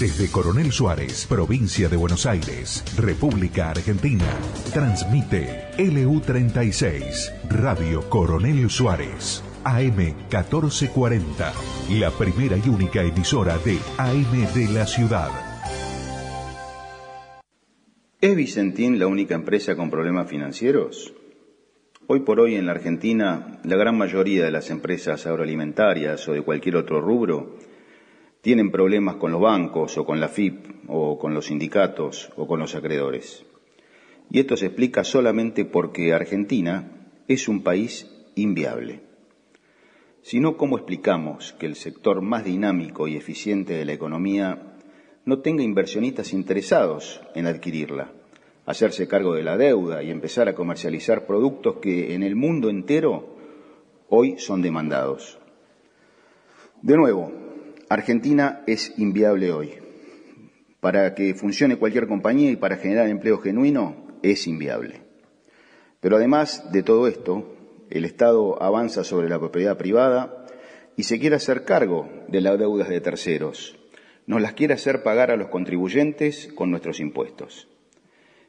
Desde Coronel Suárez, provincia de Buenos Aires, República Argentina, transmite LU36, Radio Coronel Suárez, AM 1440, la primera y única emisora de AM de la ciudad. ¿Es Vicentín la única empresa con problemas financieros? Hoy por hoy en la Argentina, la gran mayoría de las empresas agroalimentarias o de cualquier otro rubro tienen problemas con los bancos o con la FIP o con los sindicatos o con los acreedores. Y esto se explica solamente porque Argentina es un país inviable. Si no, ¿cómo explicamos que el sector más dinámico y eficiente de la economía no tenga inversionistas interesados en adquirirla, hacerse cargo de la deuda y empezar a comercializar productos que en el mundo entero hoy son demandados? De nuevo, Argentina es inviable hoy. Para que funcione cualquier compañía y para generar empleo genuino es inviable. Pero además de todo esto, el Estado avanza sobre la propiedad privada y se quiere hacer cargo de las deudas de terceros. Nos las quiere hacer pagar a los contribuyentes con nuestros impuestos.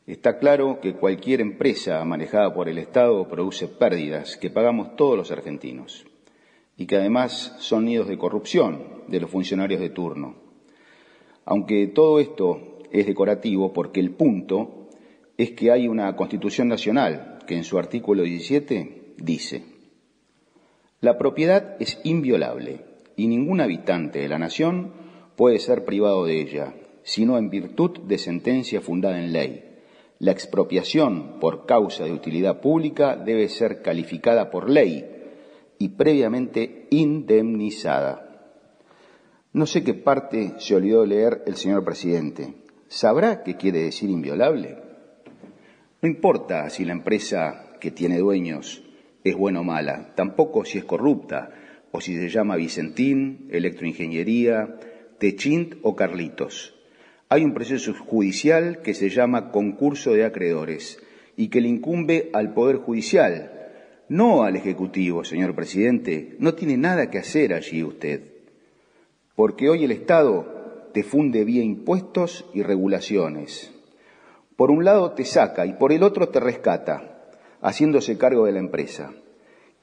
Está claro que cualquier empresa manejada por el Estado produce pérdidas que pagamos todos los argentinos y que además son nidos de corrupción de los funcionarios de turno. Aunque todo esto es decorativo porque el punto es que hay una Constitución Nacional que en su artículo 17 dice, la propiedad es inviolable y ningún habitante de la nación puede ser privado de ella, sino en virtud de sentencia fundada en ley. La expropiación por causa de utilidad pública debe ser calificada por ley y previamente indemnizada. No sé qué parte se olvidó leer el señor presidente. ¿Sabrá qué quiere decir inviolable? No importa si la empresa que tiene dueños es buena o mala, tampoco si es corrupta o si se llama Vicentín, Electroingeniería, Techint o Carlitos. Hay un proceso judicial que se llama concurso de acreedores y que le incumbe al Poder Judicial, no al Ejecutivo, señor presidente. No tiene nada que hacer allí usted. Porque hoy el Estado te funde vía impuestos y regulaciones. Por un lado te saca y por el otro te rescata, haciéndose cargo de la empresa.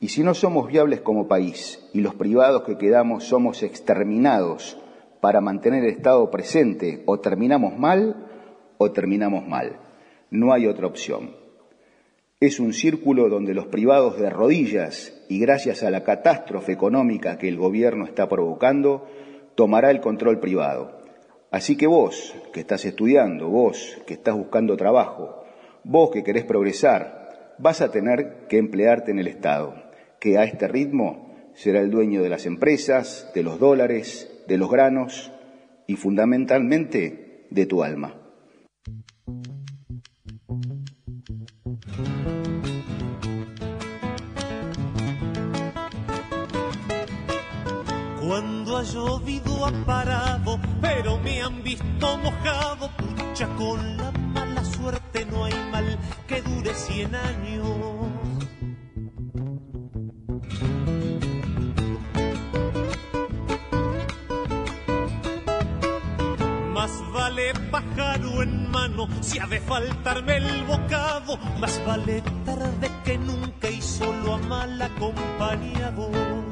Y si no somos viables como país y los privados que quedamos somos exterminados para mantener el Estado presente, o terminamos mal o terminamos mal. No hay otra opción. Es un círculo donde los privados de rodillas y gracias a la catástrofe económica que el gobierno está provocando, tomará el control privado. Así que vos, que estás estudiando, vos, que estás buscando trabajo, vos que querés progresar, vas a tener que emplearte en el Estado, que a este ritmo será el dueño de las empresas, de los dólares, de los granos y fundamentalmente de tu alma. Ha llovido ha parado, pero me han visto mojado. Pucha, con la mala suerte no hay mal que dure cien años. Más vale pájaro en mano si ha de faltarme el bocado. Más vale tarde que nunca y solo a mal acompañado.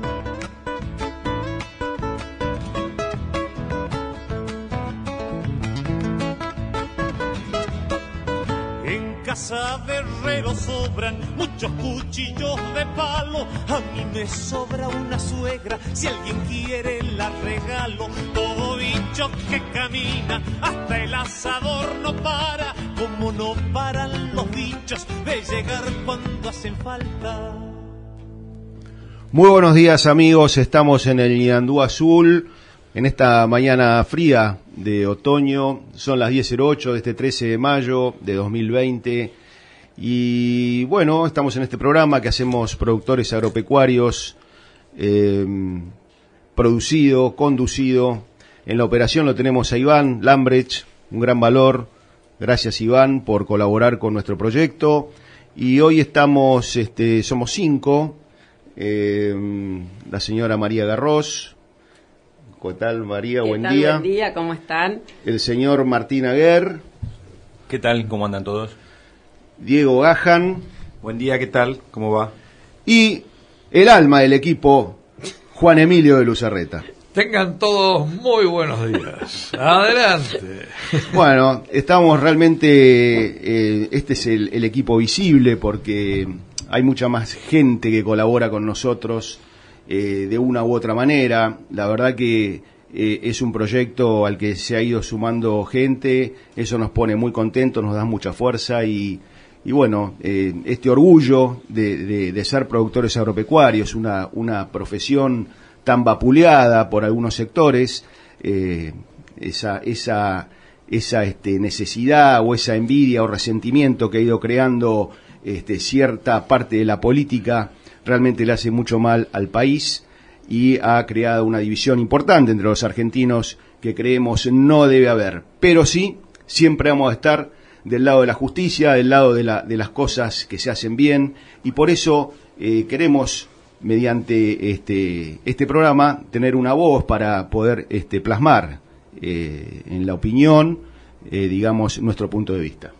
Casa de herrero sobran muchos cuchillos de palo. A mí me sobra una suegra, si alguien quiere la regalo. Todo bicho que camina, hasta el asador no para. Como no paran los bichos de llegar cuando hacen falta. Muy buenos días amigos, estamos en el Ñandú Azul, en esta mañana fría de otoño, son las 10.08 de este 13 de mayo de 2020 y bueno, estamos en este programa que hacemos productores agropecuarios, eh, producido, conducido, en la operación lo tenemos a Iván Lambrecht, un gran valor, gracias Iván por colaborar con nuestro proyecto y hoy estamos, este, somos cinco, eh, la señora María Garros, ¿Qué tal, María? ¿Qué buen tal? día. Buen día, ¿cómo están? El señor Martín Aguer, ¿Qué tal? ¿Cómo andan todos? Diego Gajan Buen día, ¿qué tal? ¿Cómo va? y el alma del equipo, Juan Emilio de Lucerreta. Tengan todos muy buenos días. Adelante. Bueno, estamos realmente, eh, este es el, el equipo visible porque hay mucha más gente que colabora con nosotros eh, de una u otra manera. La verdad que eh, es un proyecto al que se ha ido sumando gente, eso nos pone muy contentos, nos da mucha fuerza y, y bueno, eh, este orgullo de, de- ser productores agropecuarios, una, una profesión tan vapuleada por algunos sectores, eh, esa, esa, esa este, necesidad o esa envidia o resentimiento que ha ido creando este, cierta parte de la política realmente le hace mucho mal al país y ha creado una división importante entre los argentinos que creemos no debe haber. Pero sí, siempre vamos a estar del lado de la justicia, del lado de, la- de las cosas que se hacen bien y por eso eh, queremos mediante este, este programa tener una voz para poder este, plasmar eh, en la opinión, eh, digamos, nuestro punto de vista.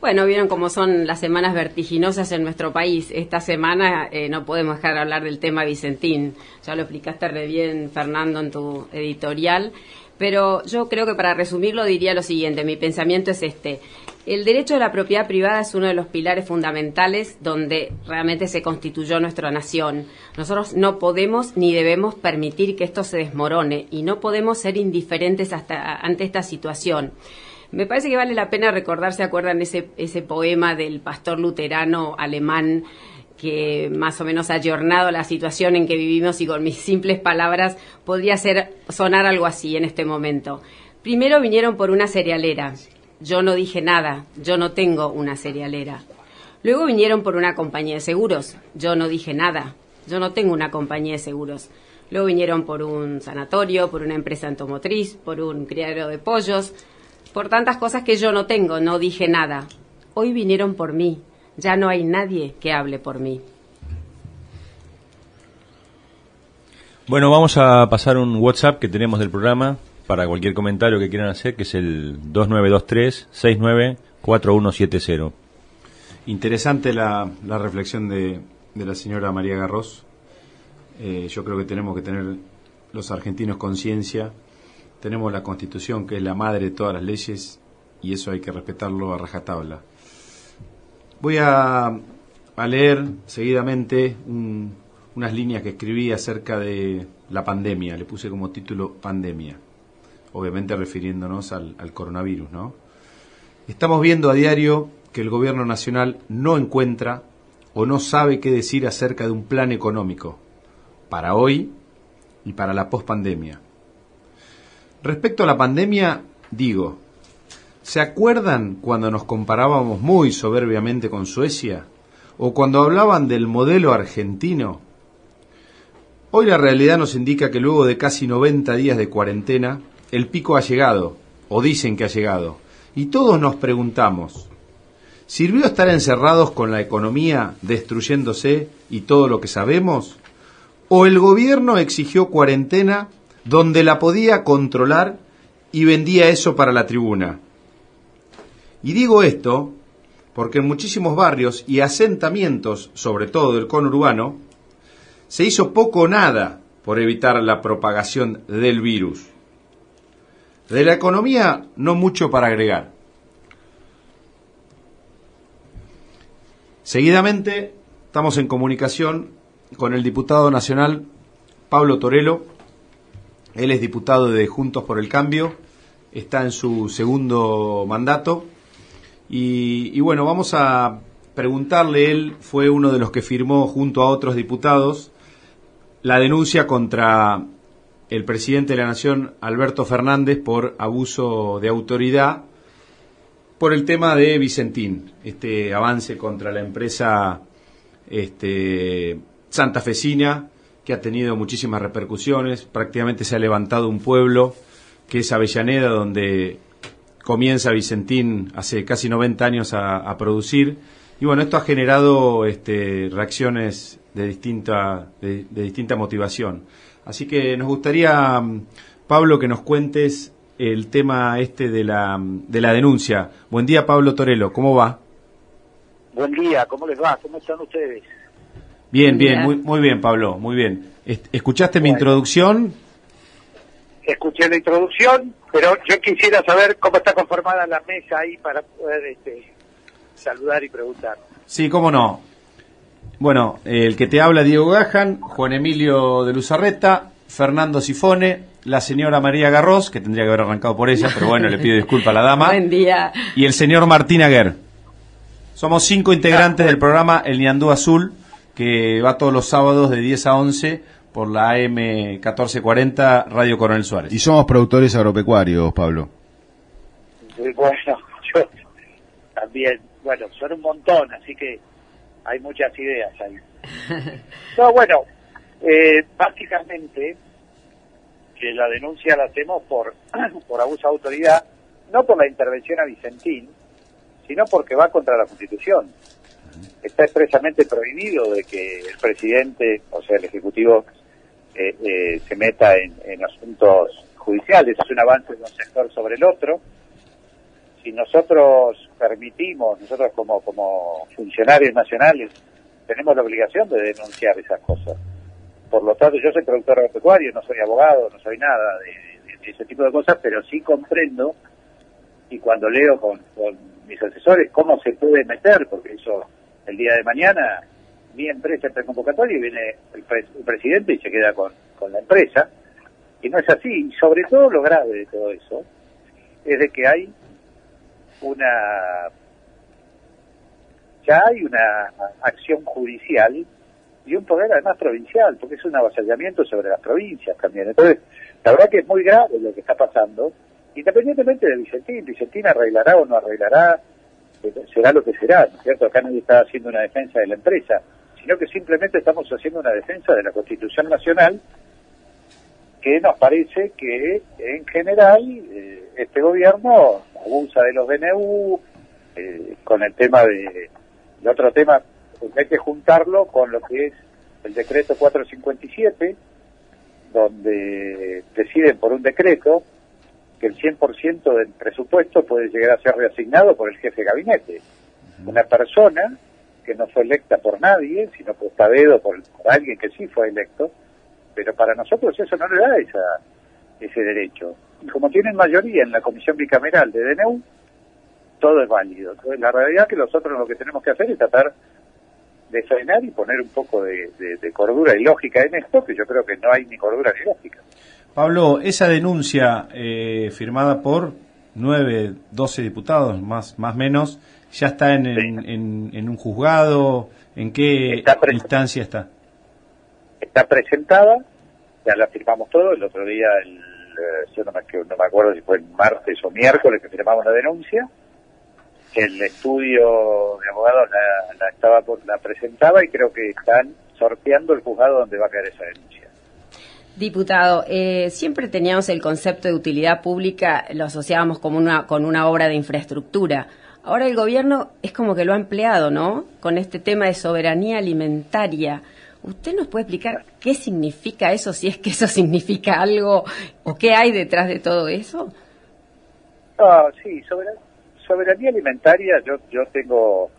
Bueno, vieron cómo son las semanas vertiginosas en nuestro país. Esta semana eh, no podemos dejar de hablar del tema Vicentín. Ya lo explicaste re bien, Fernando, en tu editorial. Pero yo creo que para resumirlo diría lo siguiente, mi pensamiento es este. El derecho a la propiedad privada es uno de los pilares fundamentales donde realmente se constituyó nuestra nación. Nosotros no podemos ni debemos permitir que esto se desmorone y no podemos ser indiferentes hasta, ante esta situación. Me parece que vale la pena recordar, ¿se acuerdan ese, ese poema del pastor luterano alemán que más o menos ha ayornado la situación en que vivimos y con mis simples palabras podría ser sonar algo así en este momento? Primero vinieron por una cerealera. Yo no dije nada, yo no tengo una cerealera. Luego vinieron por una compañía de seguros. Yo no dije nada, yo no tengo una compañía de seguros. Luego vinieron por un sanatorio, por una empresa automotriz, por un criadero de pollos, por tantas cosas que yo no tengo, no dije nada. Hoy vinieron por mí. Ya no hay nadie que hable por mí. Bueno, vamos a pasar un WhatsApp que tenemos del programa para cualquier comentario que quieran hacer, que es el 2923-694170. Interesante la, la reflexión de, de la señora María Garros. Eh, yo creo que tenemos que tener los argentinos conciencia. Tenemos la Constitución, que es la madre de todas las leyes, y eso hay que respetarlo a rajatabla. Voy a, leer seguidamente un- unas líneas que escribí acerca de la pandemia. Le puse como título Pandemia, obviamente refiriéndonos al, al coronavirus, ¿no? Estamos viendo a diario que el gobierno nacional no encuentra o no sabe qué decir acerca de un plan económico para hoy y para la pospandemia. Respecto a la pandemia, digo, ¿se acuerdan cuando nos comparábamos muy soberbiamente con Suecia? ¿O cuando hablaban del modelo argentino? Hoy la realidad nos indica que luego de casi 90 días de cuarentena, el pico ha llegado, o dicen que ha llegado, y todos nos preguntamos, ¿sirvió estar encerrados con la economía destruyéndose y todo lo que sabemos? ¿O el gobierno exigió cuarentena donde la podía controlar y vendía eso para la tribuna? Y digo esto porque en muchísimos barrios y asentamientos, sobre todo del conurbano, se hizo poco o nada por evitar la propagación del virus. De la economía no mucho para agregar. Seguidamente estamos en comunicación con el diputado nacional Pablo Torelo. Él es diputado de Juntos por el Cambio, está en su segundo mandato. Y, bueno, vamos a preguntarle, él fue uno de los que firmó junto a otros diputados la denuncia contra el presidente de la Nación, Alberto Fernández, por abuso de autoridad por el tema de Vicentín, este avance contra la empresa este, santafesina, que ha tenido muchísimas repercusiones, prácticamente se ha levantado un pueblo, que es Avellaneda, donde comienza Vicentín hace casi 90 años a, a producir, y bueno, esto ha generado este, reacciones de distinta, de, de distinta motivación. Así que nos gustaría, mm, Pablo, que nos cuentes el tema este de la, de la denuncia. Buen día, Pablo Torelo, ¿cómo va? Buen día, ¿cómo les va? ¿Cómo están ustedes? Bien, bien, muy, muy bien, Pablo, muy bien. ¿Escuchaste mi introducción? Escuché la introducción, pero yo quisiera saber cómo está conformada la mesa ahí para poder este, saludar y preguntar. Sí, cómo no. Bueno, el que te habla Diego Gajan, Juan Emilio de Luzarreta, Fernando Sifone, la señora María Garros, que tendría que haber arrancado por ella, pero bueno, le pido disculpas a la dama. Buen día. Y el señor Martín Aguer. Somos cinco integrantes del programa El Niandú Azul, que va todos los sábados de 10 a 11 por la AM 1440 Radio Coronel Suárez. Y somos productores agropecuarios, Pablo. Bueno, yo también, bueno, son un montón, así que hay muchas ideas ahí. No, bueno, eh, básicamente que la denuncia la hacemos por, por abuso de autoridad, no por la intervención a Vicentín, sino porque va contra la Constitución. Está expresamente prohibido de que el presidente, o sea, el Ejecutivo, eh, eh, se meta en, en asuntos judiciales. Es un avance de un sector sobre el otro. Si nosotros permitimos, nosotros como, como funcionarios nacionales, tenemos la obligación de denunciar esas cosas. Por lo tanto, yo soy productor agropecuario, no soy abogado, no soy nada de, ese tipo de cosas, pero sí comprendo y cuando leo con, mis asesores cómo se puede meter, porque eso el día de mañana mi empresa está en convocatoria y viene el, presidente y se queda con, con la empresa. Y no es así. Y sobre todo lo grave de todo eso es de que hay una ya hay una acción judicial y un poder además provincial, porque es un avasallamiento sobre las provincias también. Entonces, la verdad que es muy grave lo que está pasando, independientemente de Vicentín. Vicentín arreglará o no arreglará, eh, será lo que será, ¿no es cierto? Acá nadie está haciendo una defensa de la empresa, sino que simplemente estamos haciendo una defensa de la Constitución Nacional que nos parece que en general eh, este gobierno abusa de los DNU eh, con el tema de, de otro tema hay que juntarlo con lo que es el decreto 457 donde deciden por un decreto que el 100% del presupuesto puede llegar a ser reasignado por el jefe de gabinete. Una persona que no fue electa por nadie, sino por Tabedo, por, alguien que sí fue electo, pero para nosotros eso no le da esa, ese derecho. Y como tienen mayoría en la comisión bicameral de DNU, todo es válido. Entonces, la realidad que nosotros lo que tenemos que hacer es tratar de frenar y poner un poco de, cordura y lógica en esto, que yo creo que no hay ni cordura ni lógica. Pablo, esa denuncia eh, firmada por nueve, doce diputados, más más menos, ya está en, en, un juzgado, ¿en qué instancia está? Está presentada, ya la firmamos todo, el otro día, el, eh, yo no me, no me acuerdo si fue el martes o miércoles que firmamos la denuncia, el estudio de abogados la, estaba la presentaba y creo que están sorteando el juzgado donde va a caer esa denuncia. Diputado, eh, siempre teníamos el concepto de utilidad pública, lo asociábamos como una, con una obra de infraestructura. Ahora el gobierno es como que lo ha empleado, ¿no? Con este tema de soberanía alimentaria. ¿Usted nos puede explicar qué significa eso, si es que eso significa algo, o qué hay detrás de todo eso? Ah, sí, soberanía alimentaria, yo, yo tengo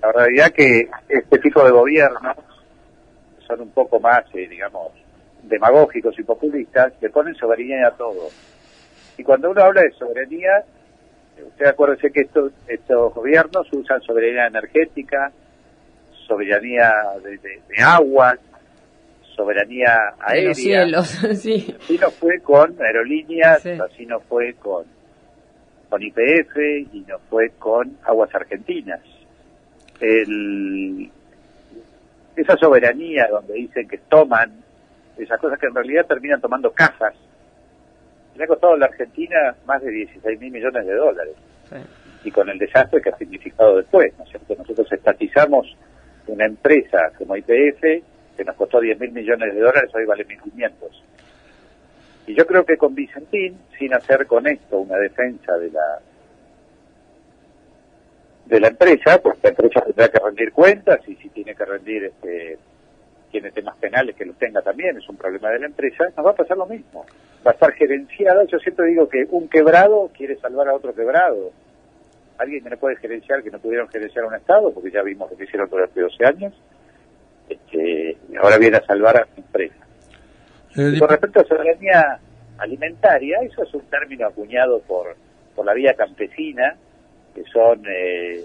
la realidad que este tipo de gobiernos son un poco más, eh, digamos, demagógicos y populistas, le ponen soberanía a todo. Y cuando uno habla de soberanía, usted acuérdese que estos, estos gobiernos usan soberanía energética, soberanía de, de, agua, soberanía aérea. cielos, sí. Así no fue con aerolíneas, así no fue con con IPF y no fue con Aguas Argentinas. El, esa soberanía donde dicen que toman esas cosas que en realidad terminan tomando casas, le ha costado a la Argentina más de 16 mil millones de dólares. Y con el desastre que ha significado después, ¿no es cierto? Nosotros estatizamos una empresa como IPF que nos costó 10 mil millones de dólares, hoy vale 1.500. Y yo creo que con Vicentín, sin hacer con esto una defensa de la de la empresa, pues la empresa tendrá que rendir cuentas y si tiene que rendir este tiene temas penales que los tenga también, es un problema de la empresa, nos va a pasar lo mismo. Va a estar gerenciada, yo siempre digo que un quebrado quiere salvar a otro quebrado. Alguien que no puede gerenciar que no pudieron gerenciar a un Estado, porque ya vimos lo que hicieron durante 12 años, este, ahora viene a salvar a su empresa. Eh, Y con respecto a soberanía alimentaria, eso es un término acuñado por, por la vía campesina, que son eh,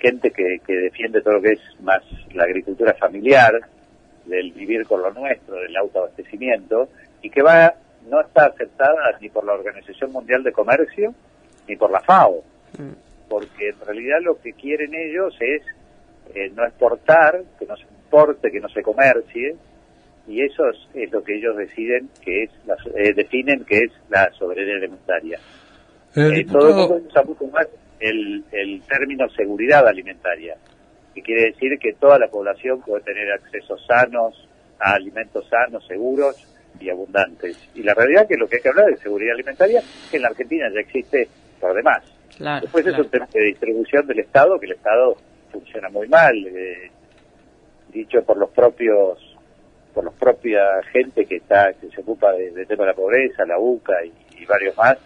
gente que, que defiende todo lo que es más la agricultura familiar, del vivir con lo nuestro, del autoabastecimiento, y que va no está aceptada ni por la Organización Mundial de Comercio ni por la FAO, porque en realidad lo que quieren ellos es eh, no exportar, que no se importe, que no se comercie, y eso es, es lo que ellos deciden que es la, eh, definen que es la soberanía alimentaria. eh, Eh, todo el mundo usa mucho más el, el término seguridad alimentaria, que quiere decir que toda la población puede tener acceso sanos a alimentos sanos, seguros y abundantes. Y la realidad que lo que hay que hablar de seguridad alimentaria, que en la Argentina ya existe por demás. Claro, Después claro. es un tema de distribución del Estado, que el Estado funciona muy mal, eh, dicho por los propios por los propia gente que está que se ocupa de- del tema de la pobreza, la UCA y, y varios más,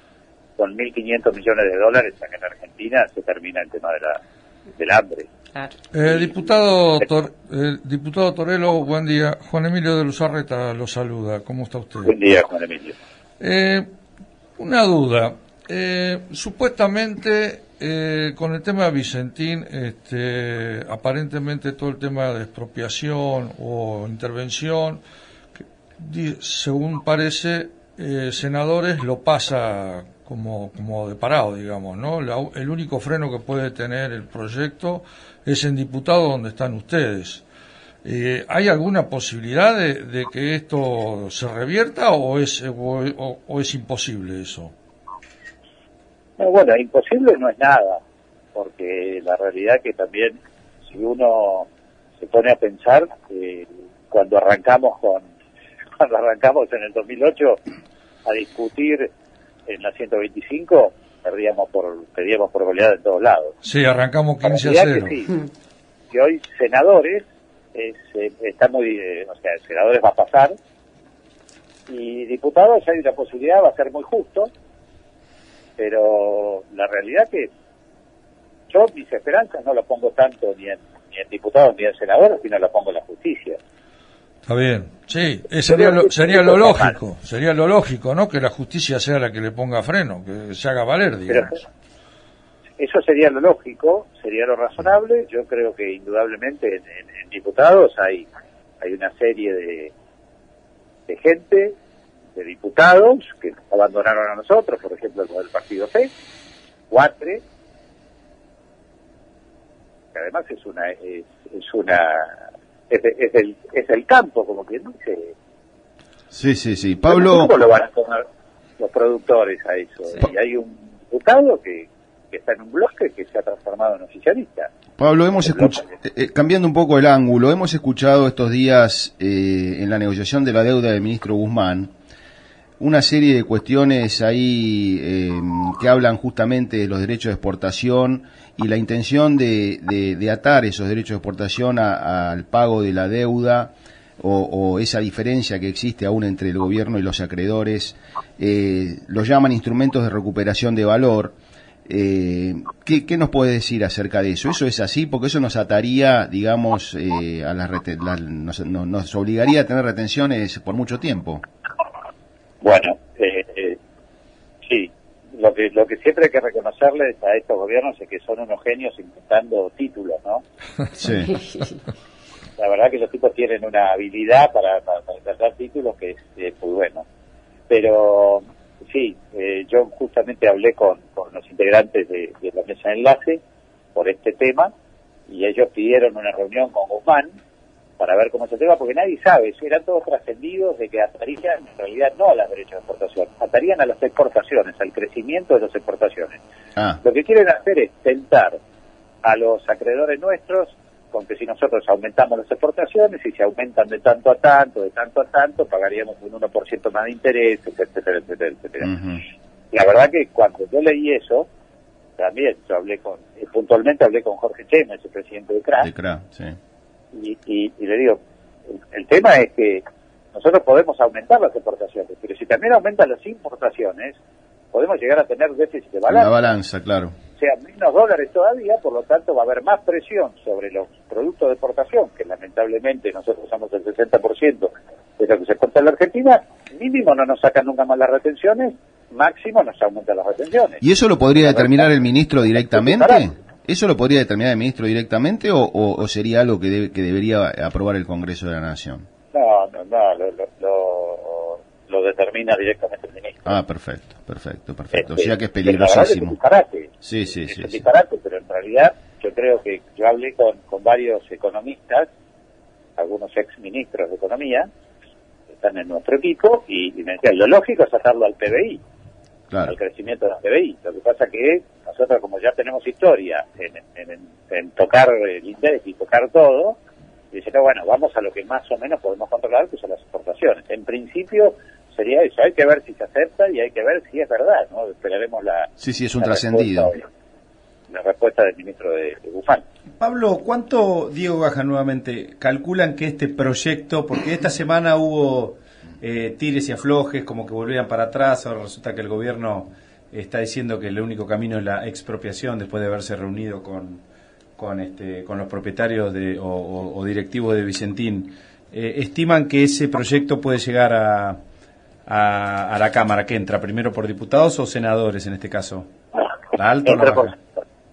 con 1.500 millones de dólares acá en Argentina se termina el tema de la, del hambre. Claro. eh, diputado, Tor- eh, diputado Torelo, buen día. Juan Emilio de Luzarreta lo saluda. ¿Cómo está usted? Buen día, Juan Emilio. Eh, una duda. Eh, supuestamente, eh, con el tema de Vicentín, este, aparentemente todo el tema de expropiación o intervención, que, di- según parece, eh, senadores lo pasa como, como de parado, digamos, ¿no? La- el único freno que puede tener el proyecto es en diputados donde están ustedes. Eh, ¿Hay alguna posibilidad de, que esto se revierta o es, o, o- es imposible eso? No, bueno, imposible no es nada, porque la realidad que también, si uno se pone a pensar, eh, cuando arrancamos con, cuando arrancamos en el 2008 a discutir en la 125, perdíamos por, pedíamos por goleada en todos lados. Sí, arrancamos La 15 a realidad 0. que sí, que hoy senadores, es, está muy, eh, o sea, senadores va a pasar, y diputados hay una posibilidad, va a ser muy justo, pero la realidad que yo mis esperanzas no lo pongo tanto ni en, ni en diputados ni en senadores, sino lo pongo en la justicia. Está bien. Sí, eh, sería lo, sería lo lógico, sería lo lógico, ¿no? Que la justicia sea la que le ponga freno, que se haga valer, digamos. eso sería lo lógico, sería lo razonable. Yo creo que indudablemente en, en- en diputados hay, hay una serie de, de gente, de diputados, que nos abandonaron a nosotros, por ejemplo, los del Partido C, Cuatre, que además es una, es, es una, es, el, es el campo, como quien dice. Sí, sí, sí. Pablo, ¿Cómo lo van a tomar los productores a eso? Sí. Y hay un diputado que, que está en un bloque que se ha transformado en oficialista. Pablo, hemos escuchado, cambiando un poco el ángulo, hemos escuchado estos días eh, en la negociación de la deuda del ministro Guzmán una serie de cuestiones ahí eh, que hablan justamente de los derechos de exportación y la intención de, atar esos derechos de exportación al pago de la deuda o, esa diferencia que existe aún entre el gobierno y los acreedores, eh, los llaman instrumentos de recuperación de valor. Eh, ¿qué, qué nos puede decir acerca de eso? ¿Eso es así? Porque eso nos ataría, digamos, eh, a las la- nos, nos- obligaría a tener retenciones por mucho tiempo. Bueno, eh, lo que, lo que siempre hay que reconocerles a estos gobiernos es que son unos genios inventando títulos, ¿no? Sí. La verdad que los tipos tienen una habilidad para, para, para inventar títulos que es, es muy bueno. Pero sí, eh, yo justamente hablé con, con los integrantes de, de la mesa de enlace por este tema y ellos pidieron una reunión con Guzmán para ver cómo se tema, porque nadie sabe, eran todos trascendidos de que atarían en realidad no a los derechos de exportación, atarían a las exportaciones, al crecimiento de las exportaciones. Ah, Lo que quieren hacer es tentar a los acreedores nuestros con que si nosotros aumentamos las exportaciones y se aumentan de tanto a tanto, de tanto a tanto, pagaríamos un 1% más de interés, etcétera, etcétera, etcétera. La verdad que cuando yo leí eso, también yo hablé con, eh, puntualmente hablé con Jorge Chema, ese presidente de CRA, de CRA, sí. Y, y- y le digo, el, el tema es que nosotros podemos aumentar las exportaciones, pero si también aumentan las importaciones, podemos llegar a tener déficit de La balanza. balanza, claro. O sea, menos dólares todavía, por lo tanto va a haber más presión sobre los productos de exportación, que lamentablemente nosotros somos el 60% de lo que se exporta en la Argentina, mínimo no nos sacan nunca más las retenciones, máximo nos aumentan las retenciones. ¿Y eso lo podría determinar el ministro directamente? ¿Eso lo podría determinar el ministro directamente o, o- o sería algo que, debe- que debería aprobar el Congreso de la Nación? No, no, no, lo, lo, lo- determina directamente el ministro. Ah, perfecto, perfecto, perfecto. O Este, sea que es es peligrosísimo. un disparate. Sí, sí, es sí. sí. pero en realidad yo creo que yo hablé con, con varios economistas, algunos ex ministros de Economía, que están en nuestro equipo, y, y me decían, lo lógico es sacarlo al PBI, Claro. al crecimiento del PBI. Lo que pasa que nosotros como ya tenemos historia en, en- en- en tocar el INDEC y tocar todo, dicen, no, bueno, vamos a lo que más o menos podemos controlar, que son las exportaciones. En principio sería eso, hay que ver si se acepta y hay que ver si es verdad, ¿no? Esperaremos la, Sí, sí, es un trascendido. respuesta- La respuesta del ministro de, de Bufán. Pablo, ¿cuánto, Diego Gaja nuevamente, calculan que este proyecto, porque esta semana hubo eh, tires y aflojes, como que volvían para atrás, ahora resulta que el gobierno está diciendo que el único camino es la expropiación después de haberse reunido con, con, este, con los propietarios de, o, o- o directivos de Vicentín. Eh, ¿Estiman que ese proyecto puede llegar a, a, a la Cámara? que entra? ¿Primero por diputados o senadores en este caso? ¿La alta o la Entra por, baja?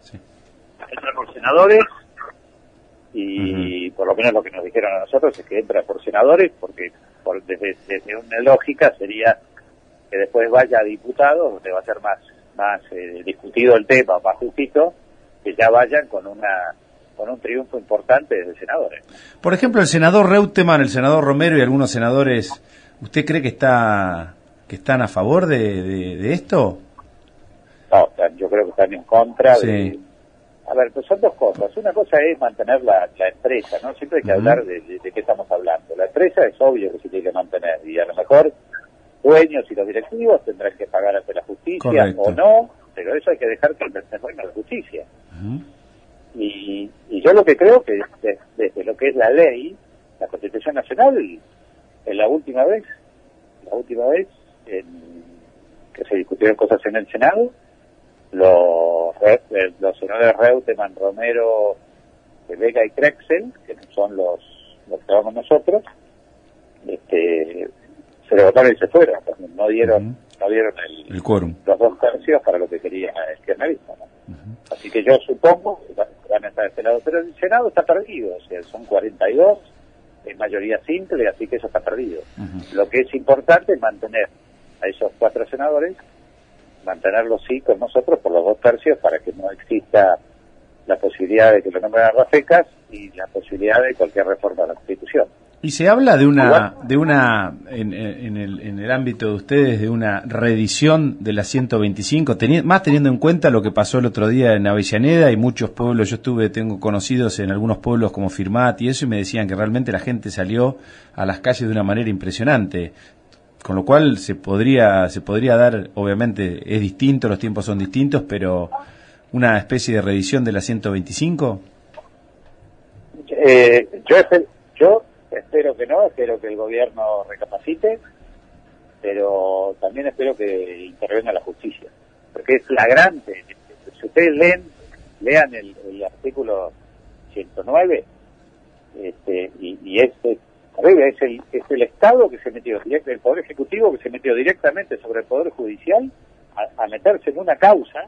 Sí. entra por senadores y por lo menos lo que nos dijeron a nosotros es que entra por senadores porque por, desde, desde una lógica sería que después vaya a diputados donde va a ser más más eh, discutido el tema, más justito, que ya vayan con una con un triunfo importante desde senadores. Por ejemplo, el senador Reutemann, el senador Romero y algunos senadores, ¿usted cree que está que están a favor de, de- de esto? No, yo creo que están en contra Sí. de... A ver, pues son dos cosas. Una cosa es mantener la, la empresa, ¿no? Siempre hay que hablar de, de- de qué estamos hablando. La empresa es obvio que se tiene que mantener y a lo mejor dueños y los directivos tendrán que pagar ante la justicia Correcto. o no, pero eso hay que dejar que intervenga la justicia. Y, y yo lo que creo que desde, desde lo que es la ley, la Constitución Nacional, en la última vez, la última vez en- que se discutieron cosas en el Senado, los, eh, los senadores Reutemann, Romero, Vega y Krexel, que son los, los que vamos nosotros, este, se levantaron y se fueron, no dieron, no dieron el, El quórum. los dos tercios para lo que quería el kirchnerismo. ¿no? Así que yo supongo que va- van a estar este lado, pero el Senado está perdido, o sea, son 42, es mayoría simple, así que eso está perdido. Lo que es importante es mantener a esos cuatro senadores, mantenerlos sí con nosotros por los dos tercios para que no exista la posibilidad de que lo nombren a Rafecas y la posibilidad de cualquier reforma de la Constitución. Y se habla de una, de una en, en el, en el ámbito de ustedes, de una reedición de la 125, teni- más teniendo en cuenta lo que pasó el otro día en Avellaneda y muchos pueblos, yo estuve, tengo conocidos en algunos pueblos como Firmat y eso, y me decían que realmente la gente salió a las calles de una manera impresionante. Con lo cual se podría, se podría dar, obviamente es distinto, los tiempos son distintos, pero una especie de reedición de la 125. Eh, yo, yo espero que no, espero que el gobierno recapacite, pero también espero que intervenga la justicia, porque es flagrante. Si ustedes leen, lean el, el artículo 109, este, y, y es, es terrible, es el, es el Estado que se metió, el Poder Ejecutivo que se metió directamente sobre el Poder Judicial a, a meterse en una causa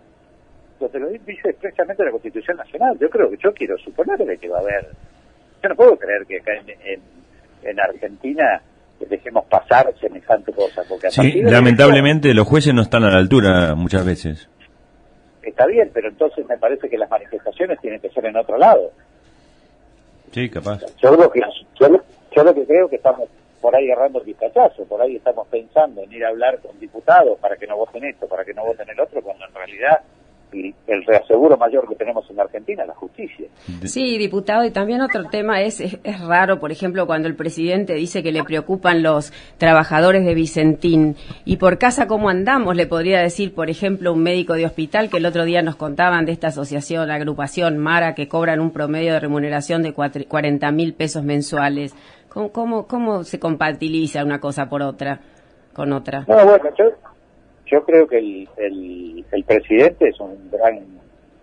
donde lo dice expresamente la Constitución Nacional. Yo creo que yo quiero suponer que va a haber. Yo no puedo creer que acá en, en, en Argentina dejemos pasar semejante cosa. Porque a Sí, lamentablemente los jueces no están a la altura muchas veces. Está bien, pero entonces me parece que las manifestaciones tienen que ser en otro lado. Sí, capaz. Yo lo que, yo, yo lo que creo que estamos por ahí agarrando el vistachazo, por ahí estamos pensando en ir a hablar con diputados para que no voten esto, para que no voten el otro, cuando en realidad el reaseguro mayor que tenemos en Argentina, la justicia. Sí, diputado, y también otro tema es, es, raro, por ejemplo, cuando el presidente dice que le preocupan los trabajadores de Vicentín. Y por casa, ¿cómo andamos? Le podría decir, por ejemplo, un médico de hospital que el otro día nos contaban de esta asociación, la agrupación Mara, que cobran un promedio de remuneración de 40 mil pesos mensuales. ¿Cómo, cómo, ¿Cómo se compatibiliza una cosa por otra, con otra? No, bueno, yo, creo que el, el, presidente es un gran,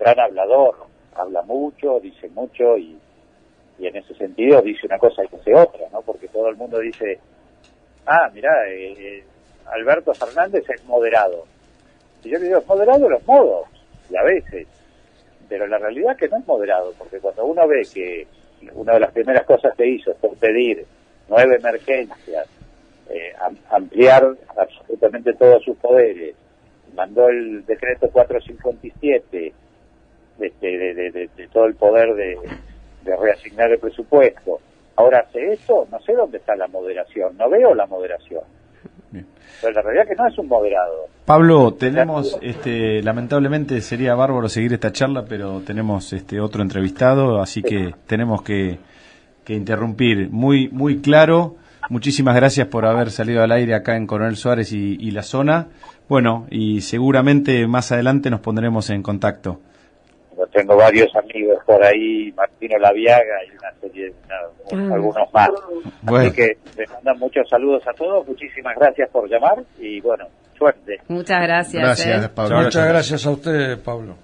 gran hablador, habla mucho, dice mucho y, y en ese sentido dice una cosa y hace otra, ¿no? Porque todo el mundo dice, ah, mira, eh, eh, Alberto Fernández es moderado. Y yo le digo, es moderado los modos, y a veces, pero la realidad es que no es moderado, porque cuando uno ve que una de las primeras cosas que hizo es pedir nueve emergencias, eh, ampliar absolutamente todos sus poderes, mandó el decreto 457 este, de, de, de, todo el poder de, reasignar el presupuesto. Ahora hace eso, no sé dónde está la moderación, no veo la moderación. Pero la realidad es que no es un moderado. Pablo, tenemos, este, lamentablemente sería bárbaro seguir esta charla, pero tenemos este otro entrevistado, así que tenemos que, que interrumpir. Muy, muy claro Muchísimas gracias por haber salido al aire acá en Coronel Suárez y, la zona. Bueno, y seguramente más adelante nos pondremos en contacto. tengo varios amigos por ahí, Martino Laviaga y una serie, ah. algunos más. Así que les mandan muchos saludos a todos. Muchísimas gracias por llamar y bueno, suerte. Muchas gracias. Gracias, eh. Pablo. Muchas gracias a usted, Pablo.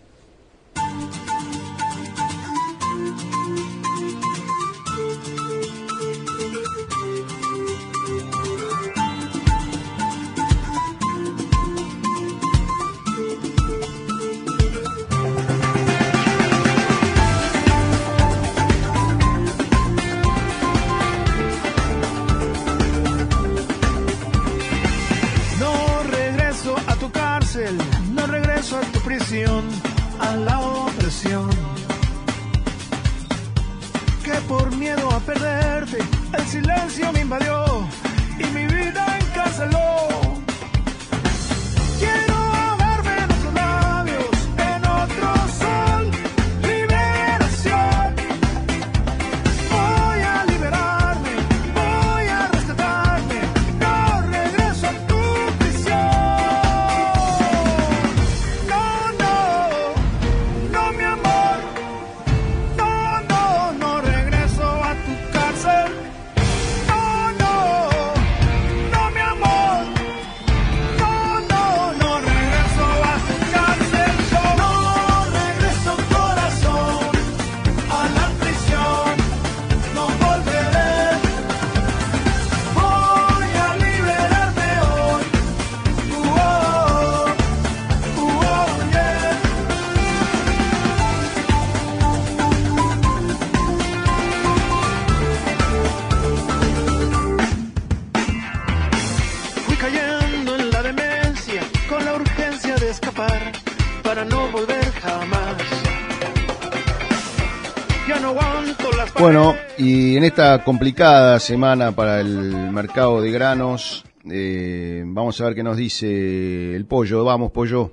Esta complicada semana para el mercado de granos, eh, vamos a ver qué nos dice el pollo. Vamos, pollo.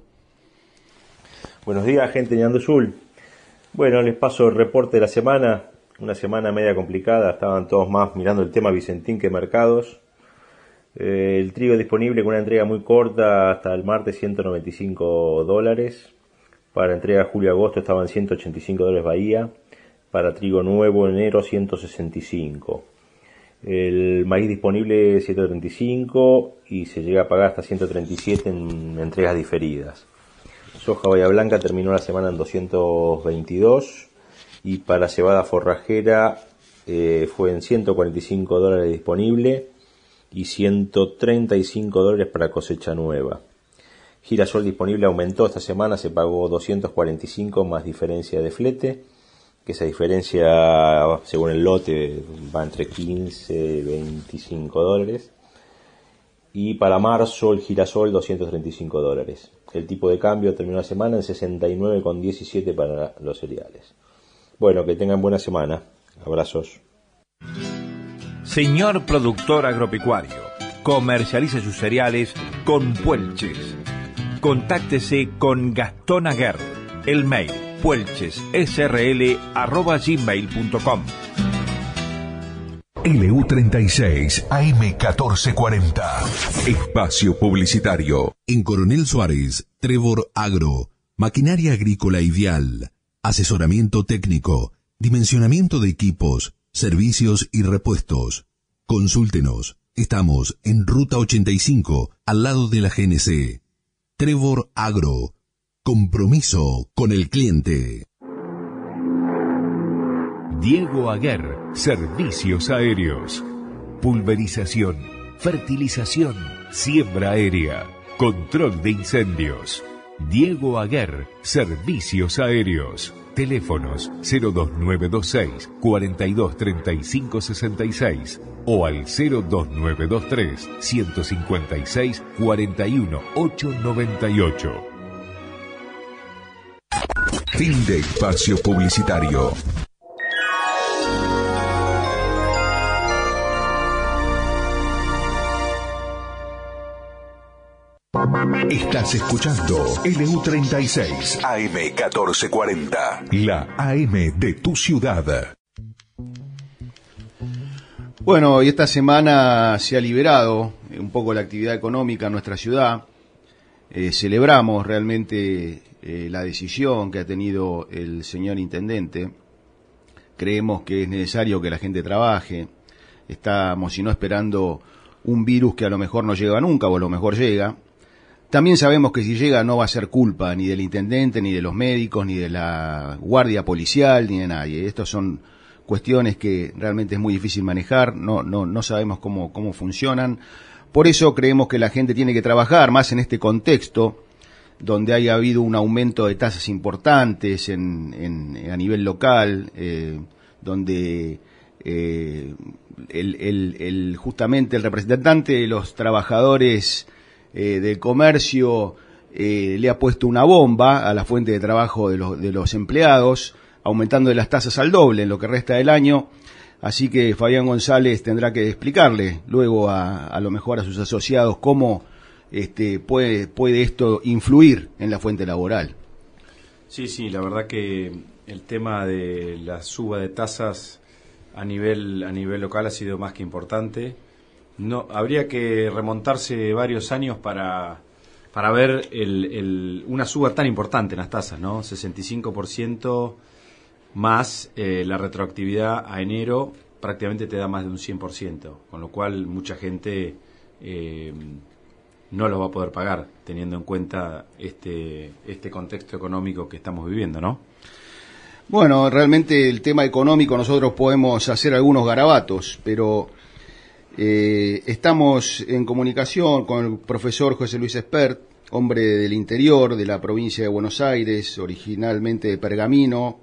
Buenos días, gente de Anduzul. Bueno, les paso el reporte de la semana. Una semana media complicada, estaban todos más mirando el tema Vicentín que mercados. Eh, el trigo disponible con una entrega muy corta hasta el martes 195 dólares. Para entrega julio-agosto estaban 185 dólares Bahía para trigo nuevo enero 165. El maíz disponible 135 y se llega a pagar hasta 137 en entregas diferidas. Soja Bahía Blanca terminó la semana en 222 y para cebada forrajera eh, fue en 145 dólares disponible y 135 dólares para cosecha nueva. Girasol disponible aumentó esta semana, se pagó 245 más diferencia de flete que esa diferencia, según el lote, va entre 15 y 25 dólares. Y para marzo el girasol 235 dólares. El tipo de cambio terminó la semana en 69,17 para los cereales. Bueno, que tengan buena semana. Abrazos. Señor productor agropecuario, comercialice sus cereales con Puelches. Contáctese con Gastón Aguerre El mail puelchessrl.gmail.com LU36 AM1440. Espacio Publicitario. En Coronel Suárez, Trevor Agro. Maquinaria agrícola ideal. Asesoramiento técnico. Dimensionamiento de equipos. Servicios y repuestos. Consúltenos. Estamos en Ruta 85, al lado de la GNC. Trevor Agro. Compromiso con el cliente. Diego Aguer, Servicios Aéreos. Pulverización, fertilización, siembra aérea, control de incendios. Diego Aguer, Servicios Aéreos. Teléfonos 02926 423566 o al 02923 156 41898. Fin de espacio publicitario. Estás escuchando LU36 AM1440, la AM de tu ciudad. Bueno, y esta semana se ha liberado un poco la actividad económica en nuestra ciudad. Eh, celebramos realmente eh, la decisión que ha tenido el señor intendente. Creemos que es necesario que la gente trabaje. Estamos, si no, esperando un virus que a lo mejor no llega nunca o a lo mejor llega. También sabemos que si llega no va a ser culpa ni del intendente, ni de los médicos, ni de la guardia policial, ni de nadie. Estas son cuestiones que realmente es muy difícil manejar, no, no, no sabemos cómo, cómo funcionan. Por eso creemos que la gente tiene que trabajar más en este contexto donde haya habido un aumento de tasas importantes en, a nivel local, eh, donde eh, justamente el representante de los trabajadores eh, del comercio le ha puesto una bomba a la fuente de trabajo de, los de los empleados, aumentando las tasas al doble en lo que resta del año. Así que Fabián González tendrá que explicarle luego a, a lo mejor a sus asociados cómo este, puede, puede esto influir en la fuente laboral. Sí, sí, la verdad que el tema de la suba de tasas a nivel, a nivel local ha sido más que importante. No, habría que remontarse varios años para, para ver una suba tan importante en las tasas, ¿no? 65% más eh, la retroactividad a enero prácticamente te da más de un 100%, con lo cual mucha gente eh, no lo va a poder pagar, teniendo en cuenta este, este contexto económico que estamos viviendo, ¿no? Bueno, realmente el tema económico nosotros podemos hacer algunos garabatos, pero eh, estamos en comunicación con el profesor José Luis Espert, hombre del interior de la provincia de Buenos Aires, originalmente de Pergamino,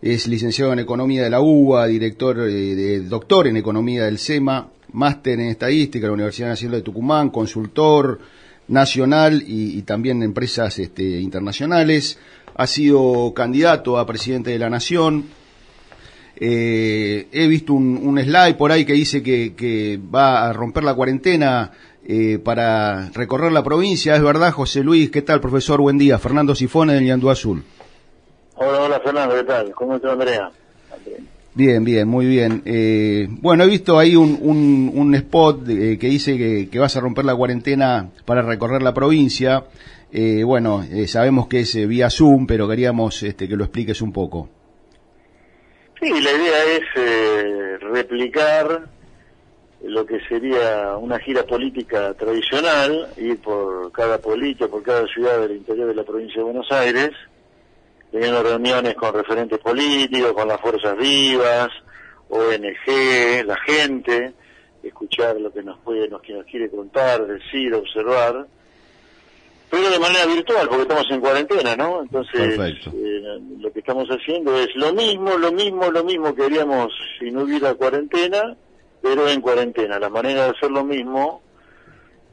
es licenciado en Economía de la UBA, director, eh, de, doctor en Economía del SEMA, máster en Estadística de la Universidad Nacional de Tucumán, consultor nacional y, y también empresas este, internacionales. Ha sido candidato a presidente de la Nación. Eh, he visto un, slide por ahí que dice que, va a romper la cuarentena eh, para recorrer la provincia. ¿Es verdad, José Luis? ¿Qué tal, profesor? Buen día. Fernando Sifone del Ñandú Azul. Hola, hola Fernando, ¿qué tal? ¿Cómo está Andrea? Bien, bien, muy bien. Eh, bueno, he visto ahí un, un, un spot eh, que dice que, vas a romper la cuarentena para recorrer la provincia. Eh, bueno, eh, sabemos que es vía Zoom, pero queríamos este, que lo expliques un poco. Sí, la idea es eh, replicar lo que sería una gira política tradicional, ir por cada política, por cada ciudad del interior de la provincia de Buenos Aires, teniendo reuniones con referentes políticos, con las fuerzas vivas, ONG, la gente, escuchar lo que nos puede, nos, que nos quiere contar, decir, observar, pero de manera virtual, porque estamos en cuarentena, ¿no? Entonces, eh, lo que estamos haciendo es lo mismo, lo mismo, lo mismo que haríamos si no hubiera cuarentena, pero en cuarentena. La manera de hacer lo mismo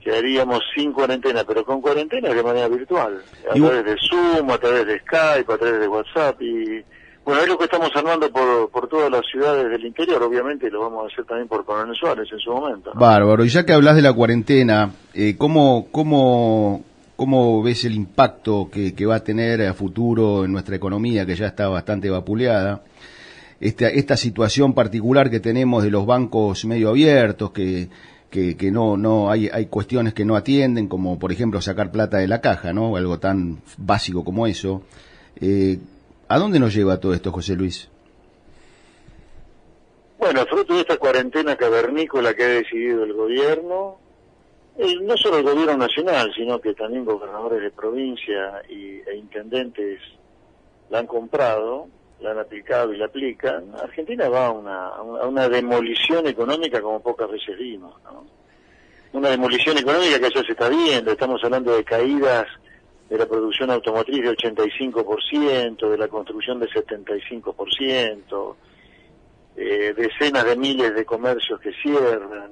que haríamos sin cuarentena, pero con cuarentena de manera virtual, a y través de Zoom, a través de Skype, a través de WhatsApp y bueno, es lo que estamos armando por, por todas las ciudades del interior, obviamente lo vamos a hacer también por Coronel Suárez en su momento. ¿no? Bárbaro, y ya que hablas de la cuarentena, eh, ¿cómo, cómo, ¿Cómo ves el impacto que, que va a tener a futuro en nuestra economía, que ya está bastante vapuleada? Esta, esta situación particular que tenemos de los bancos medio abiertos, que, que, que no, no hay, hay cuestiones que no atienden, como por ejemplo sacar plata de la caja, ¿no? Algo tan básico como eso. Eh, ¿A dónde nos lleva todo esto, José Luis? Bueno, fruto de esta cuarentena cavernícola que ha decidido el gobierno, no solo el gobierno nacional, sino que también gobernadores de provincia y, e intendentes la han comprado, la han aplicado y la aplican, Argentina va a una, a una demolición económica como pocas veces vimos. ¿no? Una demolición económica que ya se está viendo, estamos hablando de caídas de la producción automotriz de 85%, de la construcción de 75%, eh, decenas de miles de comercios que cierran.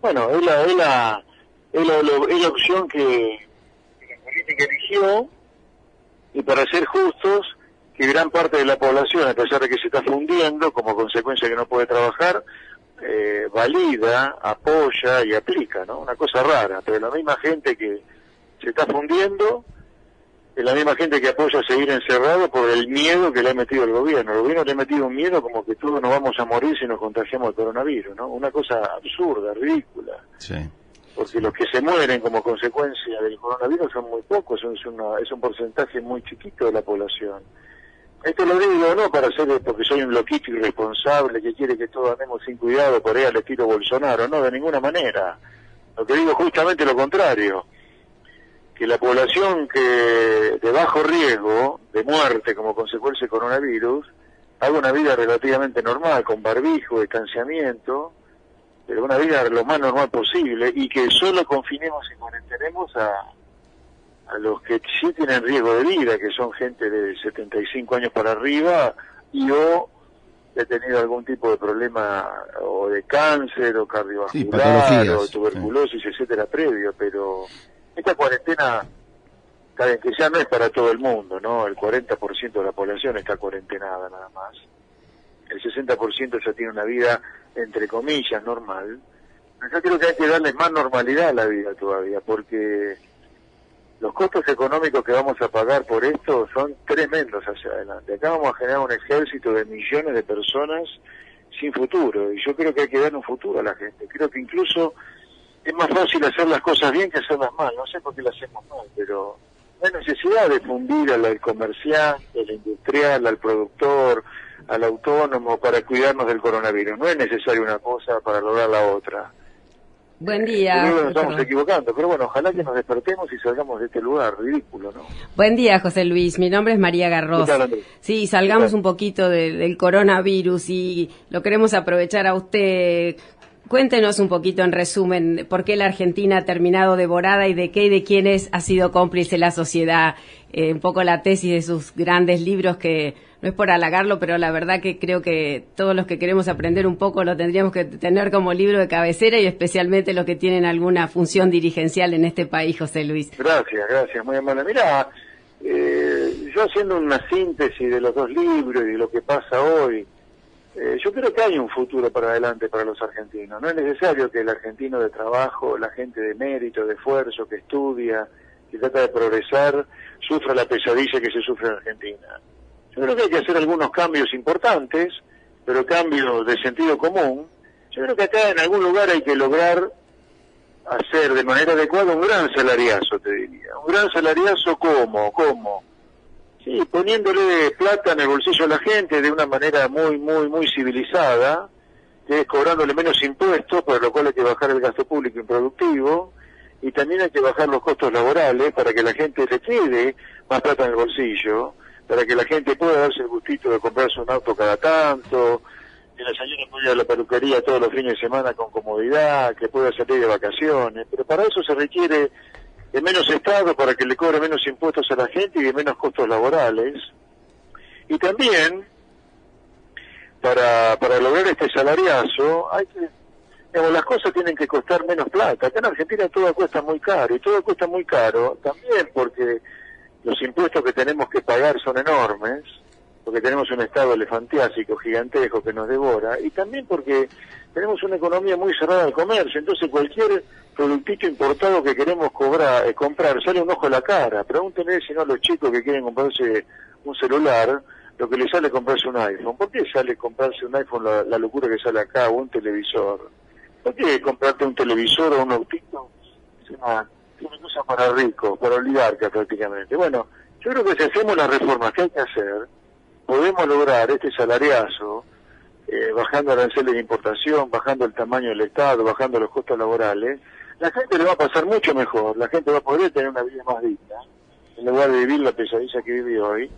Bueno, es la, es la, es la, es la opción que la política eligió y para ser justos, que gran parte de la población, a pesar de que se está fundiendo como consecuencia de que no puede trabajar, eh, valida, apoya y aplica, ¿no? Una cosa rara, pero la misma gente que se está fundiendo es la misma gente que apoya seguir encerrado por el miedo que le ha metido el gobierno. El gobierno le ha metido un miedo como que todos nos vamos a morir si nos contagiamos el coronavirus, ¿no? Una cosa absurda, ridícula. Sí. Porque los que se mueren como consecuencia del coronavirus son muy pocos, es, una, es un porcentaje muy chiquito de la población. Esto lo digo no para ser porque soy un loquito irresponsable que quiere que todos andemos sin cuidado por ahí al estilo Bolsonaro, no, de ninguna manera. Lo que digo es justamente lo contrario, que la población que de bajo riesgo de muerte como consecuencia del coronavirus haga una vida relativamente normal, con barbijo, distanciamiento, pero una vida lo más normal posible y que solo confinemos y cuarentenemos a a los que sí tienen riesgo de vida, que son gente de 75 años para arriba, y o he tenido algún tipo de problema o de cáncer o cardiovascular o tuberculosis, etcétera, previo, pero esta cuarentena, saben que ya no es para todo el mundo, ¿no? El 40% de la población está cuarentenada nada más. El 60% ya tiene una vida, entre comillas, normal. Yo creo que hay que darle más normalidad a la vida todavía, porque los costos económicos que vamos a pagar por esto son tremendos hacia adelante. Acá vamos a generar un ejército de millones de personas sin futuro y yo creo que hay que dar un futuro a la gente. Creo que incluso es más fácil hacer las cosas bien que hacerlas mal. No sé por qué las hacemos mal, pero no hay necesidad de fundir al comerciante, al industrial, al productor, al autónomo para cuidarnos del coronavirus. No es necesario una cosa para lograr la otra. Buen día. Nos estamos equivocando, pero bueno, ojalá que nos despertemos y salgamos de este lugar ridículo, ¿no? Buen día, José Luis. Mi nombre es María Garros. Sí, salgamos un poquito del coronavirus y lo queremos aprovechar a usted. Cuéntenos un poquito en resumen por qué la Argentina ha terminado devorada y de qué y de quiénes ha sido cómplice la sociedad. Eh, un poco la tesis de sus grandes libros que no es por halagarlo, pero la verdad que creo que todos los que queremos aprender un poco lo tendríamos que tener como libro de cabecera y especialmente los que tienen alguna función dirigencial en este país, José Luis. Gracias, gracias, muy amable. Mira, eh, yo haciendo una síntesis de los dos libros y de lo que pasa hoy, eh, yo creo que hay un futuro para adelante para los argentinos. No es necesario que el argentino de trabajo, la gente de mérito, de esfuerzo, que estudia, que trata de progresar, sufra la pesadilla que se sufre en Argentina. Yo creo que hay que hacer algunos cambios importantes, pero cambios de sentido común. Yo creo que acá en algún lugar hay que lograr hacer de manera adecuada un gran salariazo, te diría. Un gran salariazo, ¿cómo? ¿Cómo? Sí, poniéndole plata en el bolsillo a la gente de una manera muy, muy, muy civilizada, es cobrándole menos impuestos, por lo cual hay que bajar el gasto público improductivo, y también hay que bajar los costos laborales para que la gente le quede más plata en el bolsillo, para que la gente pueda darse el gustito de comprarse un auto cada tanto, que la señora pueda ir a la peluquería todos los fines de semana con comodidad, que pueda salir de vacaciones, pero para eso se requiere de menos Estado para que le cobre menos impuestos a la gente y de menos costos laborales. Y también, para, para lograr este salariazo, hay que, digamos, las cosas tienen que costar menos plata. Acá en Argentina todo cuesta muy caro, y todo cuesta muy caro también porque los impuestos que tenemos que pagar son enormes porque tenemos un estado elefantiásico gigantesco que nos devora, y también porque tenemos una economía muy cerrada al comercio, entonces cualquier productito importado que queremos cobrar, eh, comprar sale un ojo a la cara. Pregúntenle si no a los chicos que quieren comprarse un celular, lo que les sale comprarse un iPhone. ¿Por qué sale comprarse un iPhone la, locura que sale acá o un televisor? ¿Por qué comprarte un televisor o un autito? Es una, para ricos, para oligarcas prácticamente. Bueno, yo creo que si hacemos las reformas que hay que hacer, podemos lograr este salariazo, eh, bajando aranceles de importación, bajando el tamaño del Estado, bajando los costos laborales, la gente le va a pasar mucho mejor, la gente va a poder tener una vida más digna, en lugar de vivir la pesadilla que vive hoy.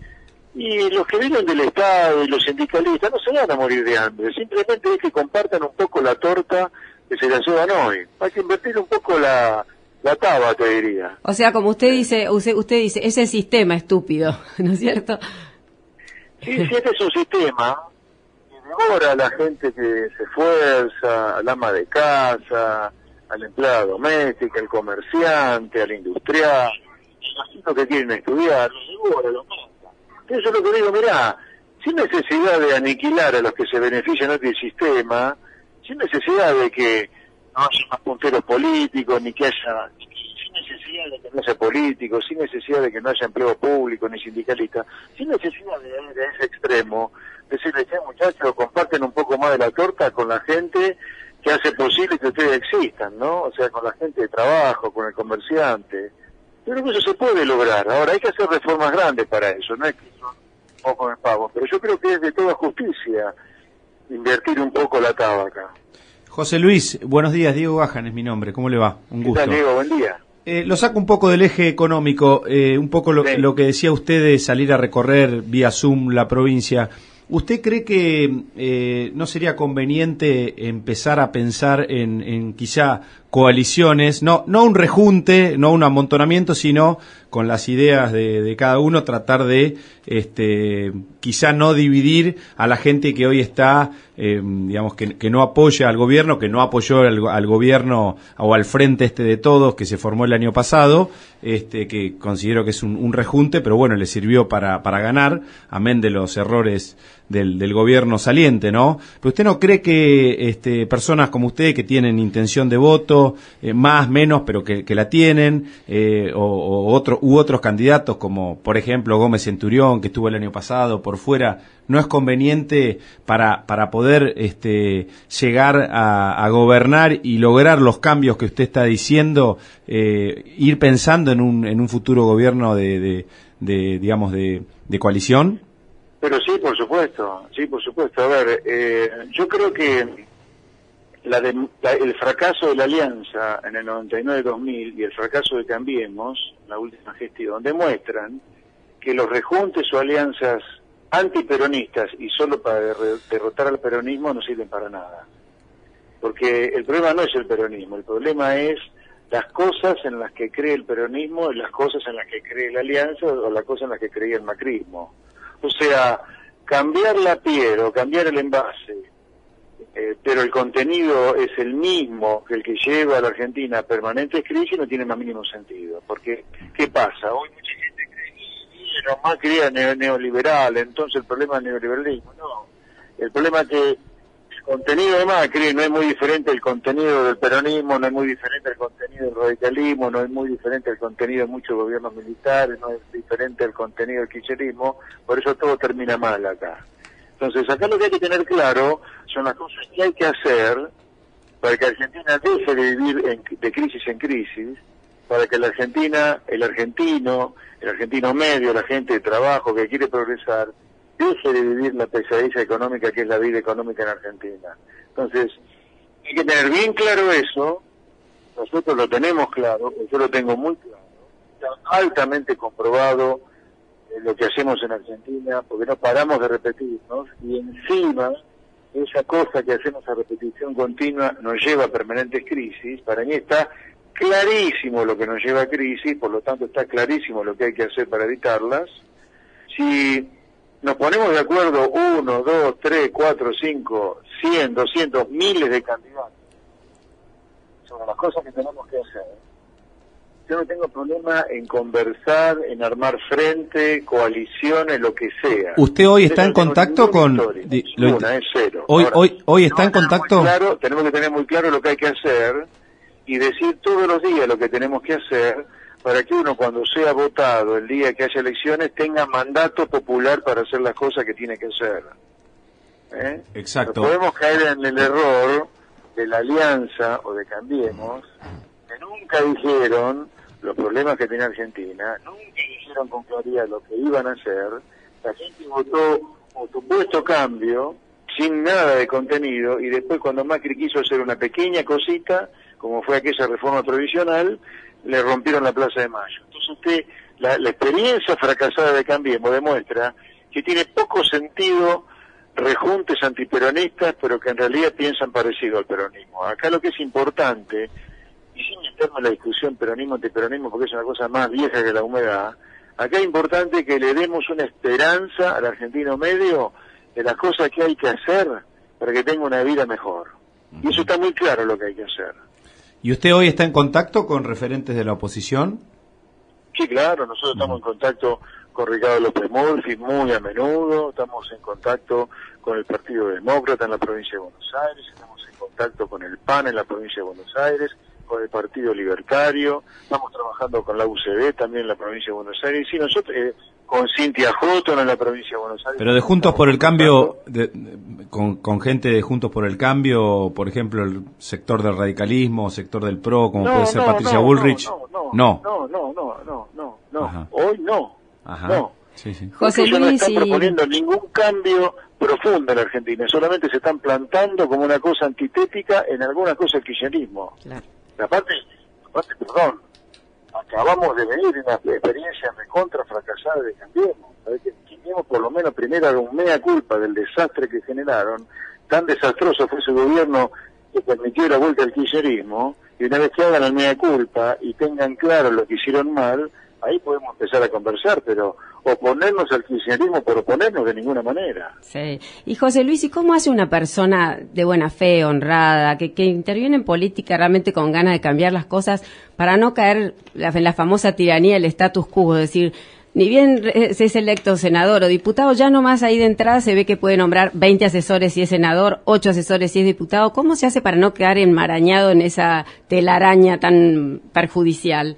Y los que viven del Estado y los sindicalistas no se van a morir de hambre, simplemente es que compartan un poco la torta que se la llevan hoy. Hay que invertir un poco la, la taba, te diría. O sea, como usted dice, usted, usted dice, es el sistema estúpido, ¿no es cierto? Sí, sí, este es un sistema que devora a la gente que se esfuerza, al ama de casa, al empleado doméstico, al comerciante, al industrial, a los que quieren estudiar, devora, mata. Eso es lo que digo, mirá, sin necesidad de aniquilar a los que se benefician de este sistema, sin necesidad de que no haya más punteros políticos, ni que haya, sin necesidad de que no haya políticos, sin necesidad de que no haya empleo público ni sindicalista, sin necesidad de a ese extremo, decirle, che muchachos, comparten un poco más de la torta con la gente que hace posible que ustedes existan, ¿no? O sea, con la gente de trabajo, con el comerciante. Yo creo que eso se puede lograr. Ahora, hay que hacer reformas grandes para eso, no es que son poco de pagos, pero yo creo que es de toda justicia invertir un poco la tabaca. José Luis, buenos días. Diego Gajan es mi nombre. ¿Cómo le va? Un gusto. Diego? Buen día. Eh, lo saco un poco del eje económico, eh, un poco lo, lo, que decía usted de salir a recorrer vía Zoom la provincia. ¿Usted cree que eh, no sería conveniente empezar a pensar en, en, quizá coaliciones, no, no un rejunte, no un amontonamiento, sino con las ideas de, cada uno tratar de este, quizá no dividir a la gente que hoy está, eh, digamos, que, no apoya al gobierno, que no apoyó al, gobierno o al frente este de todos que se formó el año pasado, este, que considero que es un, rejunte, pero bueno, le sirvió para, para ganar, amén de los errores del, del, gobierno saliente, ¿no? Pero usted no cree que este, personas como usted que tienen intención de voto, eh, más, menos, pero que, la tienen, eh, o, o otro, u otros candidatos como por ejemplo Gómez Centurión que estuvo el año pasado por fuera no es conveniente para, para poder este, llegar a, gobernar y lograr los cambios que usted está diciendo eh, ir pensando en un, en un futuro gobierno de, de, digamos de, de, coalición pero sí por supuesto sí por supuesto a ver eh, yo creo que la el fracaso de la alianza en el 99-2000 y el fracaso de Cambiemos, la última gestión, demuestran que los rejuntes o alianzas antiperonistas y solo para derrotar al peronismo no sirven para nada. Porque el problema no es el peronismo, el problema es las cosas en las que cree el peronismo las cosas en las que cree la alianza o las cosas en las que creía el macrismo. O sea, cambiar la piel o cambiar el envase eh, pero el contenido es el mismo que el que lleva a la Argentina a permanentes crisis, no tiene más mínimo sentido. Porque, ¿qué pasa? Hoy mucha gente cree era neoliberal, entonces el problema es neoliberalismo. No, el problema es que contenido de Macri no es muy diferente del contenido del peronismo, no es muy diferente del contenido del radicalismo, no es muy diferente del contenido de muchos gobiernos militares, no es diferente del contenido del kirchnerismo, por eso todo termina mal acá. Entonces, acá lo que hay que tener claro son las cosas que hay que hacer para que Argentina deje de vivir de crisis en crisis, para que la Argentina, el argentino, el argentino medio, la gente de trabajo que quiere progresar, deje de vivir la pesadilla económica que es la vida económica en Argentina. Entonces, hay que tener bien claro eso, nosotros lo tenemos claro, yo lo tengo muy claro, está altamente comprobado lo que hacemos en Argentina, porque no paramos de repetirnos y encima esa cosa que hacemos a repetición continua nos lleva a permanentes crisis, para mí está clarísimo lo que nos lleva a crisis, por lo tanto está clarísimo lo que hay que hacer para evitarlas. Si nos ponemos de acuerdo uno, dos, tres, cuatro, cinco, cien, doscientos, miles de candidatos sobre las cosas que tenemos que hacer, yo no tengo problema en conversar, en armar frente, coaliciones, lo que sea. ¿Usted hoy está en no contacto con... di- lo int- es cero. Hoy, Ahora, hoy, hoy está en contacto... claro- tenemos que tener muy claro lo que hay que hacer y decir todos los días lo que tenemos que hacer para que uno cuando sea votado el día que haya elecciones tenga mandato popular para hacer las cosas que tiene que hacer. ¿Eh? Exacto. No podemos caer en el error de la alianza o de Cambiemos, que nunca dijeron los problemas que tiene Argentina, nunca dijeron con claridad lo que iban a hacer, la gente votó un supuesto cambio sin nada de contenido y después cuando Macri quiso hacer una pequeña cosita, como fue aquella reforma provisional, le rompieron la Plaza de Mayo. Entonces usted, la, la experiencia fracasada de Cambiemos demuestra que tiene poco sentido rejuntes antiperonistas, pero que en realidad piensan parecido al peronismo. Acá lo que es importante, y sin meterme en la discusión peronismo-antiperonismo, porque es una cosa más vieja que la humedad, acá es importante que le demos una esperanza al argentino medio de las cosas que hay que hacer para que tenga una vida mejor. Y eso está muy claro lo que hay que hacer. ¿Y usted hoy está en contacto con referentes de la oposición? Sí, claro, nosotros estamos en contacto con Ricardo López Murphy muy a menudo, estamos en contacto con el Partido Demócrata en la provincia de Buenos Aires, estamos en contacto con el PAN en la provincia de Buenos Aires, con el Partido Libertario, estamos trabajando con la UCD también en la provincia de Buenos Aires, y nosotros eh, con Cintia Houghton en la provincia de Buenos Aires. Pero de Juntos por el Cambio, de- de- con, con gente de Juntos por el Cambio, por ejemplo, el sector del radicalismo, sector del PRO, como puede ser Patricia Bullrich. No, no, No. no, no, no, no, no, no, Ajá. hoy no. Ajá. No. Sí, sí. José ellos no Luis están y- proponiendo ningún cambio profundo en la Argentina, solamente se están plantando como una cosa antitética en algunas cosas el kirchnerismo. Claro. Aparte, aparte, perdón, acabamos de venir una experiencia recontra fracasada de Cambiemos. Cambiemos por lo menos primero haga un mea culpa del desastre que generaron. Tan desastroso fue su gobierno que permitió la vuelta al kirchnerismo. Y una vez que hagan el mea culpa y tengan claro lo que hicieron mal, ahí podemos empezar a conversar, pero oponernos al kirchnerismo por oponernos de ninguna manera. Sí. Y José Luis, ¿y cómo hace una persona de buena fe, honrada, que, que interviene en política realmente con ganas de cambiar las cosas para no caer en la famosa tiranía del status quo? Es decir, ni bien se es electo senador o diputado, ya nomás ahí de entrada se ve que puede nombrar 20 asesores si es senador, 8 asesores si es diputado. ¿Cómo se hace para no quedar enmarañado en esa telaraña tan perjudicial?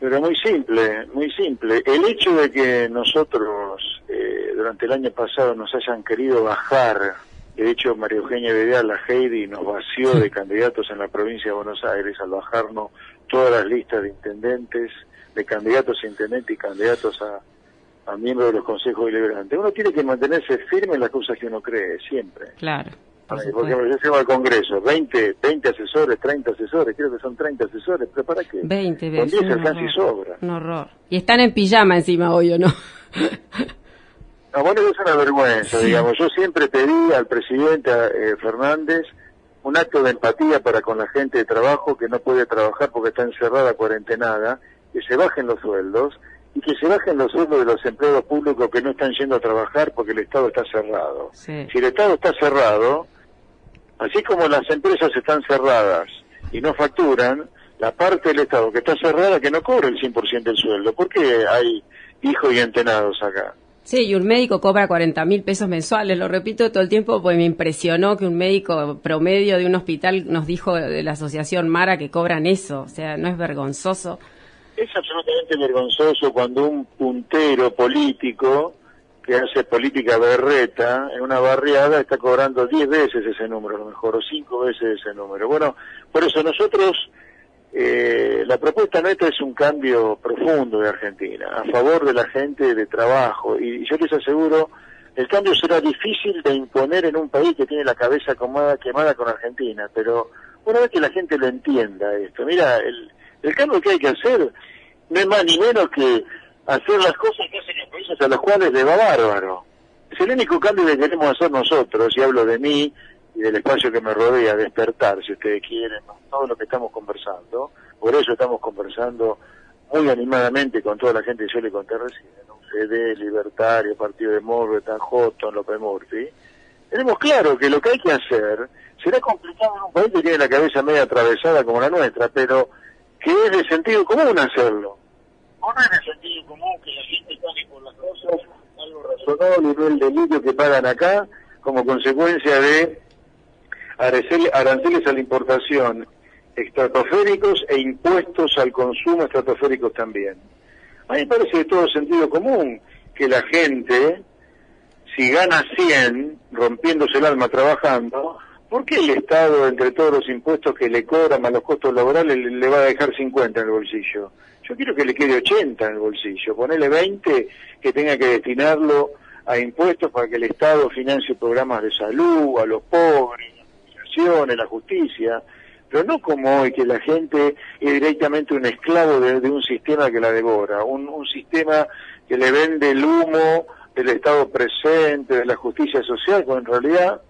Pero muy simple, muy simple. El hecho de que nosotros eh, durante el año pasado nos hayan querido bajar, de hecho María Eugenia Vidal, la Heidi, nos vació de candidatos en la provincia de Buenos Aires al bajarnos todas las listas de intendentes, de candidatos a intendente y candidatos a, a miembros de los consejos deliberantes. Uno tiene que mantenerse firme en las cosas que uno cree, siempre. Claro. Supuesto. yo llego al Congreso, 20, 20 asesores, 30 asesores, creo que son 30 asesores, pero ¿para qué? 20 Con veces. 10 un alcanza y sobra. Un horror. Y están en pijama encima hoy, ¿o no? No, bueno, es una vergüenza, digamos. Yo siempre pedí al presidente eh, Fernández un acto de empatía para con la gente de trabajo que no puede trabajar porque está encerrada, cuarentenada, que se bajen los sueldos y que se bajen los sueldos de los empleados públicos que no están yendo a trabajar porque el Estado está cerrado. Sí. Si el Estado está cerrado, así como las empresas están cerradas y no facturan, la parte del Estado que está cerrada que no cobre el 100% del sueldo. ¿Por qué hay hijos y entenados acá? Sí, y un médico cobra 40 mil pesos mensuales, lo repito todo el tiempo, pues me impresionó que un médico promedio de un hospital nos dijo de la asociación Mara que cobran eso, o sea, no es vergonzoso. Es absolutamente vergonzoso cuando un puntero político que hace política berreta en una barriada está cobrando 10 veces ese número, a lo mejor, o 5 veces ese número. Bueno, por eso nosotros, eh, la propuesta nuestra es un cambio profundo de Argentina, a favor de la gente de trabajo. Y yo les aseguro, el cambio será difícil de imponer en un país que tiene la cabeza quemada, quemada con Argentina, pero una vez que la gente lo entienda esto, mira, el, el cambio que hay que hacer no es más ni menos que hacer las cosas que hacen los países a los cuales le va bárbaro. Es el único cambio que queremos hacer nosotros, y hablo de mí y del espacio que me rodea, despertar, si ustedes quieren, todo lo que estamos conversando. Por eso estamos conversando muy animadamente con toda la gente que yo le conté recién, ¿no? CD, Libertario, Partido Demócrata, Houghton, López Murphy. Tenemos claro que lo que hay que hacer será complicado en un país que tiene la cabeza media atravesada como la nuestra, pero que es de sentido común hacerlo. No es de sentido común que la gente pague por las cosas algo razonable y no el delirio que pagan acá como consecuencia de aranceles, a la importación estratosféricos e impuestos al consumo estratosféricos también. A mí me parece de todo sentido común que la gente, si gana 100 rompiéndose el alma trabajando, ¿por qué el Estado, entre todos los impuestos que le cobran a los costos laborales, le, le va a dejar 50 en el bolsillo? Yo quiero que le quede 80 en el bolsillo, ponerle 20 que tenga que destinarlo a impuestos para que el Estado financie programas de salud, a los pobres, jubilaciones, la justicia, pero no como hoy que la gente es directamente un esclavo de, de un sistema que la devora, un, un sistema que le vende el humo del Estado presente, de la justicia social, cuando en realidad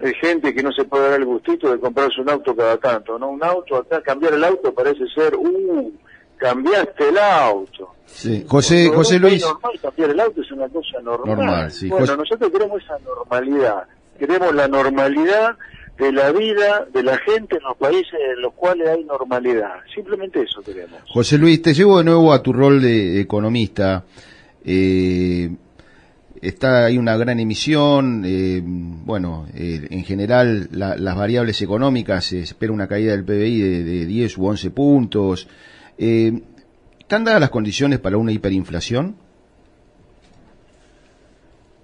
hay gente que no se puede dar el gustito de comprarse un auto cada tanto, ¿no? Un auto acá, cambiar el auto parece ser, uh, cambiaste el auto. Sí. José, José Luis. normal, cambiar el auto es una cosa normal. Normal, sí. Bueno, José- nosotros queremos esa normalidad. Queremos la normalidad de la vida de la gente en los países en los cuales hay normalidad. Simplemente eso queremos. José Luis, te llevo de nuevo a tu rol de economista. Eh, está hay una gran emisión, eh, bueno, eh, en general la- las variables económicas se espera una caída del PBI de, de 10 u 11 puntos. Eh, ¿Están dadas las condiciones para una hiperinflación?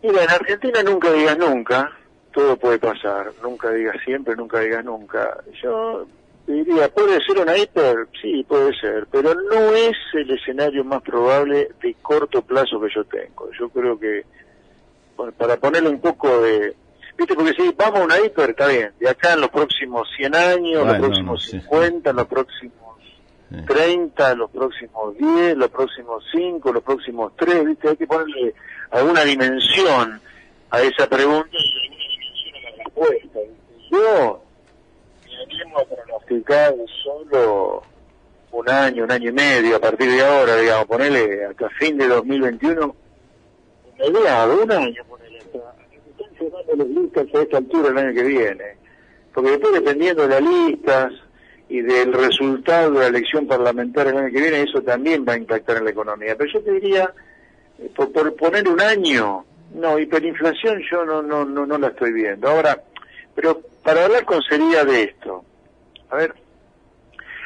Mira, en Argentina nunca digas nunca, todo puede pasar, nunca digas siempre, nunca digas nunca. Yo diría, ¿puede ser una hiper? Sí, puede ser, pero no es el escenario más probable de corto plazo que yo tengo. Yo creo que, bueno, para ponerle un poco de... Viste, porque si vamos a una hiper, está bien, de acá en los próximos 100 años, los próximos no, sí. 50, los próximos 30, los próximos 10, los próximos 5, los próximos 3, ¿viste? Hay que ponerle alguna dimensión a esa pregunta y alguna dimensión a la respuesta. Yo me animo a solo un año, un año y medio a partir de ahora, digamos, ponerle hasta fin de 2021, mediado, un año, ponerle hasta, están cerrando las listas a esta altura el año que viene. Porque después dependiendo de las listas y del resultado de la elección parlamentaria el año que viene, eso también va a impactar en la economía. Pero yo te diría, eh, por, poner un año, no, hiperinflación yo no, no, no, no la estoy viendo. Ahora, pero para hablar con seriedad de esto, a ver,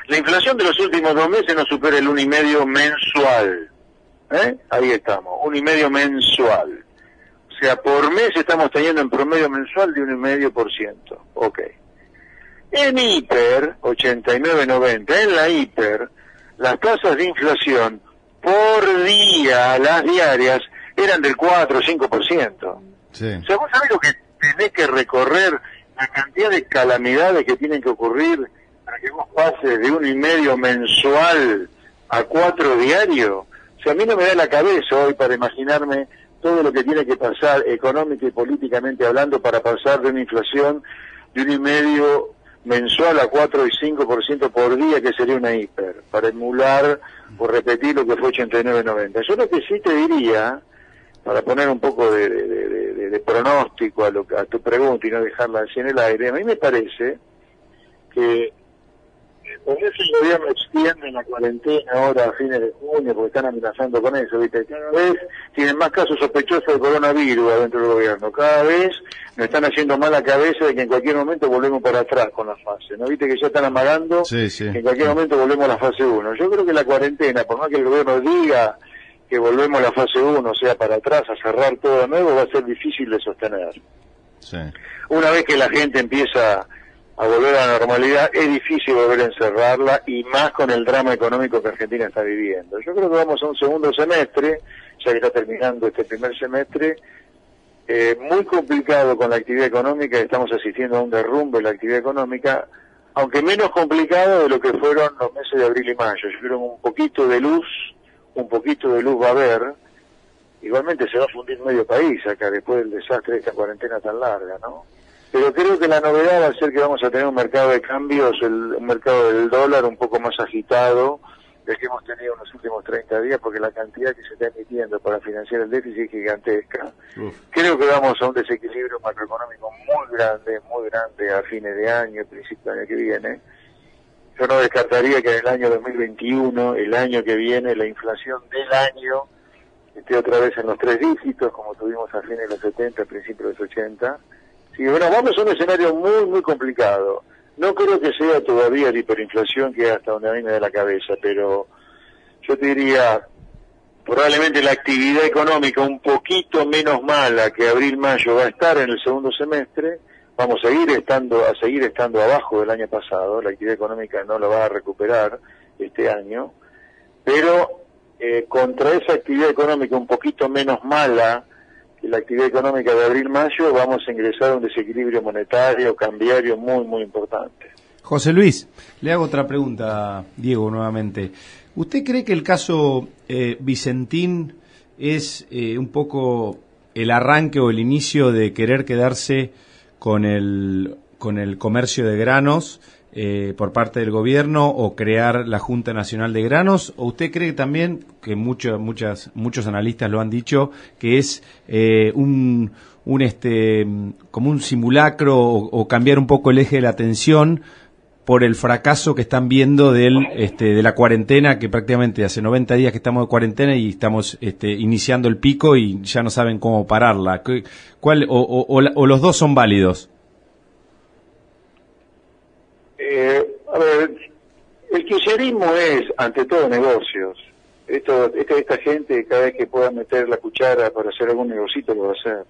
la inflación de los últimos dos meses no supera el uno y medio mensual. ¿Eh? Ahí estamos, un y medio mensual. O sea, por mes estamos teniendo en promedio mensual de un y medio por ciento. Ok. En hiper, 89.90, en la hiper, las tasas de inflación por día, las diarias, eran del 4 o 5%. Sí. O sea, vos sabés lo que tenés que recorrer, la cantidad de calamidades que tienen que ocurrir para que vos pases de uno y medio mensual a cuatro diario. O sea, a mí no me da la cabeza hoy para imaginarme todo lo que tiene que pasar económica y políticamente hablando para pasar de una inflación de un y medio mensual a 4 y 5% por día, que sería una hiper, para emular o repetir lo que fue 89.90. Yo lo que sí te diría, para poner un poco de, pronóstico a, lo, a tu pregunta y no dejarla así en el aire, a mí me parece que por eso el gobierno extiende la cuarentena ahora a fines de junio, porque están amenazando con eso, ¿viste? Cada vez tienen más casos sospechosos de coronavirus adentro del gobierno. Cada vez nos están haciendo mal la cabeza de que en cualquier momento volvemos para atrás con la fase, ¿no? ¿Viste que ya están amagando? Sí, sí. que en cualquier momento volvemos a la fase 1. Yo creo que la cuarentena, por más que el gobierno diga que volvemos a la fase 1, o sea, para atrás, a cerrar todo de nuevo, va a ser difícil de sostener. Sí. Una vez que la gente empieza a volver a la normalidad, es difícil volver a encerrarla y más con el drama económico que Argentina está viviendo. Yo creo que vamos a un segundo semestre, ya que está terminando este primer semestre, eh, muy complicado con la actividad económica, estamos asistiendo a un derrumbe en la actividad económica, aunque menos complicado de lo que fueron los meses de abril y mayo. Yo creo que un poquito de luz, un poquito de luz va a haber, igualmente se va a fundir medio país acá después del desastre de esta cuarentena tan larga, ¿no? Pero creo que la novedad va a ser que vamos a tener un mercado de cambios, el, un mercado del dólar un poco más agitado del que hemos tenido en los últimos 30 días, porque la cantidad que se está emitiendo para financiar el déficit es gigantesca. Creo que vamos a un desequilibrio macroeconómico muy grande, muy grande a fines de año, principio del año que viene. yo no descartaría que en el año 2021, el año que viene, la inflación del año esté otra vez en los tres dígitos, como tuvimos a fines de los 70, principios de los 80. Sí, bueno, vamos a un escenario muy, muy complicado. No creo que sea todavía la hiperinflación que hasta donde me da la cabeza, pero yo te diría, probablemente la actividad económica un poquito menos mala que abril-mayo va a estar en el segundo semestre, vamos a seguir estando, a seguir estando abajo del año pasado, la actividad económica no lo va a recuperar este año, pero eh, contra esa actividad económica un poquito menos mala la actividad económica de abril-mayo, vamos a ingresar a un desequilibrio monetario, cambiario muy, muy importante. José Luis, le hago otra pregunta, Diego, nuevamente. ¿Usted cree que el caso eh, Vicentín es eh, un poco el arranque o el inicio de querer quedarse con el, con el comercio de granos eh, por parte del gobierno o crear la Junta Nacional de Granos? ¿O usted cree también, que muchos muchas, muchos analistas lo han dicho, que es eh, un, un este, como un simulacro o, cambiar un poco el eje de la atención por el fracaso que están viendo del, este, de la cuarentena, que prácticamente hace 90 días que estamos de cuarentena y estamos este, iniciando el pico y ya no saben cómo pararla. ¿Cuál, o, o los dos son válidos? Eh, a ver, el kirchnerismo es, ante todo, negocios. Esto, esta, gente, cada vez que pueda meter la cuchara para hacer algún negocito, lo va a hacer.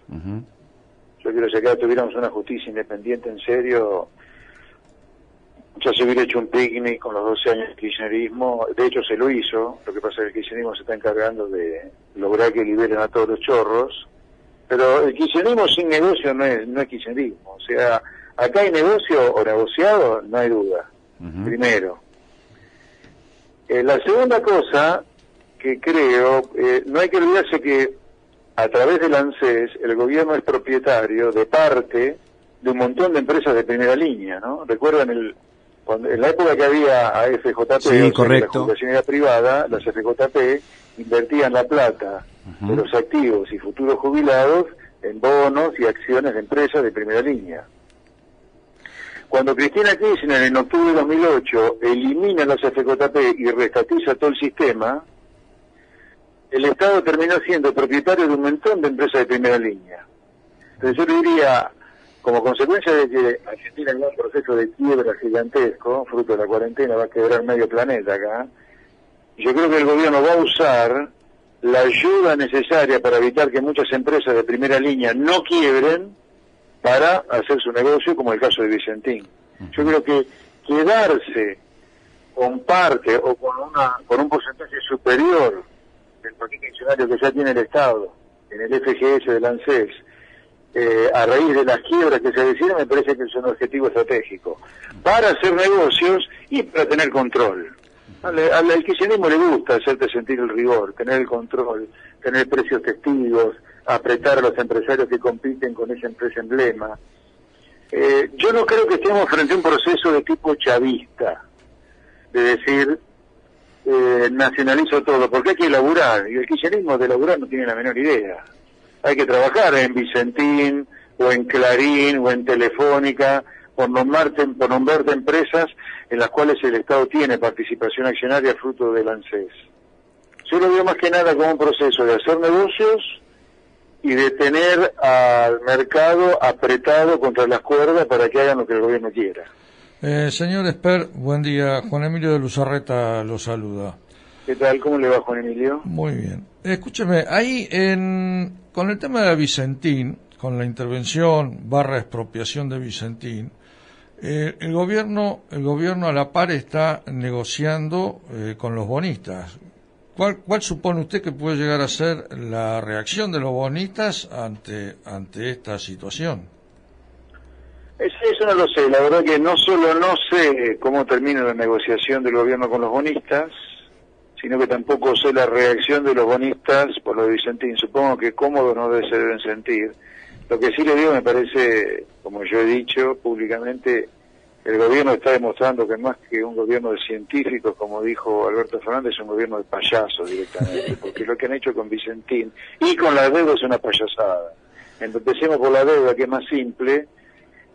Yo quiero que acá tuviéramos una justicia independiente en serio. Ya se hubiera hecho un picnic con los 12 años de kirchnerismo. De hecho, se lo hizo. Lo que pasa es que el kirchnerismo se está encargando de lograr que liberen a todos los chorros. Pero el kirchnerismo sin negocio no es, no es kirchnerismo. O sea, Acá hay negocio o negociado, no hay duda. Primero. Eh, la segunda cosa que creo, eh, no hay que olvidarse que a través del ANSES el gobierno es propietario de parte de un montón de empresas de primera línea, ¿no? Recuerdan el, cuando, en la época que había AFJP, sí, correcto. la privada, las FJP invertían la plata de los activos y futuros jubilados en bonos y acciones de empresas de primera línea. Cuando Cristina Kirchner en octubre de 2008 elimina los FJP y restatiza todo el sistema, el Estado terminó siendo propietario de un montón de empresas de primera línea. Entonces yo le diría, como consecuencia de que Argentina en un proceso de quiebra gigantesco, fruto de la cuarentena, va a quebrar medio planeta acá, yo creo que el gobierno va a usar la ayuda necesaria para evitar que muchas empresas de primera línea no quiebren, para hacer su negocio, como el caso de Vicentín. Yo creo que quedarse con parte o con, una, con un porcentaje superior del paquete accionario que ya tiene el Estado en el FGS del ANSES, eh, a raíz de las quiebras que se deciden, me parece que es un objetivo estratégico para hacer negocios y para tener control. Al, al, al le gusta hacerte sentir el rigor, tener el control, tener precios testigos, apretar a los empresarios que compiten con esa empresa emblema. Eh, yo no creo que estemos frente a un proceso de tipo chavista, de decir, eh, nacionalizo todo, porque hay que elaborar, y el kirchnerismo de laburar no tiene la menor idea. Hay que trabajar en Vicentín, o en Clarín, o en Telefónica, por nombrarte, por nombrarte empresas en las cuales el Estado tiene participación accionaria fruto del ANSES. Yo lo veo más que nada como un proceso de hacer negocios, y de tener al mercado apretado contra las cuerdas para que hagan lo que el gobierno quiera. Eh, señor Esper, buen día. Juan Emilio de Luzarreta lo saluda. ¿Qué tal? ¿Cómo le va, Juan Emilio? Muy bien. Escúcheme, ahí en, con el tema de Vicentín, con la intervención barra expropiación de Vicentín, eh, el gobierno el gobierno a la par está negociando eh, con los bonistas ¿Cuál, ¿Cuál supone usted que puede llegar a ser la reacción de los bonistas ante, ante esta situación? Eso no lo sé, la verdad que no solo no sé cómo termina la negociación del gobierno con los bonistas, sino que tampoco sé la reacción de los bonistas por lo de Vicentín. Supongo que cómodos no se deben sentir. Lo que sí le digo me parece, como yo he dicho públicamente, el gobierno está demostrando que más que un gobierno de científicos, como dijo Alberto Fernández, es un gobierno de payasos directamente, porque lo que han hecho con Vicentín y con la deuda es una payasada. Empecemos por la deuda, que es más simple.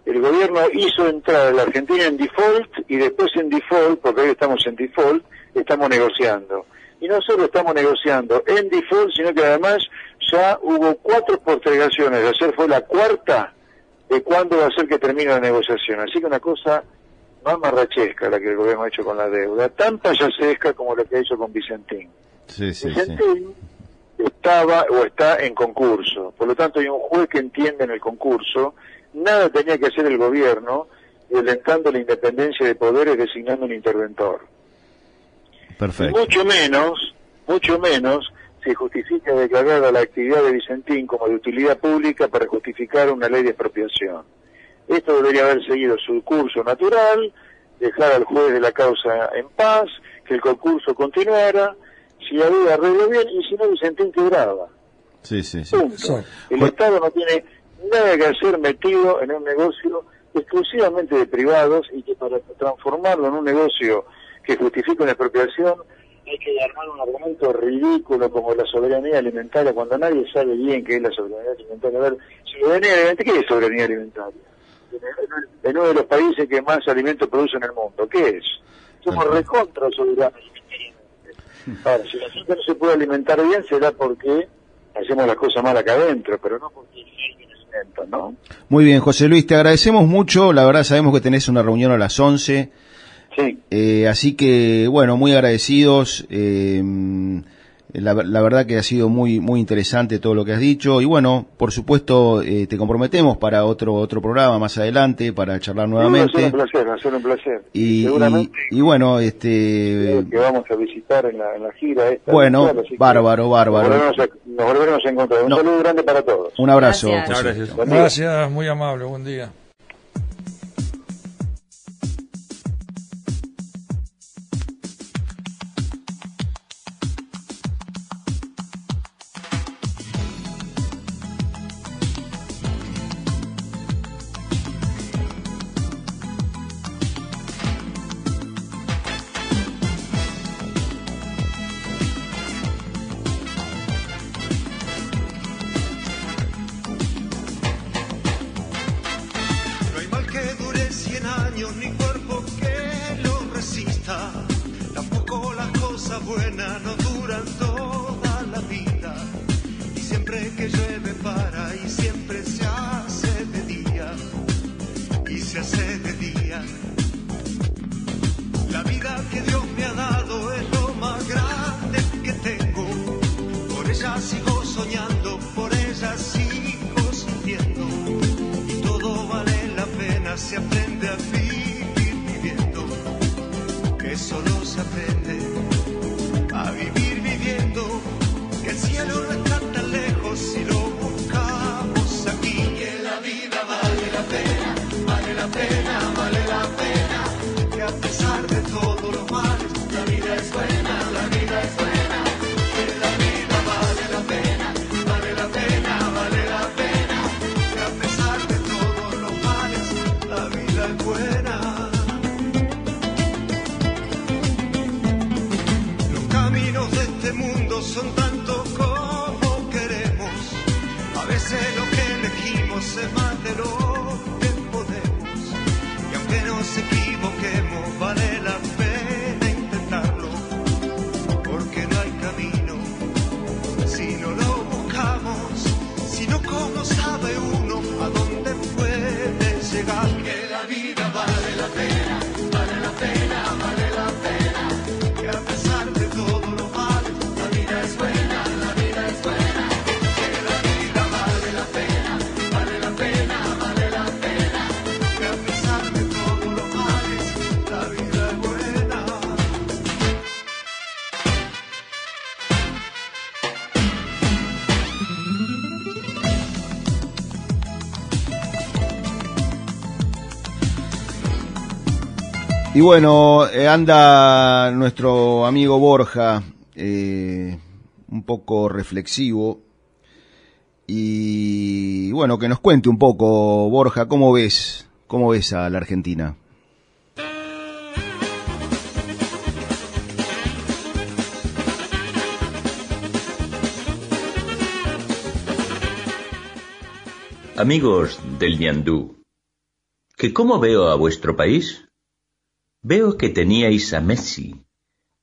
el gobierno hizo entrar a la Argentina en default y después en default, porque hoy estamos en default, estamos negociando. Y no solo estamos negociando en default, sino que además ya hubo cuatro postergaciones. Ayer fue la cuarta de cuándo va a ser que termine la negociación. Así que una cosa más marrachesca la que el gobierno ha hecho con la deuda, tan payasesca como lo que ha hecho con Vicentín. Sí, sí, sí. Vicentín estaba o está en concurso, por lo tanto hay un juez que entiende en el concurso, nada tenía que hacer el gobierno violentando la independencia de poderes designando un interventor. Y Perfecto. mucho menos, mucho menos se justifica declarar a la actividad de Vicentín como de utilidad pública para justificar una ley de expropiación. Esto debería haber seguido su curso natural, dejar al juez de la causa en paz, que el concurso continuara, si había arreglo bien y si no Vicentín quebraba. Sí, sí, sí. Punto. El Estado no tiene nada que hacer metido en un negocio exclusivamente de privados y que para transformarlo en un negocio que justifique una expropiación hay que armar un argumento ridículo como la soberanía alimentaria cuando nadie sabe bien qué es la soberanía alimentaria. A ver, soberanía alimentaria, ¿qué es soberanía alimentaria? En- uno de los países que más alimentos produce en el mundo, ¿qué es? Somos recontra soberanos. Ahora, si la gente no se puede alimentar bien será porque hacemos las cosas mal acá adentro, pero no porque ¿no? Muy bien, José Luis, te agradecemos mucho. La verdad sabemos que tenés una reunión a las 11. Sí. Eh, así que, bueno, muy agradecidos. eh, la, la verdad que ha sido muy muy interesante todo lo que has dicho. Y bueno, por supuesto, eh, te comprometemos para otro otro programa más adelante, para charlar Va a ser nuevamente. un placer, va a ser un placer. Y, Seguramente y, y bueno, este... que vamos a visitar en la, en la gira esta. Bueno, virtual, bárbaro, bárbaro. Nos volveremos a, nos volveremos a encontrar. Un No. saludo grande para todos. Un abrazo. Gracias. José. Gracias. Gracias, muy amable, buen día. Si aprende a vivir viviendo, que solo se aprende a vivir viviendo, que el cielo no está tan lejos si lo buscamos aquí, que la vida vale la pena, vale la pena, vale la pena, vale la Y bueno, eh, anda nuestro amigo Borja, eh, un poco reflexivo. Y bueno, que nos cuente un poco, Borja, ¿cómo ves? ¿Cómo ves a la Argentina? Amigos del Ñandú, ¿Que cómo veo a vuestro país? Veo que teníais a Messi,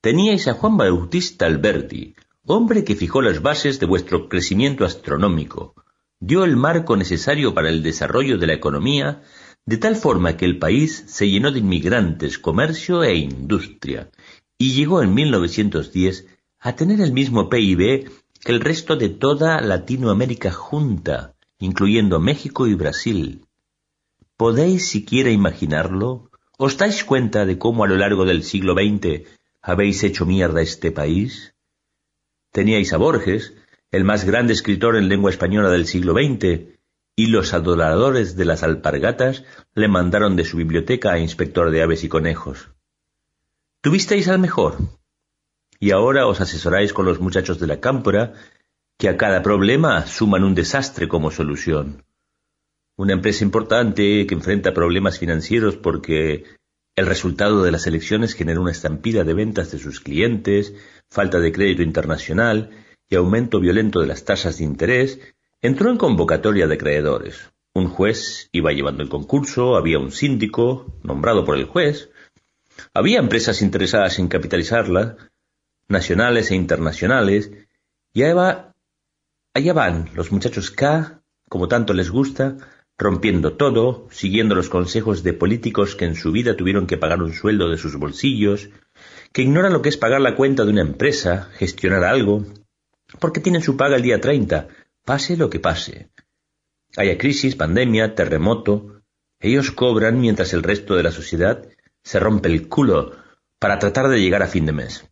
teníais a Juan Bautista Alberti, hombre que fijó las bases de vuestro crecimiento astronómico, dio el marco necesario para el desarrollo de la economía, de tal forma que el país se llenó de inmigrantes, comercio e industria, y llegó en 1910 a tener el mismo PIB que el resto de toda Latinoamérica junta, incluyendo México y Brasil. ¿Podéis siquiera imaginarlo? ¿Os dais cuenta de cómo a lo largo del siglo XX habéis hecho mierda este país? Teníais a Borges, el más grande escritor en lengua española del siglo XX, y los adoradores de las alpargatas le mandaron de su biblioteca a inspector de aves y conejos. Tuvisteis al mejor, y ahora os asesoráis con los muchachos de la cámpora, que a cada problema suman un desastre como solución. Una empresa importante que enfrenta problemas financieros porque el resultado de las elecciones generó una estampida de ventas de sus clientes, falta de crédito internacional y aumento violento de las tasas de interés, entró en convocatoria de acreedores. Un juez iba llevando el concurso, había un síndico nombrado por el juez, había empresas interesadas en capitalizarla, nacionales e internacionales, y allá, allá van los muchachos K, como tanto les gusta, rompiendo todo, siguiendo los consejos de políticos que en su vida tuvieron que pagar un sueldo de sus bolsillos, que ignoran lo que es pagar la cuenta de una empresa, gestionar algo, porque tienen su paga el día 30, pase lo que pase. Haya crisis, pandemia, terremoto, ellos cobran mientras el resto de la sociedad se rompe el culo para tratar de llegar a fin de mes.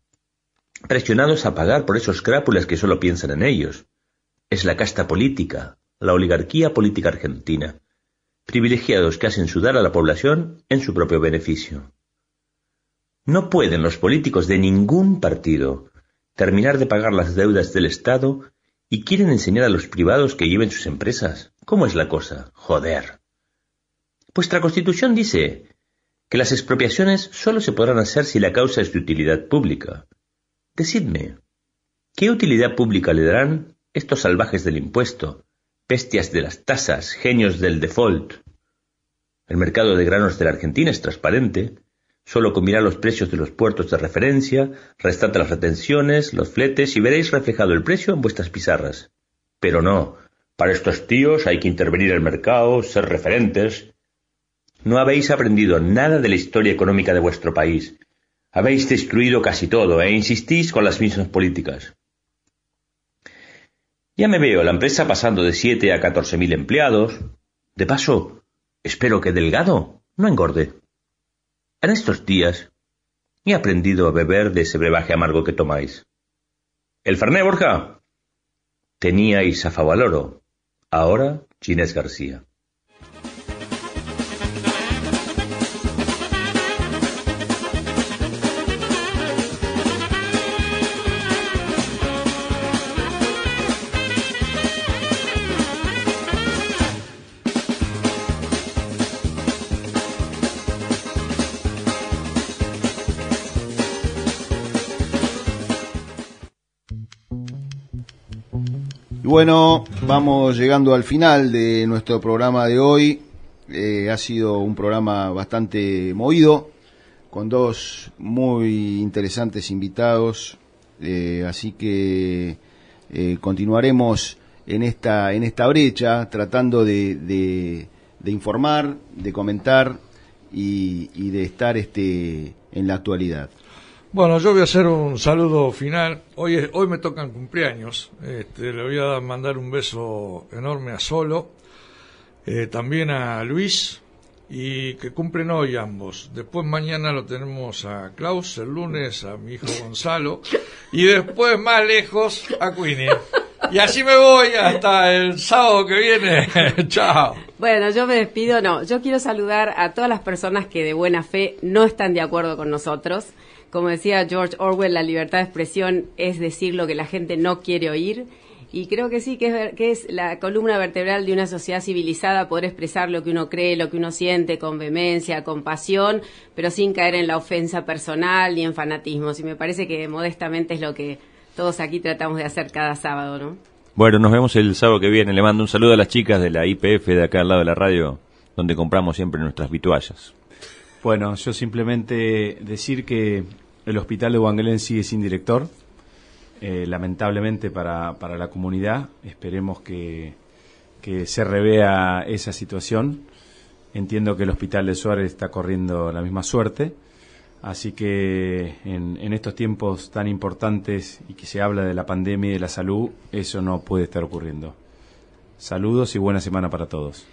Presionados a pagar por esos crápulas que solo piensan en ellos. Es la casta política, la oligarquía política argentina, privilegiados que hacen sudar a la población en su propio beneficio. No pueden los políticos de ningún partido terminar de pagar las deudas del Estado y quieren enseñar a los privados que lleven sus empresas. ¿Cómo es la cosa? Joder. Vuestra Constitución dice que las expropiaciones solo se podrán hacer si la causa es de utilidad pública. Decidme, ¿qué utilidad pública le darán estos salvajes del impuesto, bestias de las tasas, genios del default. El mercado de granos de la Argentina es transparente, solo combinad los precios de los puertos de referencia, restad las retenciones, los fletes y veréis reflejado el precio en vuestras pizarras. Pero no, para estos tíos hay que intervenir el mercado, ser referentes. No habéis aprendido nada de la historia económica de vuestro país. Habéis destruido casi todo e insistís con las mismas políticas. Ya me veo la empresa pasando de siete a catorce mil empleados. De paso, espero que Delgado no engorde. En estos días he aprendido a beber de ese brebaje amargo que tomáis. El Ferné Borja. Teníais a Favaloro. Ahora Ginés García. Bueno, vamos llegando al final de nuestro programa de hoy. Eh, ha sido un programa bastante movido, con dos muy interesantes invitados. Eh, así que eh, continuaremos en esta, en esta brecha, tratando de, informar, de comentar y, y de estar este, en la actualidad. Bueno, yo voy a hacer un saludo final. Hoy, hoy me tocan cumpleaños. Este, le voy a mandar un beso enorme a Solo, eh, también a Luis, y que cumplen hoy ambos. Después mañana lo tenemos a Klaus, el lunes a mi hijo Gonzalo, y después más lejos a Queenie. Y así me voy hasta el sábado que viene. Chao. Bueno, yo me despido. No, yo quiero saludar a todas las personas que de buena fe no están de acuerdo con nosotros como decía George Orwell, la libertad de expresión es decir lo que la gente no quiere oír. Y creo que sí, que es, que es la columna vertebral de una sociedad civilizada poder expresar lo que uno cree, lo que uno siente con vehemencia, con pasión, pero sin caer en la ofensa personal ni en fanatismos. Y me parece que modestamente es lo que todos aquí tratamos de hacer cada sábado, ¿no? Bueno, nos vemos el sábado que viene. Le mando un saludo a las chicas de la IPF de acá al lado de la radio donde compramos siempre nuestras vituallas. Bueno, yo simplemente decir que el hospital de Wangelén sigue sin director, eh, lamentablemente para, para la comunidad. Esperemos que, que se revea esa situación. Entiendo que el hospital de Suárez está corriendo la misma suerte. Así que en, estos tiempos tan importantes y que se habla de la pandemia y de la salud, eso no puede estar ocurriendo. Saludos y buena semana para todos.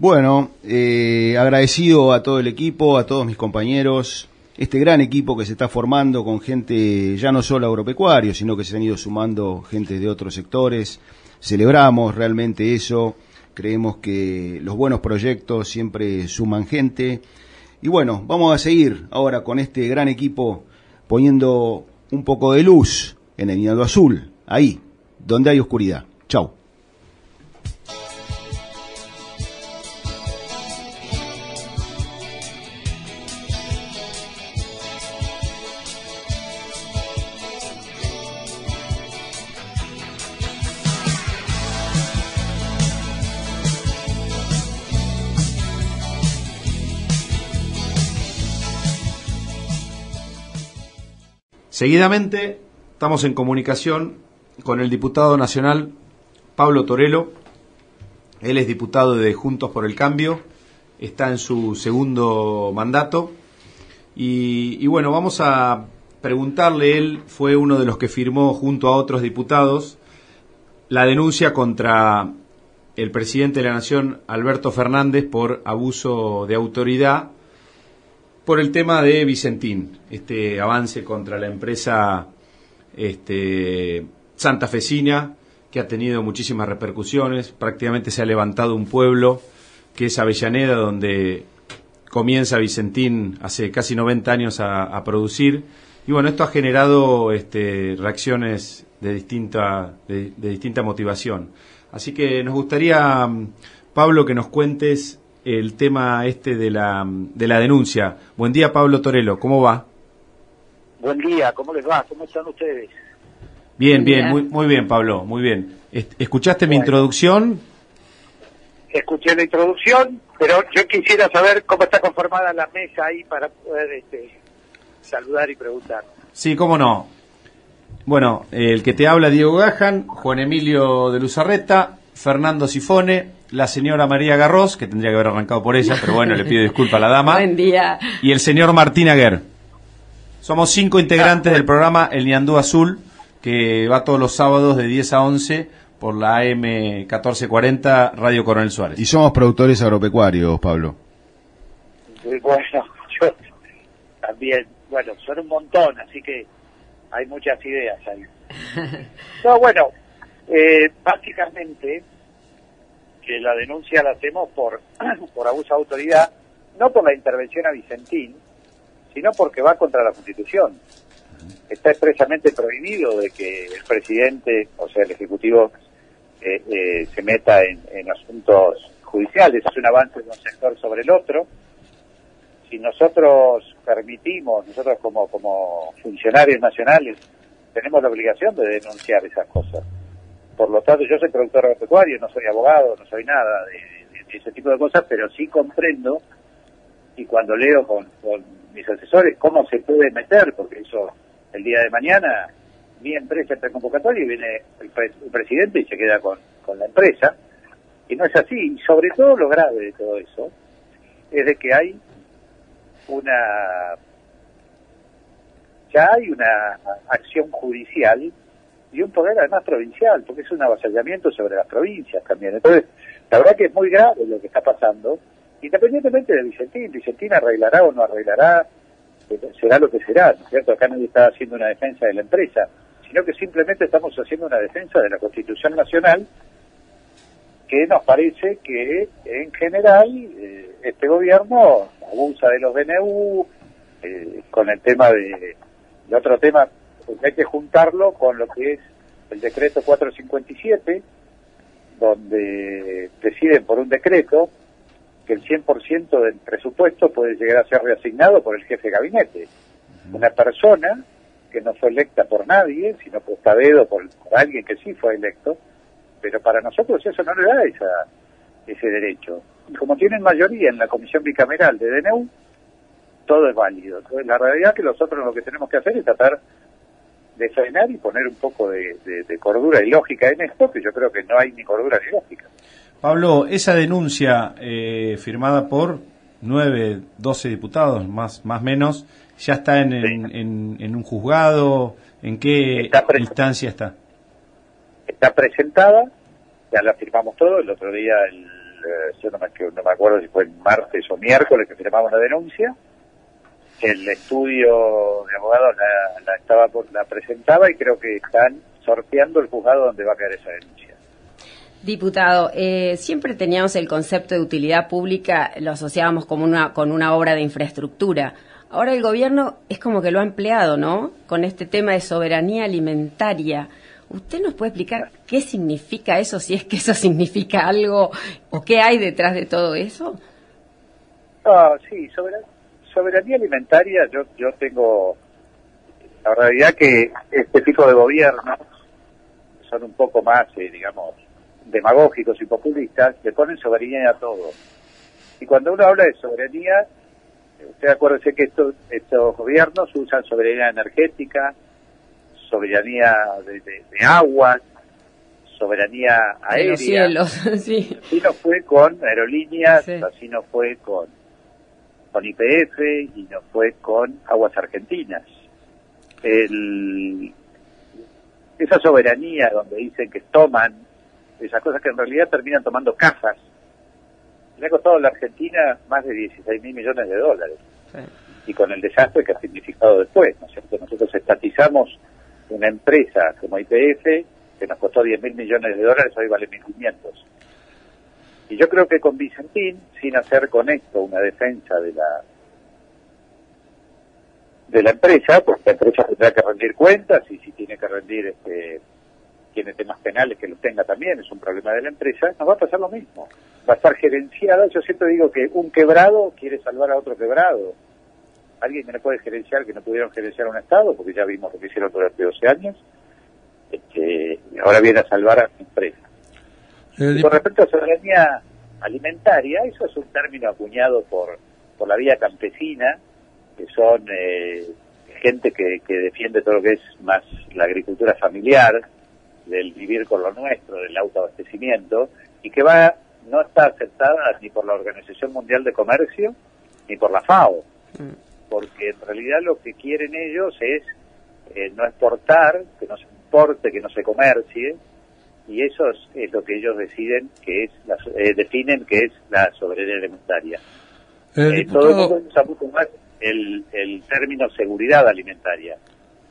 Bueno, eh, agradecido a todo el equipo, a todos mis compañeros, este gran equipo que se está formando con gente ya no solo agropecuario, sino que se han ido sumando gente de otros sectores. Celebramos realmente eso, creemos que los buenos proyectos siempre suman gente y bueno, vamos a seguir ahora con este gran equipo poniendo un poco de luz en el Nido Azul, ahí, donde hay oscuridad. Chau. Seguidamente estamos en comunicación con el diputado nacional Pablo Torelo. Él es diputado de Juntos por el Cambio, está en su segundo mandato. Y, y, bueno, vamos a preguntarle, él fue uno de los que firmó junto a otros diputados la denuncia contra el presidente de la Nación, Alberto Fernández, por abuso de autoridad por el tema de Vicentín, este avance contra la empresa este, santafesina, que ha tenido muchísimas repercusiones. Prácticamente se ha levantado un pueblo que es Avellaneda, donde comienza Vicentín hace casi 90 años a, producir. Y bueno, esto ha generado este, reacciones de distinta, de, de distinta motivación. Así que nos gustaría, Pablo, que nos cuentes el tema este de la, de la denuncia. Buen día, Pablo Torelo, ¿cómo va? Buen día, ¿cómo les va? ¿Cómo están ustedes? Bien, bien, muy, muy bien, Pablo, muy bien. ¿Escuchaste mi introducción? Escuché la introducción, pero yo quisiera saber cómo está conformada la mesa ahí para poder este, saludar y preguntar. Sí, cómo no. Bueno, el que te habla Diego Gajan, Juan Emilio de Luzarreta, Fernando Sifone, la señora María Garros, que tendría que haber arrancado por ella, pero bueno, le pido disculpas a la dama. Buen día. Y el señor Martín Aguer. Somos cinco integrantes del programa El Niandú Azul, que va todos los sábados de 10 a 11 por la AM 1440 Radio Coronel Suárez. Y somos productores agropecuarios, Pablo. Bueno, yo también, bueno, son un montón, así que hay muchas ideas ahí. No, bueno, eh, básicamente la denuncia la hacemos por, por abuso de autoridad, no por la intervención a Vicentín, sino porque va contra la Constitución. Está expresamente prohibido de que el presidente, o sea, el Ejecutivo, eh, eh, se meta en, en asuntos judiciales. Es un avance de un sector sobre el otro. Si nosotros permitimos, nosotros como, como funcionarios nacionales, tenemos la obligación de denunciar esas cosas por lo tanto yo soy productor agropecuario, no soy abogado, no soy nada de, ese tipo de cosas, pero sí comprendo y cuando leo con, con, mis asesores cómo se puede meter, porque eso el día de mañana mi empresa está en convocatoria y viene el, pre el presidente y se queda con, con, la empresa, y no es así, y sobre todo lo grave de todo eso es de que hay una ya hay una acción judicial y un poder además provincial, porque es un avasallamiento sobre las provincias también. Entonces, la verdad que es muy grave lo que está pasando, independientemente de Vicentín, Vicentín arreglará o no arreglará, eh, será lo que será, ¿no es cierto? Acá nadie está haciendo una defensa de la empresa, sino que simplemente estamos haciendo una defensa de la Constitución Nacional, que nos parece que en general eh, este gobierno abusa de los BNU, eh, con el tema de, de otro tema porque hay que juntarlo con lo que es el decreto 457, donde deciden por un decreto que el 100% del presupuesto puede llegar a ser reasignado por el jefe de gabinete. Una persona que no fue electa por nadie, sino por dedo por, por alguien que sí fue electo, pero para nosotros eso no le da esa, ese derecho. como tienen mayoría en la comisión bicameral de DNU, todo es válido. Entonces, la realidad es que nosotros lo que tenemos que hacer es tratar de frenar y poner un poco de, cordura y lógica en esto, que yo creo que no hay ni cordura ni lógica. Pablo, esa denuncia eh, firmada por nueve, doce diputados, más más menos, ya está en, en, un juzgado, ¿en qué instancia está? Está presentada, ya la firmamos todo, el otro día, el, eh, yo no me, no me acuerdo si fue el martes o miércoles que firmamos la denuncia, el estudio de abogados la, estaba la presentaba y creo que están sorteando el juzgado donde va a caer esa denuncia. Diputado, eh, siempre teníamos el concepto de utilidad pública, lo asociábamos como una, con una obra de infraestructura. Ahora el gobierno es como que lo ha empleado, ¿no? Con este tema de soberanía alimentaria. ¿Usted nos puede explicar qué significa eso, si es que eso significa algo, o qué hay detrás de todo eso? Ah, sí, soberanía soberanía alimentaria, yo, yo tengo la realidad que este tipo de gobiernos son un poco más, eh, digamos, demagógicos y populistas, le ponen soberanía a todo. Y cuando uno habla de soberanía, usted acuérdese que estos, estos gobiernos usan soberanía energética, soberanía de, de, aguas, soberanía aérea. los cielos, sí. Así no fue con aerolíneas, así no fue con con IPF y no fue con Aguas Argentinas. El, esa soberanía donde dicen que toman esas cosas que en realidad terminan tomando casas, le ha costado a la Argentina más de 16 mil millones de dólares. Y con el desastre que ha significado después, ¿no es cierto? Nosotros estatizamos una empresa como IPF que nos costó 10 mil millones de dólares, hoy vale 1.500. Y yo creo que con Vicentín, sin hacer con esto una defensa de la de la empresa, porque la empresa tendrá que rendir cuentas y si tiene que rendir este tiene temas penales que los tenga también, es un problema de la empresa, nos va a pasar lo mismo. Va a estar gerenciada, yo siempre digo que un quebrado quiere salvar a otro quebrado. Alguien me puede gerenciar que no pudieron gerenciar un Estado, porque ya vimos lo que hicieron durante 12 años, este, ahora viene a salvar a la empresa. Eh, con respecto a soberanía alimentaria, eso es un término acuñado por, por la vía campesina, que son eh, gente que, que defiende todo lo que es más la agricultura familiar, del vivir con lo nuestro, del autoabastecimiento, y que va no está aceptada ni por la Organización Mundial de Comercio ni por la FAO, mm. porque en realidad lo que quieren ellos es eh, no exportar, que no se importe, que no se comercie, y eso es, lo que ellos deciden que es la, eh, definen que es la soberanía alimentaria. Eh, todo el mundo usa mucho más el, el término seguridad alimentaria,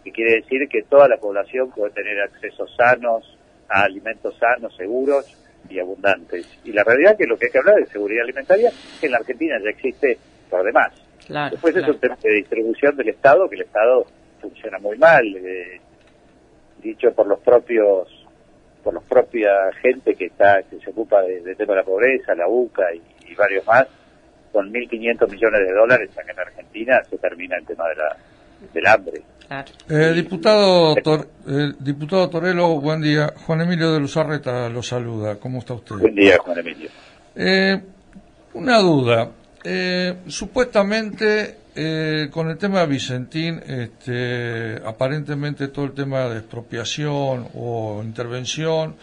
que quiere decir que toda la población puede tener acceso sanos a alimentos sanos, seguros y abundantes. Y la realidad es que lo que hay que hablar de seguridad alimentaria, que en la Argentina ya existe por demás. Después es un tema de distribución del Estado, que el Estado funciona muy mal, eh, dicho por los propios por la propia gente que está que se ocupa del de tema de la pobreza, la UCA y, varios más, con 1.500 millones de dólares en Argentina se termina el tema de la, del hambre. Eh, diputado, eh, diputado Torelo, buen día. Juan Emilio de Luzarreta lo saluda. ¿Cómo está usted? Buen día, Juan Emilio. Eh, una duda. Eh, supuestamente eh, con el tema de Vicentín, este, aparentemente todo el tema de expropiación o intervención,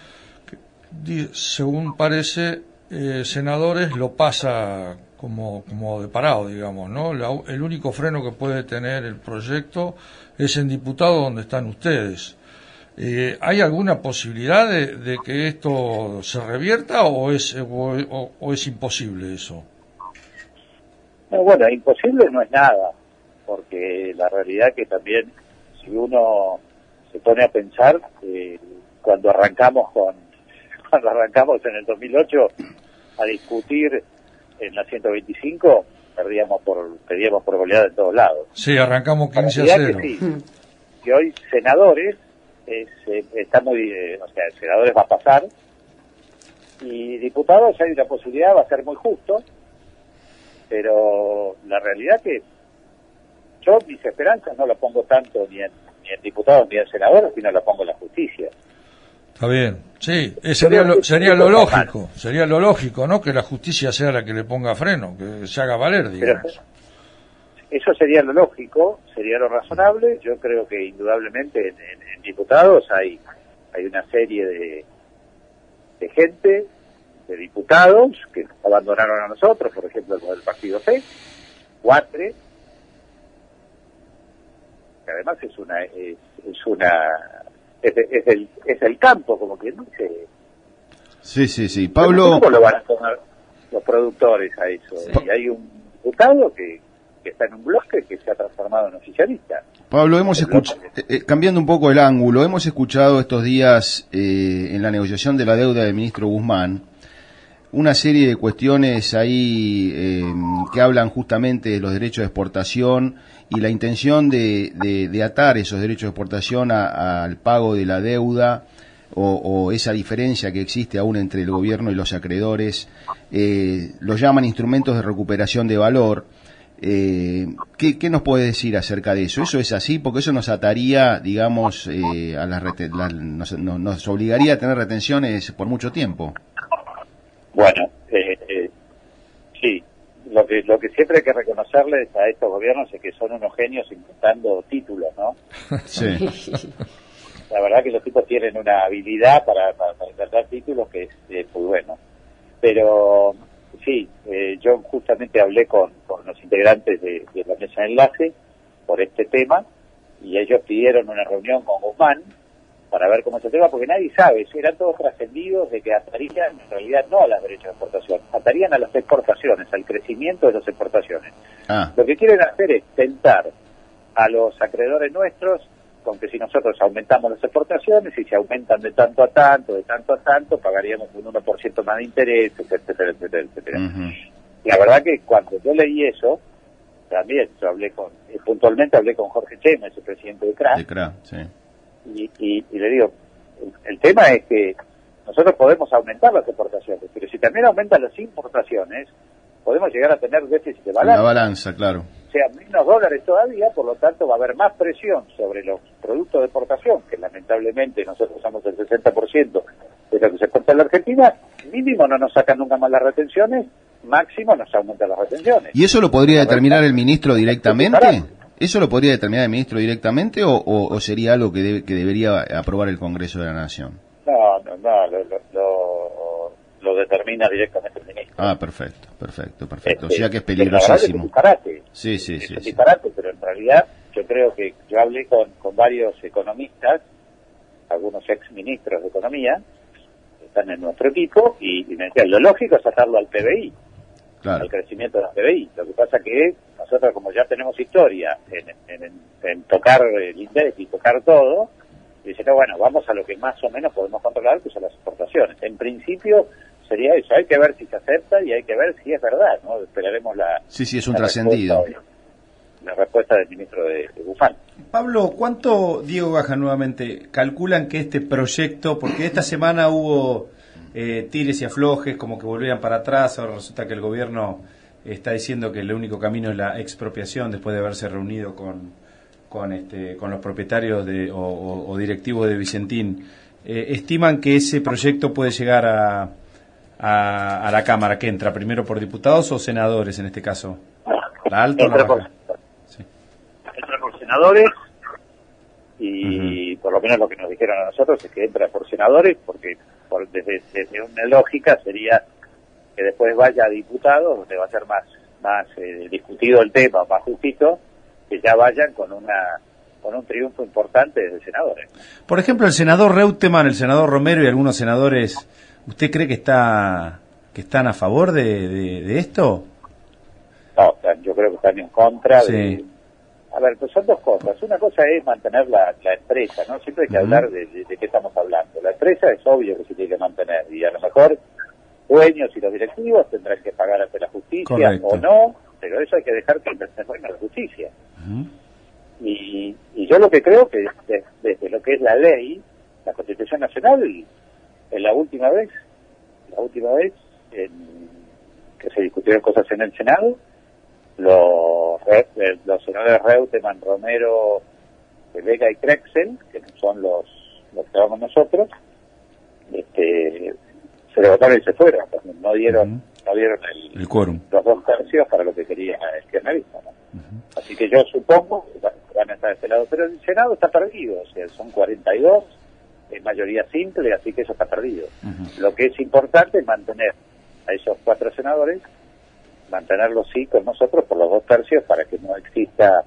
según parece, eh, senadores lo pasa como, como de parado, digamos, ¿no? el único freno que puede tener el proyecto es en diputado donde están ustedes. Eh, ¿Hay alguna posibilidad de, que esto se revierta o es, o es imposible eso? Bueno, imposible no es nada, porque la realidad que también, si uno se pone a pensar, eh, cuando arrancamos con, cuando arrancamos en el 2008 a discutir en la 125, perdíamos por, pedíamos por goleada en todos lados. Sí, arrancamos 15 a 0. Que, que hoy senadores, es, eh, está muy, eh, o sea, senadores va a pasar, y diputados hay una posibilidad, va a ser muy justo, pero la realidad que yo mis esperanzas no las pongo tanto ni en, ni en diputados ni en senadores, sino las pongo en la justicia. Está bien. Sí, eh, sería lo, sería lo lógico, sería lo lógico, ¿no? Que la justicia sea la que le ponga freno, que se haga valer, digamos. eso sería lo lógico, sería lo razonable. Yo creo que indudablemente en, diputados hay hay una serie de, de gente, de diputados que nos abandonaron a nosotros, por ejemplo, el del partido C, cuatro, que además es una es, es una es, el, es el campo, como que no sé. Sí, sí, sí. Pablo... ¿Cómo lo van a tomar los productores a eso? Y hay un diputado que, que está en un bloque que se ha transformado en oficialista. Pablo, hemos escuchado, eh, eh, cambiando un poco el ángulo, hemos escuchado estos días eh, en la negociación de la deuda del ministro Guzmán una serie de cuestiones ahí eh, que hablan justamente de los derechos de exportación y la intención de, de, atar esos derechos de exportación al pago de la deuda o, esa diferencia que existe aún entre el gobierno y los acreedores, eh, los llaman instrumentos de recuperación de valor. Eh, ¿qué, nos puede decir acerca de eso? ¿Eso es así? Porque eso nos ataría, digamos, eh, a las nos, nos obligaría a tener retenciones por mucho tiempo. Bueno, eh, sí, lo que, lo que siempre hay que reconocerles a estos gobiernos es que son unos genios inventando títulos, ¿no? Sí. La verdad que los tipos tienen una habilidad para, para, inventar títulos que es, muy bueno. Pero sí, eh, yo justamente hablé con, con los integrantes de, la mesa de enlace por este tema y ellos pidieron una reunión con Guzmán para ver cómo se tema, porque nadie sabe, eran todos trascendidos de que atarían en realidad no a las derechos de exportación, atarían a las exportaciones, al crecimiento de las exportaciones. Ah. Lo que quieren hacer es tentar a los acreedores nuestros con que si nosotros aumentamos las exportaciones y se aumentan de tanto a tanto, de tanto a tanto, pagaríamos un 1% más de interés, etcétera, etcétera, etcétera. La verdad que cuando yo leí eso, también yo hablé con, eh, puntualmente hablé con Jorge Chema, el presidente de CRA. De CRA, sí y, le digo, el, tema es que nosotros podemos aumentar las exportaciones, pero si también aumentan las importaciones, podemos llegar a tener déficit de balanza. La balanza, claro. O sea, menos dólares todavía, por lo tanto va a haber más presión sobre los productos de exportación, que lamentablemente nosotros usamos el 60% de lo que se exporta en la Argentina, mínimo no nos sacan nunca más las retenciones, máximo nos aumentan las retenciones. ¿Y eso lo podría determinar el ministro directamente? ¿Eso lo podría determinar el ministro directamente o, sería algo que, que debería aprobar el Congreso de la Nación? No, no, no, lo, determina directamente el ministro. Ah, perfecto, perfecto, perfecto. o sea que es peligrosísimo. Es disparate. Sí, sí, sí. Es disparate, pero en realidad yo creo que yo hablé con, con varios economistas, algunos ex ministros de Economía, que están en nuestro equipo, y, y me decían, lo lógico es sacarlo al PBI al crecimiento de la PBI. Lo que pasa que nosotros como ya tenemos historia en, tocar el índice y tocar todo, dicen, no, bueno, vamos a lo que más o menos podemos controlar, que son las exportaciones. En principio sería eso, hay que ver si se acepta y hay que ver si es verdad, ¿no? Esperaremos la... Sí, sí, es un trascendido. La respuesta del ministro de, de Bufán. Pablo, ¿cuánto, Diego Baja nuevamente, calculan que este proyecto, porque esta semana hubo eh, tires y aflojes, como que volvían para atrás. Ahora resulta que el gobierno está diciendo que el único camino es la expropiación después de haberse reunido con, con, este, con los propietarios de, o, directivos de Vicentín. Eh, ¿Estiman que ese proyecto puede llegar a, a, la Cámara? que entra? ¿Primero por diputados o senadores en este caso? ¿La alta o la baja? Entra por senadores y por lo menos lo que nos dijeron a nosotros es que entra por senadores porque desde, una lógica sería que después vaya a diputados donde va a ser más más eh, discutido el tema más justito que ya vayan con una con un triunfo importante de senadores. Por ejemplo el senador Reutemann el senador Romero y algunos senadores usted cree que está que están a favor de, de, esto no yo creo que están en contra de a ver, pues son dos cosas. Una cosa es mantener la, empresa, ¿no? Siempre hay que hablar de, qué estamos hablando. La empresa es obvio que se tiene que mantener y a lo mejor dueños y los directivos tendrán que pagar ante la justicia o no, pero eso hay que dejar que intervenga la justicia. y, y yo lo que creo que desde, lo que es la ley, la Constitución Nacional, en la última vez, la última vez en, que se discutieron cosas en el Senado, los, los senadores Reutemann, Romero, Vega y Krexel, que son los, los que vamos nosotros, este, se levantaron y se fueron, no dieron, no dieron el, El quórum. los dos tercios para lo que quería el kirchnerismo. ¿no? Así que yo supongo que van- a estar de este lado, pero el Senado está perdido, o sea, son 42, es mayoría simple, así que eso está perdido. Lo que es importante es mantener a esos cuatro senadores, mantenerlos sí con nosotros por los dos tercios para que no exista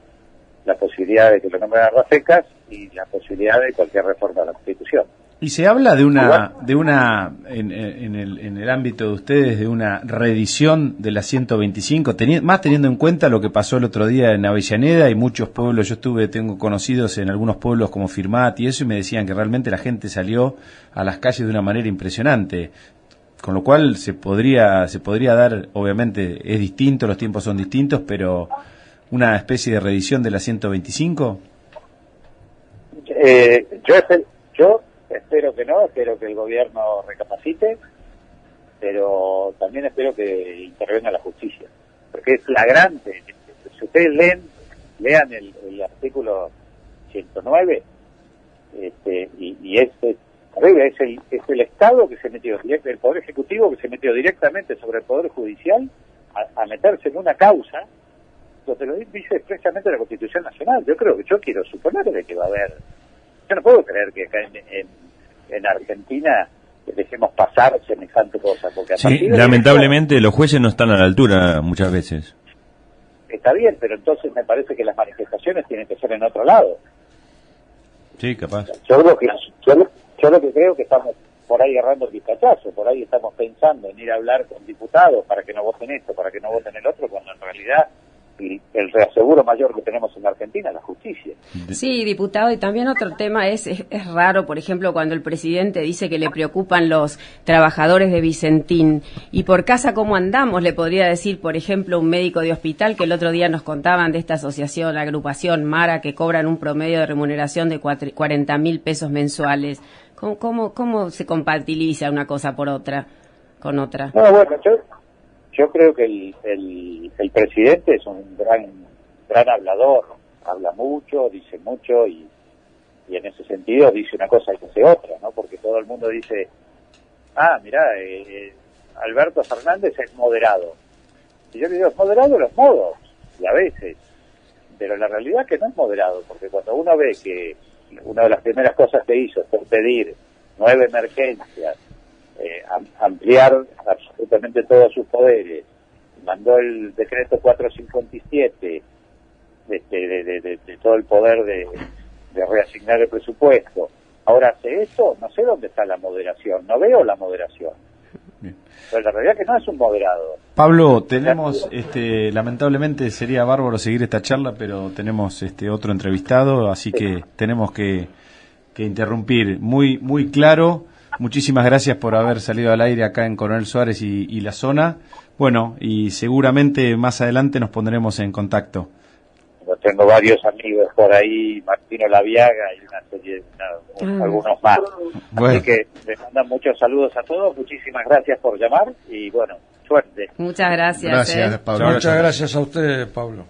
la posibilidad de que lo nombren a Rafecas y la posibilidad de cualquier reforma de la Constitución. Y se habla de una, de una en, en el, en el ámbito de ustedes, de una reedición de la 125, teni- más teniendo en cuenta lo que pasó el otro día en Avellaneda y muchos pueblos, yo estuve, tengo conocidos en algunos pueblos como Firmat y eso, y me decían que realmente la gente salió a las calles de una manera impresionante. Con lo cual se podría, se podría dar, obviamente es distinto, los tiempos son distintos, pero una especie de reedición de la 125. Eh, yo, yo espero que no, espero que el gobierno recapacite, pero también espero que intervenga la justicia, porque es flagrante. Si ustedes leen, lean el, el artículo 109, este, y, y es, es terrible, es el, es el Estado que se metió, el Poder Ejecutivo que se metió directamente sobre el Poder Judicial a, a meterse en una causa donde lo dice expresamente la Constitución Nacional. Yo creo que yo quiero suponer de que va a haber. Yo no puedo creer que acá en, en, en Argentina dejemos pasar semejante cosa, porque a Sí, lamentablemente los jueces no están a la altura muchas veces. está bien, pero entonces me parece que las manifestaciones tienen que ser en otro lado. Sí, capaz. Yo lo que yo, lo- yo lo que creo que estamos por ahí agarrando el vistachazo, por ahí estamos pensando en ir a hablar con diputados para que no voten esto, para que no voten el otro, cuando en realidad el, reaseguro mayor que tenemos en Argentina es la justicia. Sí, diputado, y también otro tema es, es, es raro, por ejemplo, cuando el presidente dice que le preocupan los trabajadores de Vicentín. Y por casa, ¿cómo andamos? Le podría decir, por ejemplo, un médico de hospital que el otro día nos contaban de esta asociación, la agrupación Mara, que cobran un promedio de remuneración de cuatro- 40 mil pesos mensuales. ¿Cómo, cómo, ¿Cómo se compatibiliza una cosa por otra, con otra? No, bueno, yo, creo que el, el, presidente es un gran, gran hablador, habla mucho, dice mucho y, y en ese sentido dice una cosa y hace otra, ¿no? Porque todo el mundo dice, ah, mira, eh, Alberto Fernández es moderado. Y yo le digo, es moderado los modos, y a veces, pero la realidad es que no es moderado, porque cuando uno ve que una de las primeras cosas que hizo fue pedir nueve emergencias, eh, am- ampliar absolutamente todos sus poderes, mandó el decreto 457 este, de, de- de- de todo el poder de, de reasignar el presupuesto. Ahora hace eso, no sé dónde está la moderación, no veo la moderación. Pero la realidad es que no es un moderado. Pablo, tenemos, este, lamentablemente sería bárbaro seguir esta charla, pero tenemos este otro entrevistado, así que tenemos que, que interrumpir. Muy, muy claro. Muchísimas gracias por haber salido al aire acá en Coronel Suárez y, y la zona. Bueno, y seguramente más adelante nos pondremos en contacto. Tengo varios amigos por ahí, Martino Laviaga y una serie, una- Ah. algunos más. Bueno. Así que les mandan muchos saludos a todos, muchísimas gracias por llamar y bueno, suerte. Muchas gracias. Gracias, ¿eh? Pablo. Muchas gracias a usted, Pablo.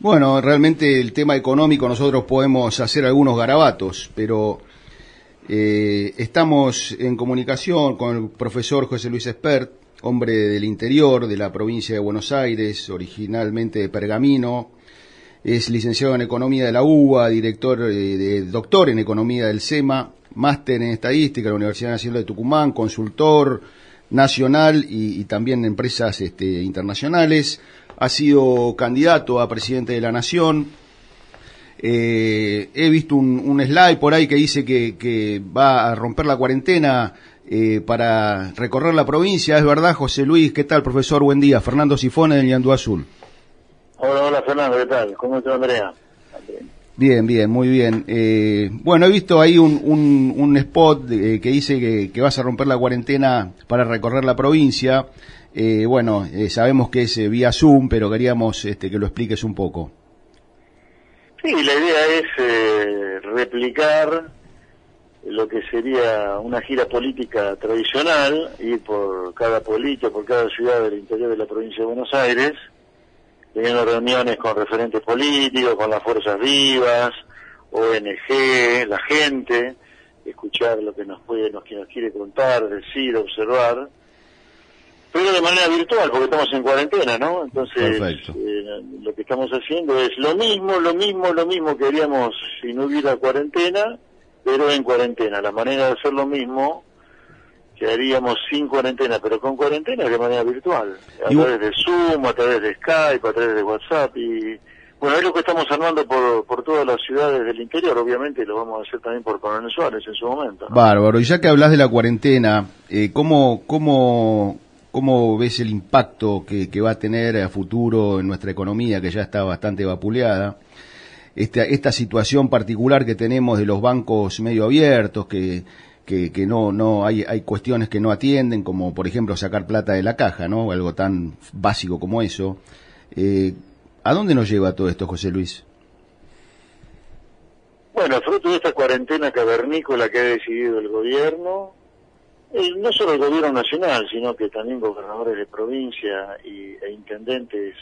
Bueno, realmente el tema económico nosotros podemos hacer algunos garabatos, pero eh, estamos en comunicación con el profesor José Luis Espert, hombre del interior de la provincia de Buenos Aires, originalmente de Pergamino, es licenciado en Economía de la UBA, director, eh, de, doctor en Economía del SEMA, máster en Estadística de la Universidad Nacional de Tucumán, consultor nacional y, también en empresas este, internacionales. Ha sido candidato a presidente de la Nación. Eh, he visto un, slide por ahí que dice que, va a romper la cuarentena eh, para recorrer la provincia. ¿Es verdad, José Luis? ¿Qué tal, profesor? Buen día. Fernando Sifone del Ñandú Azul. Hola, hola Fernando, ¿qué tal? ¿Cómo estás, Andrea? Bien, bien, muy bien. Eh, bueno, he visto ahí un, un, un spot eh, que dice que, que vas a romper la cuarentena para recorrer la provincia. Eh, bueno, eh, sabemos que es eh, vía Zoom, pero queríamos este, que lo expliques un poco. Sí, la idea es eh, replicar lo que sería una gira política tradicional, ir por cada pueblito, por cada ciudad del interior de la provincia de Buenos Aires, teniendo reuniones con referentes políticos, con las fuerzas vivas, ONG, la gente, escuchar lo que nos puede, nos, que nos quiere contar, decir, observar, pero de manera virtual, porque estamos en cuarentena, ¿no? Entonces, eh, lo que estamos haciendo es lo mismo, lo mismo, lo mismo que haríamos si no hubiera cuarentena, pero en cuarentena. La manera de hacer lo mismo que haríamos sin cuarentena, pero con cuarentena de manera virtual, a través de Zoom, a través de Skype, a través de WhatsApp y bueno, es lo que estamos armando por, por todas las ciudades del interior, obviamente lo vamos a hacer también por Coronel Suárez en su momento. Bárbaro, y ya que hablas de la cuarentena, eh, ¿cómo, cómo, ¿cómo ves el impacto que, que va a tener a futuro en nuestra economía, que ya está bastante vapuleada? Esta, esta situación particular que tenemos de los bancos medio abiertos, que que, que no, no hay, hay cuestiones que no atienden, como por ejemplo sacar plata de la caja, ¿no? Algo tan básico como eso. Eh, ¿A dónde nos lleva todo esto, José Luis? Bueno, fruto de esta cuarentena cavernícola que ha decidido el gobierno, no solo el gobierno nacional, sino que también gobernadores de provincia y, e intendentes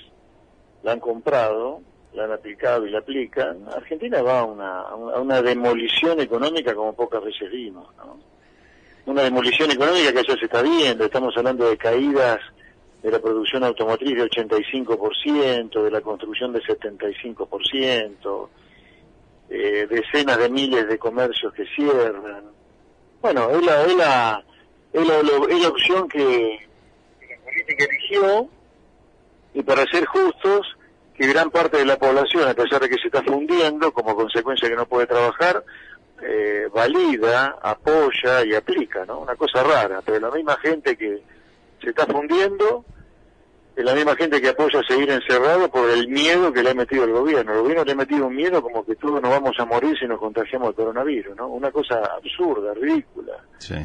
la han comprado, la han aplicado y la aplican, Argentina va a una, a una demolición económica como pocas veces vimos. ¿no? Una demolición económica que ya se está viendo, estamos hablando de caídas de la producción automotriz de 85%, de la construcción de 75%, eh, decenas de miles de comercios que cierran. Bueno, es la, es la, es la, es la opción que la política eligió y para ser justos, que gran parte de la población, a pesar de que se está fundiendo como consecuencia de que no puede trabajar, eh, valida, apoya y aplica, ¿no? Una cosa rara, pero la misma gente que se está fundiendo es la misma gente que apoya seguir encerrado por el miedo que le ha metido el gobierno. El gobierno le ha metido un miedo como que todos nos vamos a morir si nos contagiamos el coronavirus, ¿no? Una cosa absurda, ridícula. Sí.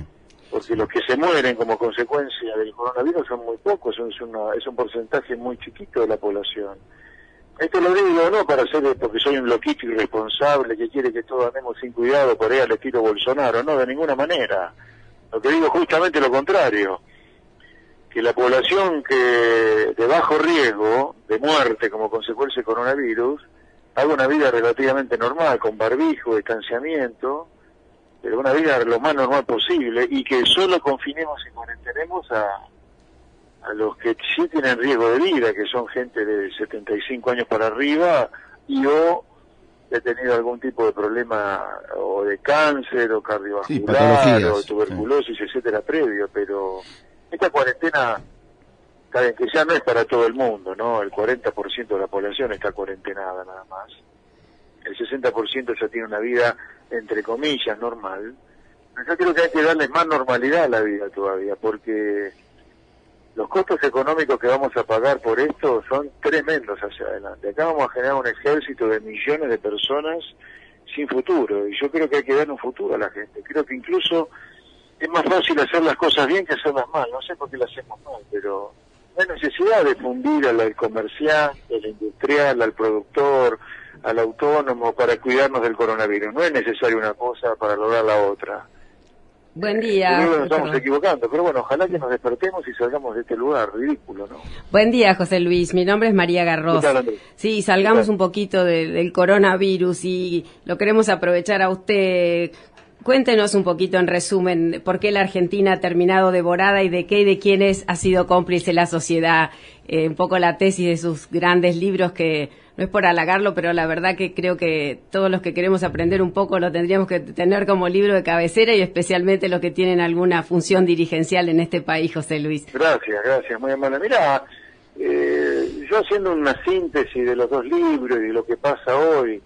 Porque los que se mueren como consecuencia del coronavirus son muy pocos, son, es un porcentaje muy chiquito de la población. Esto lo digo no para ser porque soy un loquito irresponsable que quiere que todos andemos sin cuidado por ahí al estilo Bolsonaro, no, de ninguna manera. Lo que digo justamente lo contrario, que la población que de bajo riesgo de muerte como consecuencia del coronavirus haga una vida relativamente normal, con barbijo, distanciamiento, pero una vida lo más normal posible y que solo confinemos y cuarentenemos a a los que sí tienen riesgo de vida, que son gente de 75 años para arriba, y o he tenido algún tipo de problema o de cáncer o cardiovascular o tuberculosis, etcétera, previo, pero esta cuarentena, saben que ya no es para todo el mundo, ¿no? El 40% de la población está cuarentenada nada más. El 60% ya tiene una vida, entre comillas, normal. Yo creo que hay que darles más normalidad a la vida todavía, porque los costos económicos que vamos a pagar por esto son tremendos hacia adelante. Acá vamos a generar un ejército de millones de personas sin futuro y yo creo que hay que dar un futuro a la gente. Creo que incluso es más fácil hacer las cosas bien que hacerlas mal. No sé por qué las hacemos mal, pero no hay necesidad de fundir al comerciante, al industrial, al productor, al autónomo para cuidarnos del coronavirus. No es necesario una cosa para lograr la otra. Buen día. nos estamos equivocando, pero bueno, ojalá que nos despertemos y salgamos de este lugar ridículo, ¿no? Buen día, José Luis. Mi nombre es María Garros. Sí, salgamos un poquito del coronavirus y lo queremos aprovechar a usted. Cuéntenos un poquito en resumen por qué la Argentina ha terminado devorada y de qué y de quiénes ha sido cómplice la sociedad. Eh, un poco la tesis de sus grandes libros que no es por halagarlo, pero la verdad que creo que todos los que queremos aprender un poco lo tendríamos que tener como libro de cabecera y especialmente los que tienen alguna función dirigencial en este país, José Luis. Gracias, gracias, muy amable. Mira, eh, yo haciendo una síntesis de los dos libros y de lo que pasa hoy,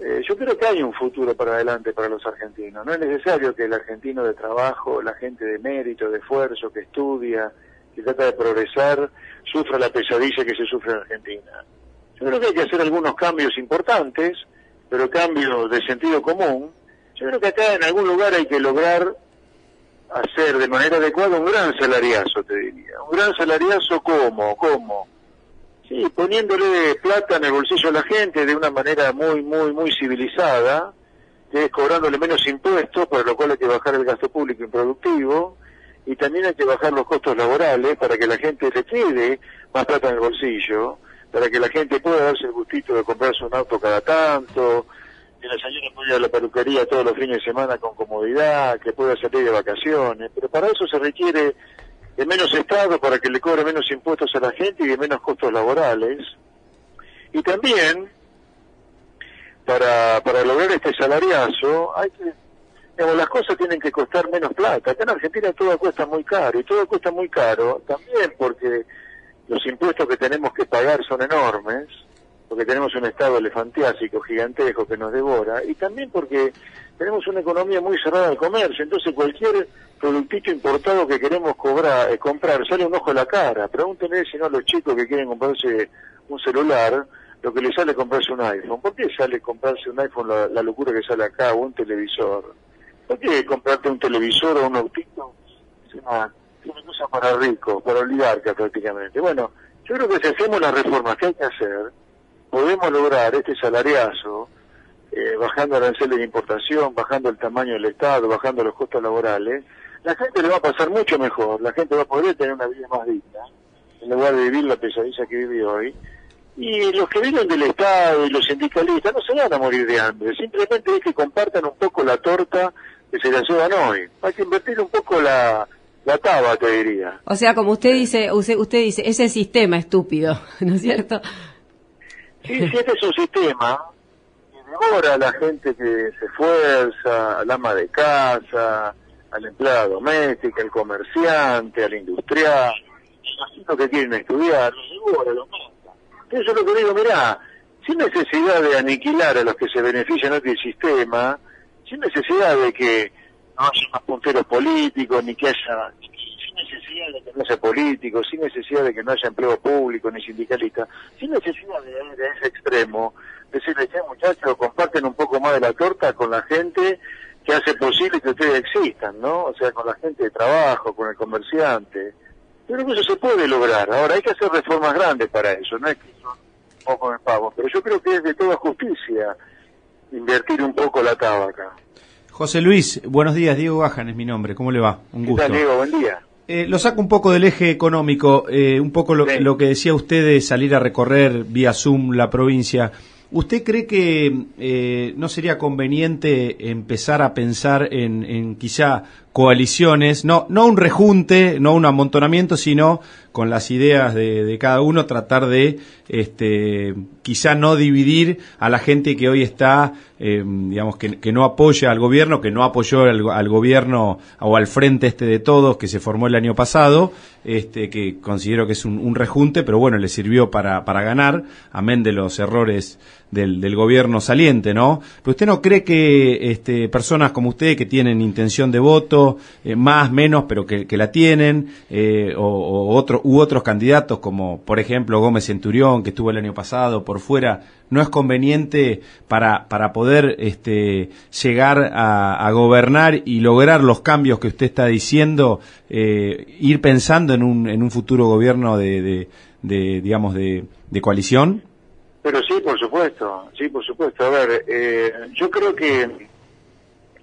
eh, yo creo que hay un futuro para adelante para los argentinos. No es necesario que el argentino de trabajo, la gente de mérito, de esfuerzo, que estudia, que trata de progresar, sufra la pesadilla que se sufre en Argentina. Yo creo que hay que hacer algunos cambios importantes, pero cambios de sentido común. Yo creo que acá en algún lugar hay que lograr hacer de manera adecuada un gran salariazo, te diría. Un gran salariazo, ¿cómo? ¿Cómo? Sí, poniéndole plata en el bolsillo a la gente de una manera muy, muy, muy civilizada, es cobrándole menos impuestos, por lo cual hay que bajar el gasto público improductivo, y también hay que bajar los costos laborales para que la gente le quede más plata en el bolsillo, para que la gente pueda darse el gustito de comprarse un auto cada tanto, que la señora pueda ir a la peluquería todos los fines de semana con comodidad, que pueda salir de vacaciones, pero para eso se requiere de menos Estado para que le cobre menos impuestos a la gente y de menos costos laborales. Y también, para, para lograr este salariazo, hay que, digamos, las cosas tienen que costar menos plata. Acá en Argentina todo cuesta muy caro, y todo cuesta muy caro también porque los impuestos que tenemos que pagar son enormes, porque tenemos un estado elefantiásico gigantesco que nos devora, y también porque tenemos una economía muy cerrada al comercio, entonces cualquier productito importado que queremos cobrar, eh, comprar sale un ojo a la cara. Pregúntenle si no a los chicos que quieren comprarse un celular, lo que les sale comprarse un iPhone. ¿Por qué sale comprarse un iPhone la, locura que sale acá o un televisor? ¿Por qué comprarte un televisor o un autito? Es una, para ricos, para oligarcas prácticamente. Bueno, yo creo que si hacemos las reformas que hay que hacer, podemos lograr este salariazo, eh, bajando aranceles de importación, bajando el tamaño del Estado, bajando los costos laborales, la gente le va a pasar mucho mejor, la gente va a poder tener una vida más digna, en lugar de vivir la pesadilla que vive hoy. Y los que viven del Estado y los sindicalistas no se van a morir de hambre, simplemente es que compartan un poco la torta que se la llevan hoy. Hay que invertir un poco la, la taba, te diría. O sea, como usted dice, usted, usted dice, ese sistema estúpido, ¿no es cierto? Sí, si este es un sistema que devora a la gente que se esfuerza, al ama de casa, a la empleada doméstica, al comerciante, al industrial, a los que quieren estudiar, devora, los mata. Eso es lo que digo, mirá, sin necesidad de aniquilar a los que se benefician de este sistema, sin necesidad de que no haya más punteros políticos, ni que haya, sin necesidad de que no haya políticos, sin necesidad de que no haya empleo público ni sindicalista, sin necesidad de a ese extremo, decirle, che muchachos, comparten un poco más de la torta con la gente que hace posible que ustedes existan, ¿no? O sea, con la gente de trabajo, con el comerciante. Yo creo que eso se puede lograr. Ahora, hay que hacer reformas grandes para eso, no es que son pocos de pavos, pero yo creo que es de toda justicia invertir un poco la tabaca. José Luis, buenos días. Diego Gajan es mi nombre. ¿Cómo le va? Un ¿Qué gusto. tal, Diego? Buen día. Eh, lo saco un poco del eje económico, eh, un poco lo, lo que decía usted de salir a recorrer vía Zoom la provincia. ¿Usted cree que eh, no sería conveniente empezar a pensar en, en quizá coaliciones, no, no un rejunte, no un amontonamiento, sino con las ideas de, de cada uno tratar de este, quizá no dividir a la gente que hoy está, eh, digamos, que, no apoya al gobierno, que no apoyó al, al gobierno o al frente este de todos que se formó el año pasado, este, que considero que es un, un rejunte, pero bueno, le sirvió para, para ganar, amén de los errores del, del gobierno saliente, ¿no? Pero usted no cree que este, personas como usted que tienen intención de voto, eh, más, menos, pero que, la tienen, eh, o, o otro, u otros candidatos como, por ejemplo, Gómez Centurión, que estuvo el año pasado por fuera, no es conveniente para, para poder este, llegar a, a gobernar y lograr los cambios que usted está diciendo, eh, ir pensando en un, en un futuro gobierno de, de, de digamos, de, de coalición? Pero sí, por supuesto, sí, por supuesto. A ver, eh, yo creo que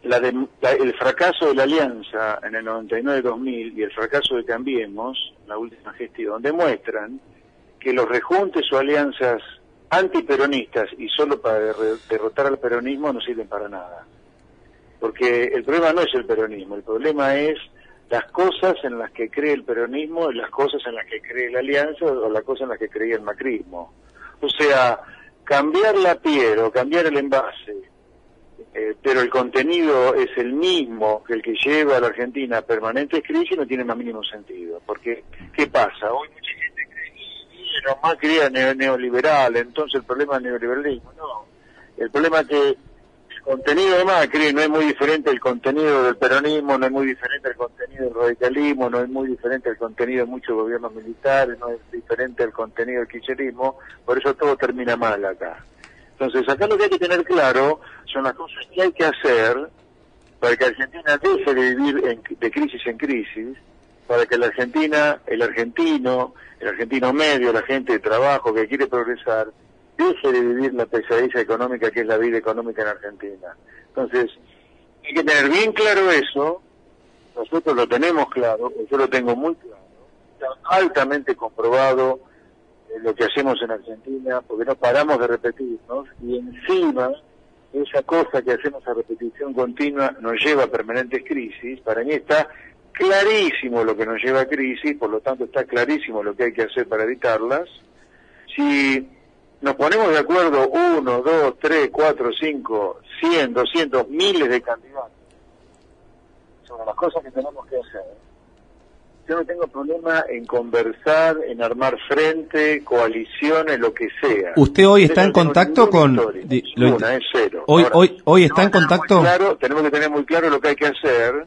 la de- la- el fracaso de la alianza en el 99-2000 y el fracaso de Cambiemos, la última gestión, demuestran que los rejuntes o alianzas antiperonistas y solo para derrotar al peronismo no sirven para nada. Porque el problema no es el peronismo, el problema es las cosas en las que cree el peronismo las cosas en las que cree la alianza o las cosas en las que creía el macrismo. O sea, cambiar la piel o cambiar el envase, eh, pero el contenido es el mismo que el que lleva a la Argentina a permanentes crisis, no tiene más mínimo sentido. Porque, ¿qué pasa? Hoy mucha gente cree que era neo- neoliberal, entonces el problema es neoliberalismo. No, el problema es que contenido de Macri no es muy diferente al contenido del peronismo, no es muy diferente al contenido del radicalismo, no es muy diferente al contenido de muchos gobiernos militares, no es diferente al contenido del kirchnerismo, por eso todo termina mal acá. Entonces, acá lo que hay que tener claro son las cosas que hay que hacer para que Argentina deje de vivir en- de crisis en crisis, para que la Argentina, el argentino, el argentino medio, la gente de trabajo que quiere progresar, deje de vivir la pesadilla económica que es la vida económica en Argentina. Entonces, hay que tener bien claro eso, nosotros lo tenemos claro, yo lo tengo muy claro, está altamente comprobado eh, lo que hacemos en Argentina, porque no paramos de repetirnos, y encima esa cosa que hacemos a repetición continua nos lleva a permanentes crisis, para mí está clarísimo lo que nos lleva a crisis, por lo tanto está clarísimo lo que hay que hacer para evitarlas. Si nos ponemos de acuerdo uno, dos, tres, cuatro, cinco, cien, doscientos, miles de candidatos sobre las cosas que tenemos que hacer, yo no tengo problema en conversar, en armar frente, coaliciones, lo que sea. ¿Usted hoy está en no contacto con... historia. di- lo Una, es cero. Hoy, Ahora, hoy, hoy está en contacto... claro, tenemos que tener muy claro lo que hay que hacer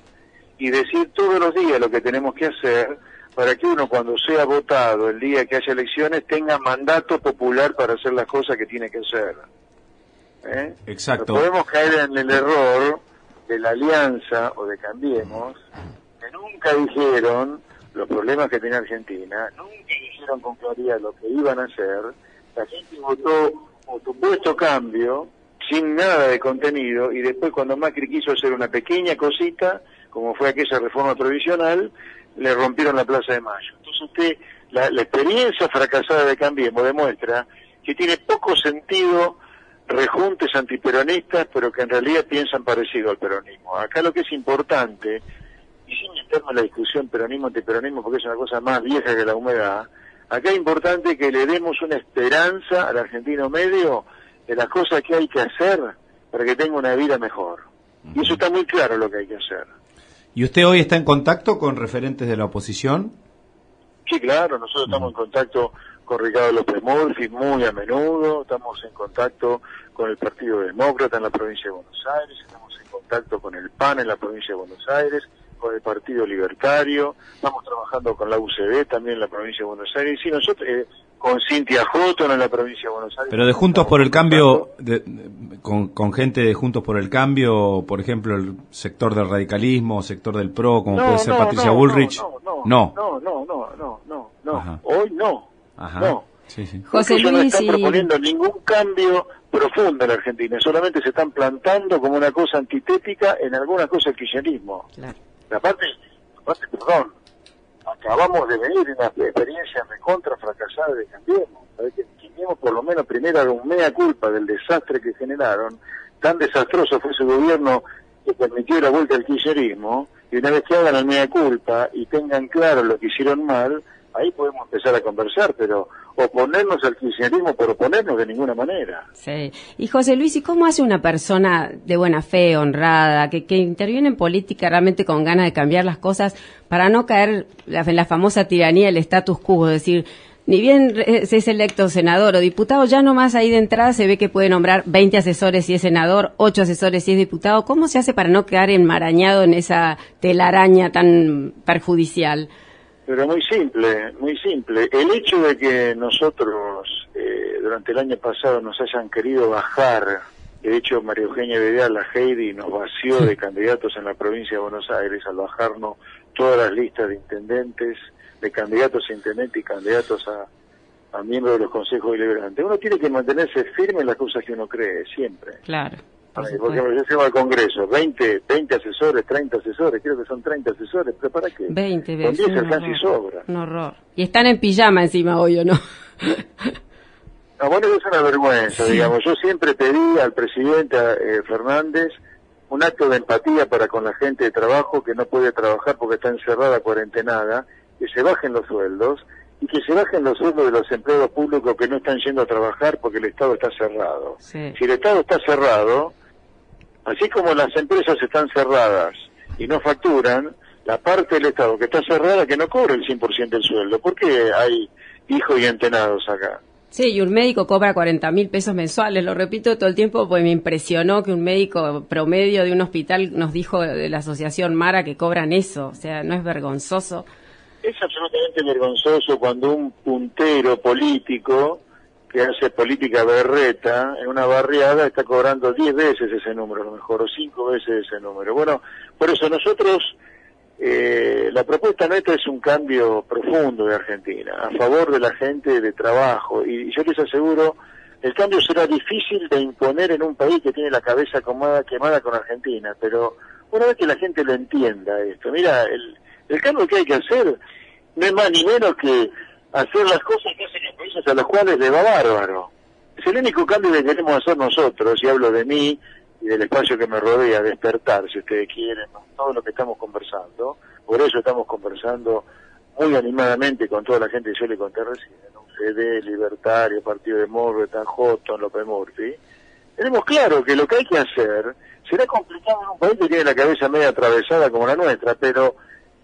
y decir todos los días lo que tenemos que hacer para que uno cuando sea votado el día que haya elecciones tenga mandato popular para hacer las cosas que tiene que hacer. ¿Eh? Exacto. No podemos caer en el error de la alianza o de Cambiemos, que nunca dijeron los problemas que tiene Argentina, nunca dijeron con claridad lo que iban a hacer, la gente votó un supuesto cambio sin nada de contenido y después cuando Macri quiso hacer una pequeña cosita, como fue aquella reforma provisional, le rompieron la Plaza de Mayo. Entonces usted, la, la experiencia fracasada de Cambiemos demuestra que tiene poco sentido rejuntes antiperonistas, pero que en realidad piensan parecido al peronismo. Acá lo que es importante, y sin meterme en la discusión peronismo-antiperonismo, porque es una cosa más vieja que la humedad, acá es importante que le demos una esperanza al argentino medio de las cosas que hay que hacer para que tenga una vida mejor. Y eso está muy claro lo que hay que hacer. ¿Y usted hoy está en contacto con referentes de la oposición? Sí, claro, nosotros estamos en contacto con Ricardo López Murphy muy a menudo, estamos en contacto con el Partido Demócrata en la provincia de Buenos Aires, estamos en contacto con el PAN en la provincia de Buenos Aires, con el Partido Libertario, estamos trabajando con la UCD también en la provincia de Buenos Aires, y nosotros eh, con Cintia Houghton en la provincia de Buenos Aires. Pero de Juntos por el Cambio, de- de- con, con gente de Juntos por el Cambio, por ejemplo, el sector del radicalismo, sector del PRO, como puede ser Patricia Bullrich. No, no, No. no, no, no, no, no, no, Ajá. hoy no. Ajá. No. Sí, sí. José ellos no Luis están y- proponiendo ningún cambio profundo en la Argentina, solamente se están plantando como una cosa antitética en algunas cosas el kirchnerismo. Aparte, aparte, perdón, acabamos de venir una experiencia recontra fracasada de Cambiemos. Que Cambiemos por lo menos primero haga un mea culpa del desastre que generaron. Tan desastroso fue su gobierno que permitió la vuelta al kirchnerismo. Y una vez que hagan el mea culpa y tengan claro lo que hicieron mal, ahí podemos empezar a conversar, pero oponernos al kirchnerismo por oponernos de ninguna manera. Sí. Y José Luis, ¿y cómo hace una persona de buena fe, honrada, que, que interviene en política realmente con ganas de cambiar las cosas para no caer en la famosa tiranía del status quo? Es decir, ni bien se es electo senador o diputado, ya nomás ahí de entrada se ve que puede nombrar 20 asesores si es senador, 8 asesores si es diputado. ¿Cómo se hace para no quedar enmarañado en esa telaraña tan perjudicial? Pero muy simple, muy simple. El hecho de que nosotros eh, durante el año pasado nos hayan querido bajar, de hecho María Eugenia Vidal, la Heidi, nos vació de candidatos en la provincia de Buenos Aires al bajarnos todas las listas de intendentes, de candidatos a intendente y candidatos a, a miembros de los consejos deliberantes. Uno tiene que mantenerse firme en las cosas que uno cree, siempre. Claro. Ay, Porque yo llevo al Congreso 20, 20 asesores, 30 asesores, creo que son 30 asesores, pero ¿para qué? 20 Con veces. 10 un alcanza y horror. sobra. Un horror. Y están en pijama encima hoy, ¿o no? No, bueno, es una vergüenza, digamos. Yo siempre pedí al presidente eh, Fernández un acto de empatía para con la gente de trabajo que no puede trabajar porque está encerrada, cuarentenada, que se bajen los sueldos y que se bajen los sueldos de los empleados públicos que no están yendo a trabajar porque el Estado está cerrado. Sí. Si el Estado está cerrado, así como las empresas están cerradas y no facturan, la parte del Estado que está cerrada que no cobre el 100% del sueldo. ¿Por qué hay hijos y entenados acá? Sí, y un médico cobra 40 mil pesos mensuales, lo repito todo el tiempo, pues me impresionó que un médico promedio de un hospital nos dijo de la asociación Mara que cobran eso, o sea, no es vergonzoso. Es absolutamente vergonzoso cuando un puntero político que hace política berreta en una barriada está cobrando 10 veces ese número, a lo mejor, o 5 veces ese número. Bueno, por eso nosotros, eh, la propuesta nuestra es un cambio profundo de Argentina, a favor de la gente de trabajo. Y yo les aseguro, el cambio será difícil de imponer en un país que tiene la cabeza quemada, quemada con Argentina, pero una vez que la gente lo entienda esto, mira, el, el cambio que hay que hacer no es más ni menos que hacer las cosas que hacen los países a los cuales le va bárbaro. Es el único cambio que queremos hacer nosotros, y hablo de mí y del espacio que me rodea, despertar, si ustedes quieren, todo lo que estamos conversando. Por eso estamos conversando muy animadamente con toda la gente que yo le conté recién, CD, Libertario, Partido de Morbetan, Houghton, López Murphy. Tenemos claro que lo que hay que hacer será complicado en un país que tiene la cabeza media atravesada como la nuestra, pero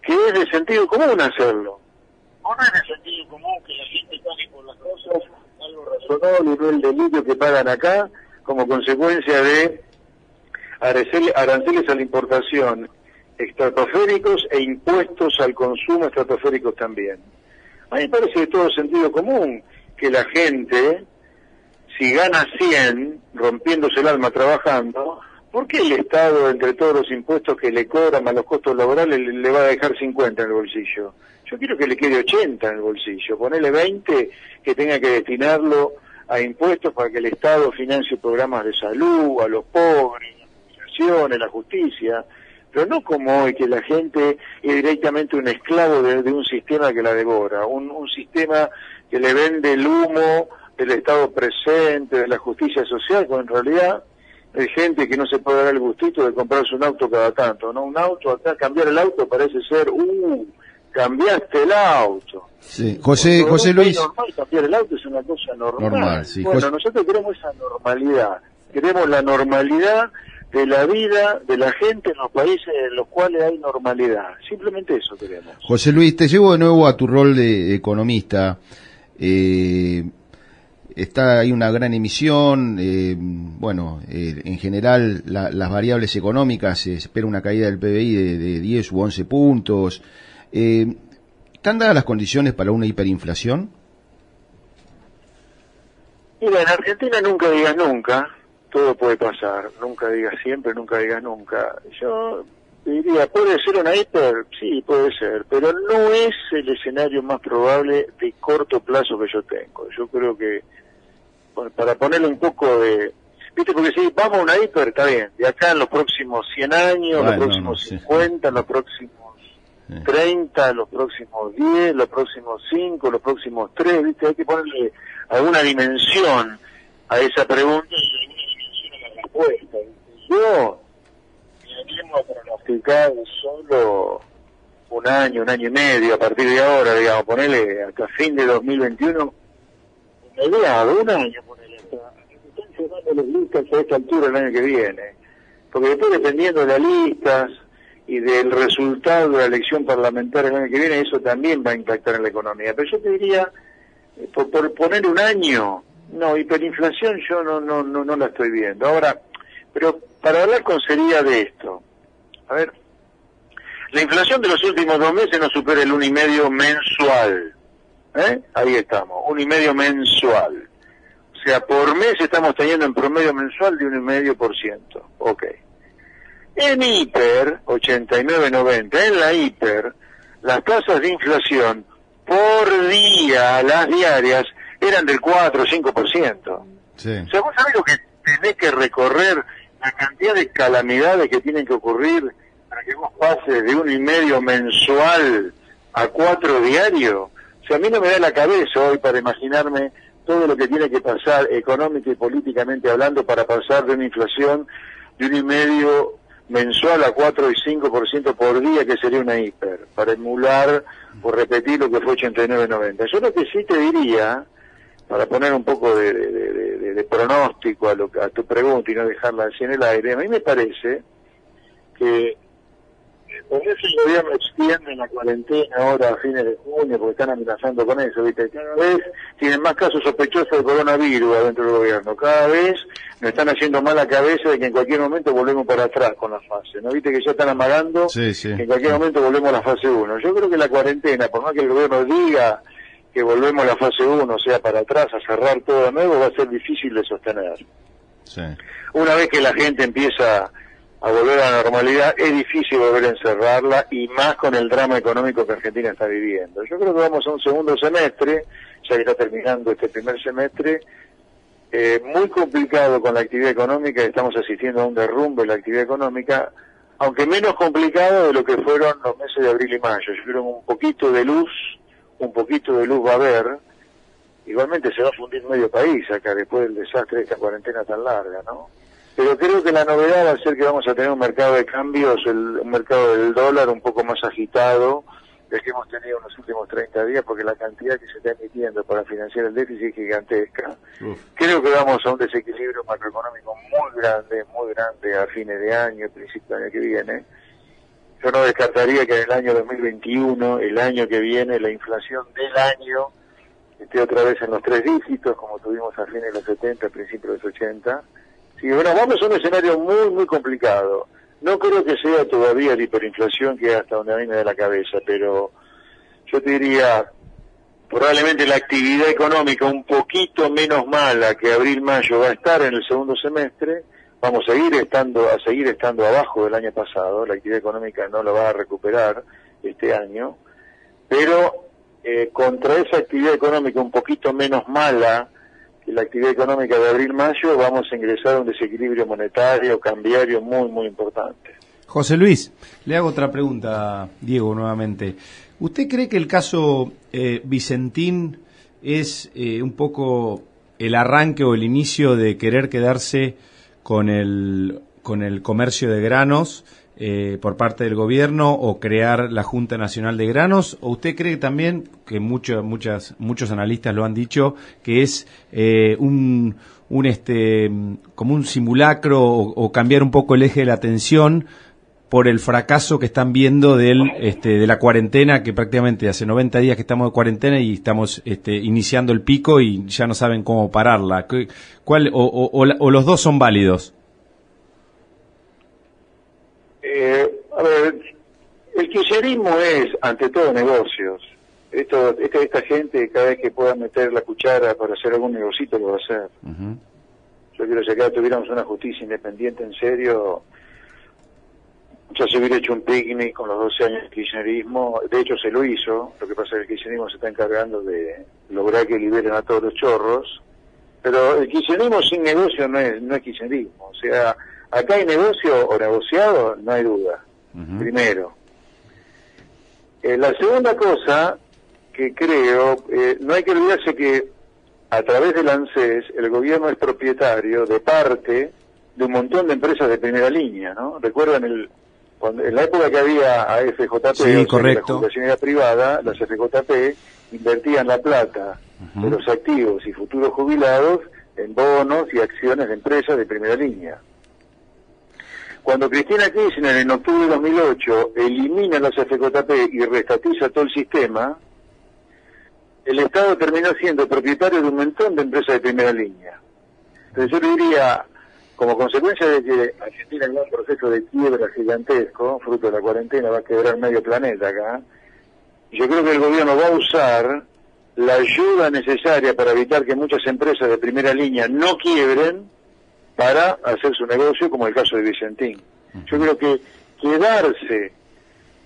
que es de sentido común hacerlo. No es de sentido común que la gente pague por las cosas algo razonable y no el delirio que pagan acá como consecuencia de arancel- aranceles a la importación estratosféricos e impuestos al consumo estratosféricos también. A mí me parece de todo sentido común que la gente, si gana 100 rompiéndose el alma trabajando, ¿por qué el Estado, entre todos los impuestos que le cobran a los costos laborales, le, le va a dejar 50 en el bolsillo? Yo quiero que le quede 80 en el bolsillo, ponerle 20 que tenga que destinarlo a impuestos para que el Estado financie programas de salud, a los pobres, jubilaciones, la justicia, pero no como hoy que la gente es directamente un esclavo de, de un sistema que la devora, un, un sistema que le vende el humo del Estado presente, de la justicia social, cuando en realidad hay gente que no se puede dar el gustito de comprarse un auto cada tanto, ¿no? Un auto acá, cambiar el auto parece ser, uh, cambiaste el auto. Sí. José, José es Luis. normal, cambiar el auto es una cosa normal. Normal, sí. Bueno, José- nosotros queremos esa normalidad. Queremos la normalidad de la vida de la gente en los países en los cuales hay normalidad. Simplemente eso queremos. José Luis, te llevo de nuevo a tu rol de economista. Eh, está hay una gran emisión, eh, bueno, eh, en general la- las variables económicas, se espera una caída del PBI de, de 10 u 11 puntos. Eh, ¿Están dadas las condiciones para una hiperinflación? Mira, en Argentina nunca digas nunca, todo puede pasar, nunca digas siempre, nunca digas nunca. Yo diría, ¿puede ser una hiper? Sí, puede ser, pero no es el escenario más probable de corto plazo que yo tengo. Yo creo que, para ponerle un poco de... Viste, porque si vamos a una hiper, está bien, de acá en los próximos 100 años, Bueno, los próximos no, sí. 50, los próximos 30, los próximos 10, los próximos 5, los próximos 3, ¿viste? Hay que ponerle alguna dimensión a esa pregunta y alguna dimensión a la respuesta. Yo me a pronosticar solo un año, un año y medio a partir de ahora, digamos, ponerle hasta fin de 2021, mediado, un año, ponerle hasta, están cerrando las listas a esta altura el año que viene. Porque después dependiendo de las listas y del resultado de la elección parlamentaria el año que viene, eso también va a impactar en la economía. Pero yo te diría, eh, por, poner un año, no, hiperinflación yo no, no, no, no la estoy viendo. Ahora, pero para hablar con seriedad de esto, a ver, la inflación de los últimos dos meses no supera el uno y medio mensual. ¿Eh? Ahí estamos, un y medio mensual. O sea, por mes estamos teniendo en promedio mensual de un y medio por ciento. Ok. En hiper, 89.90, en la hiper, las tasas de inflación por día, las diarias, eran del 4 o 5%. Sí. O sea, vos sabés lo que tenés que recorrer, la cantidad de calamidades que tienen que ocurrir para que vos pases de uno y medio mensual a cuatro diario. O sea, a mí no me da la cabeza hoy para imaginarme todo lo que tiene que pasar económica y políticamente hablando para pasar de una inflación de un y medio mensual a 4 y 5% por día, que sería una hiper, para emular o repetir lo que fue 89.90. Yo lo que sí te diría, para poner un poco de, pronóstico a, lo, a tu pregunta y no dejarla así en el aire, a mí me parece que por eso el gobierno extiende la cuarentena ahora a fines de junio, porque están amenazando con eso, ¿viste? Cada vez tienen más casos sospechosos de coronavirus adentro del gobierno. Cada vez nos están haciendo mal la cabeza de que en cualquier momento volvemos para atrás con la fase, ¿no? ¿Viste que ya están amagando Sí, sí. que en cualquier momento volvemos a la fase 1? Yo creo que la cuarentena, por más que el gobierno diga que volvemos a la fase 1, o sea, para atrás, a cerrar todo de nuevo, va a ser difícil de sostener. Sí. Una vez que la gente empieza a volver a la normalidad, es difícil volver a encerrarla y más con el drama económico que Argentina está viviendo. Yo creo que vamos a un segundo semestre, ya que está terminando este primer semestre, eh, muy complicado con la actividad económica, estamos asistiendo a un derrumbe en la actividad económica, aunque menos complicado de lo que fueron los meses de abril y mayo. Yo creo que un poquito de luz, un poquito de luz va a haber, igualmente se va a fundir medio país acá después del desastre de esta cuarentena tan larga, ¿no? Pero creo que la novedad va a ser que vamos a tener un mercado de cambios, el, un mercado del dólar un poco más agitado del que hemos tenido en los últimos 30 días, porque la cantidad que se está emitiendo para financiar el déficit es gigantesca. Creo que vamos a un desequilibrio macroeconómico muy grande, muy grande a fines de año, principio del año que viene. Yo no descartaría que en el año 2021, el año que viene, la inflación del año esté otra vez en los tres dígitos, como tuvimos a fines de los 70, principios de los 80. Sí, bueno, vamos a un escenario muy, muy complicado. No creo que sea todavía la hiperinflación que hasta donde me da la cabeza, pero yo te diría, probablemente la actividad económica un poquito menos mala que abril-mayo va a estar en el segundo semestre, vamos a seguir estando, a seguir estando abajo del año pasado, la actividad económica no lo va a recuperar este año, pero eh, contra esa actividad económica un poquito menos mala la actividad económica de abril-mayo, vamos a ingresar a un desequilibrio monetario, cambiario muy, muy importante. José Luis, le hago otra pregunta, Diego, nuevamente. ¿Usted cree que el caso eh, Vicentín es eh, un poco el arranque o el inicio de querer quedarse con el, con el comercio de granos eh, por parte del gobierno o crear la Junta Nacional de Granos? ¿O usted cree también, que muchos muchas, muchos analistas lo han dicho, que es eh, un, un este, como un simulacro o, cambiar un poco el eje de la atención por el fracaso que están viendo del, este, de la cuarentena, que prácticamente hace 90 días que estamos de cuarentena y estamos este, iniciando el pico y ya no saben cómo pararla. ¿Qué- ¿Cuál, o, o- o los dos son válidos? Eh, a ver, el kirchnerismo es, ante todo, negocios. Esto, esta, esta gente, cada vez que pueda meter la cuchara para hacer algún negocito, lo va a hacer. Yo quiero que acá tuviéramos una justicia independiente en serio. Ya se hubiera hecho un picnic con los 12 años de kirchnerismo. De hecho, se lo hizo. Lo que pasa es que el kirchnerismo se está encargando de lograr que liberen a todos los chorros. Pero el kirchnerismo sin negocio no es, no es kirchnerismo. O sea, acá hay negocio o negociado, no hay duda. Primero. Eh, la segunda cosa que creo, eh, no hay que olvidarse que a través del ANSES el gobierno es propietario de parte de un montón de empresas de primera línea, ¿no? Recuerdan el cuando, en la época que había AFJP, Sí, o sea, que correcto. la Fundación era privada, las FJP invertían la plata de los activos y futuros jubilados en bonos y acciones de empresas de primera línea. Cuando Cristina Kirchner en octubre de 2008 elimina las FJP y restatiza todo el sistema, el Estado terminó siendo propietario de un montón de empresas de primera línea. Entonces yo le diría, como consecuencia de que Argentina en un proceso de quiebra gigantesco, fruto de la cuarentena, va a quebrar medio planeta acá, yo creo que el gobierno va a usar la ayuda necesaria para evitar que muchas empresas de primera línea no quiebren para hacer su negocio, como el caso de Vicentín. Yo creo que quedarse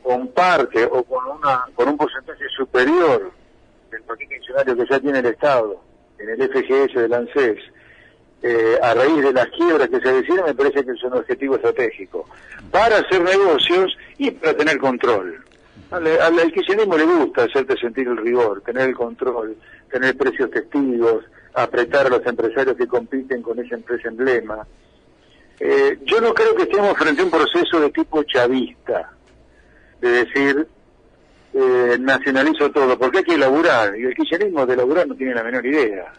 con parte o con, una, con un porcentaje superior del paquete accionario que ya tiene el Estado en el FGS del ANSES, eh, a raíz de las quiebras que se deciden, me parece que es un objetivo estratégico para hacer negocios y para tener control. Al, al, le gusta hacerte sentir el rigor, tener el control, tener precios testigos, apretar a los empresarios que compiten con esa empresa emblema. Eh, yo no creo que estemos frente a un proceso de tipo chavista, de decir, eh, nacionalizo todo, porque hay que elaborar, y el kirchnerismo de laburar no tiene la menor idea.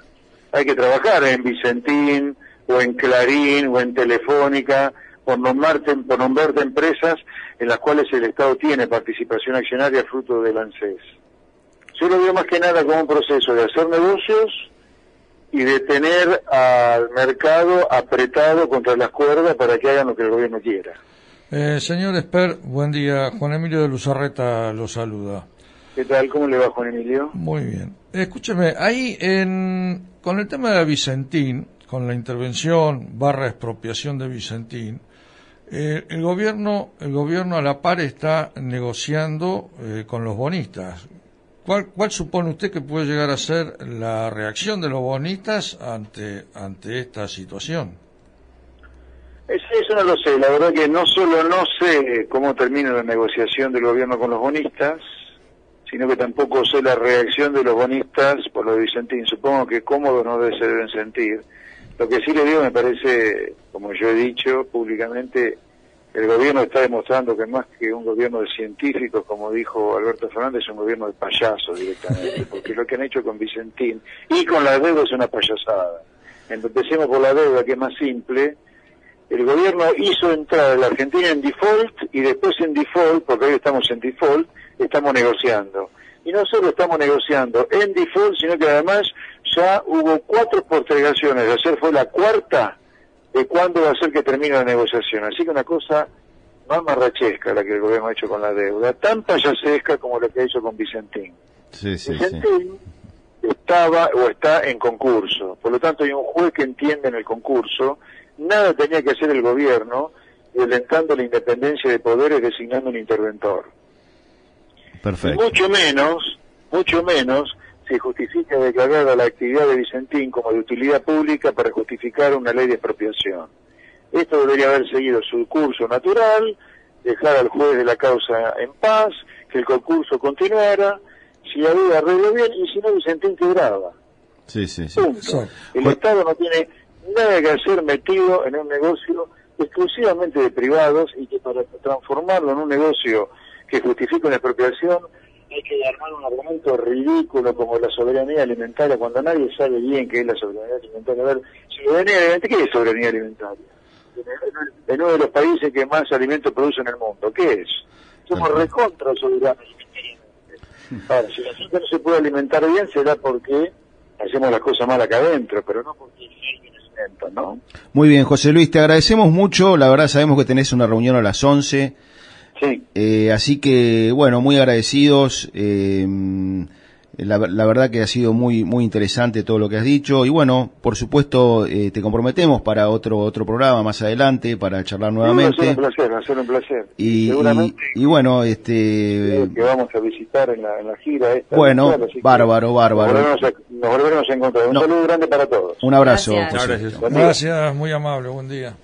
Hay que trabajar en Vicentín, o en Clarín, o en Telefónica, por nombrarte, por nombrarte empresas en las cuales el Estado tiene participación accionaria fruto del ANSES. Yo lo veo más que nada como un proceso de hacer negocios y de tener al mercado apretado contra las cuerdas para que hagan lo que el gobierno quiera. Eh, señor Esper, buen día. Juan Emilio de Luzarreta lo saluda. ¿Qué tal? ¿Cómo le va, Juan Emilio? Muy bien. Escúcheme, ahí en, con el tema de Vicentín, con la intervención barra expropiación de Vicentín, eh, el gobierno, el gobierno a la par está negociando eh, con los bonistas. ¿Cuál, ¿Cuál supone usted que puede llegar a ser la reacción de los bonistas ante, ante esta situación? Es- Eso no lo sé, la verdad que no solo no sé cómo termina la negociación del gobierno con los bonistas, sino que tampoco sé la reacción de los bonistas por lo de Vicentín. Supongo que cómodos no se deben sentir. Lo que sí le digo me parece, como yo he dicho públicamente, el gobierno está demostrando que más que un gobierno de científicos, como dijo Alberto Fernández, es un gobierno de payasos directamente, porque lo que han hecho con Vicentín y con la deuda es una payasada. Empecemos por la deuda, que es más simple. El gobierno hizo entrar a la Argentina en default y después en default, porque hoy estamos en default, estamos negociando. Y no solo estamos negociando en default, sino que además ya hubo cuatro postergaciones. Ayer fue la cuarta de cuándo va a ser que termine la negociación. Así que una cosa más marrachesca la que el gobierno ha hecho con la deuda, tan payasesca como lo que ha hecho con Vicentín. Vicentín estaba o está en concurso, por lo tanto hay un juez que entiende en el concurso, nada tenía que hacer el gobierno violentando la independencia de poderes designando un interventor. Perfecto. mucho menos, mucho menos se justifica declarar a la actividad de Vicentín como de utilidad pública para justificar una ley de expropiación. Esto debería haber seguido su curso natural, dejar al juez de la causa en paz, que el concurso continuara, si había arreglo bien y si no Vicentín quebraba. Sí, sí, sí. El Estado no tiene nada que hacer metido en un negocio exclusivamente de privados y que para transformarlo en un negocio que justifique una expropiación hay que armar un argumento ridículo como la soberanía alimentaria cuando nadie sabe bien qué es la soberanía alimentaria. A ver, soberanía alimentaria, ¿qué es soberanía alimentaria? En uno de los países que más alimentos produce en el mundo, ¿qué es? Somos recontra soberanos Ahora, si la gente no se puede alimentar bien será porque hacemos las cosas mal acá adentro, pero no porque ¿no? Muy bien, José Luis, te agradecemos mucho. La verdad sabemos que tenés una reunión a las 11 Sí. Eh, así que, bueno, muy agradecidos. Eh, la, verdad que ha sido muy muy interesante todo lo que has dicho y bueno, por supuesto eh, te comprometemos para otro otro programa más adelante para charlar nuevamente. Sí, un placer, va a ser un placer. Y, y, bueno, este que vamos a visitar en la, en la gira esta. Bueno, bárbaro, bárbaro. Nos volveremos, a, encontrar. Un saludo grande para todos. Un abrazo. Gracias. gracias, muy amable, buen día.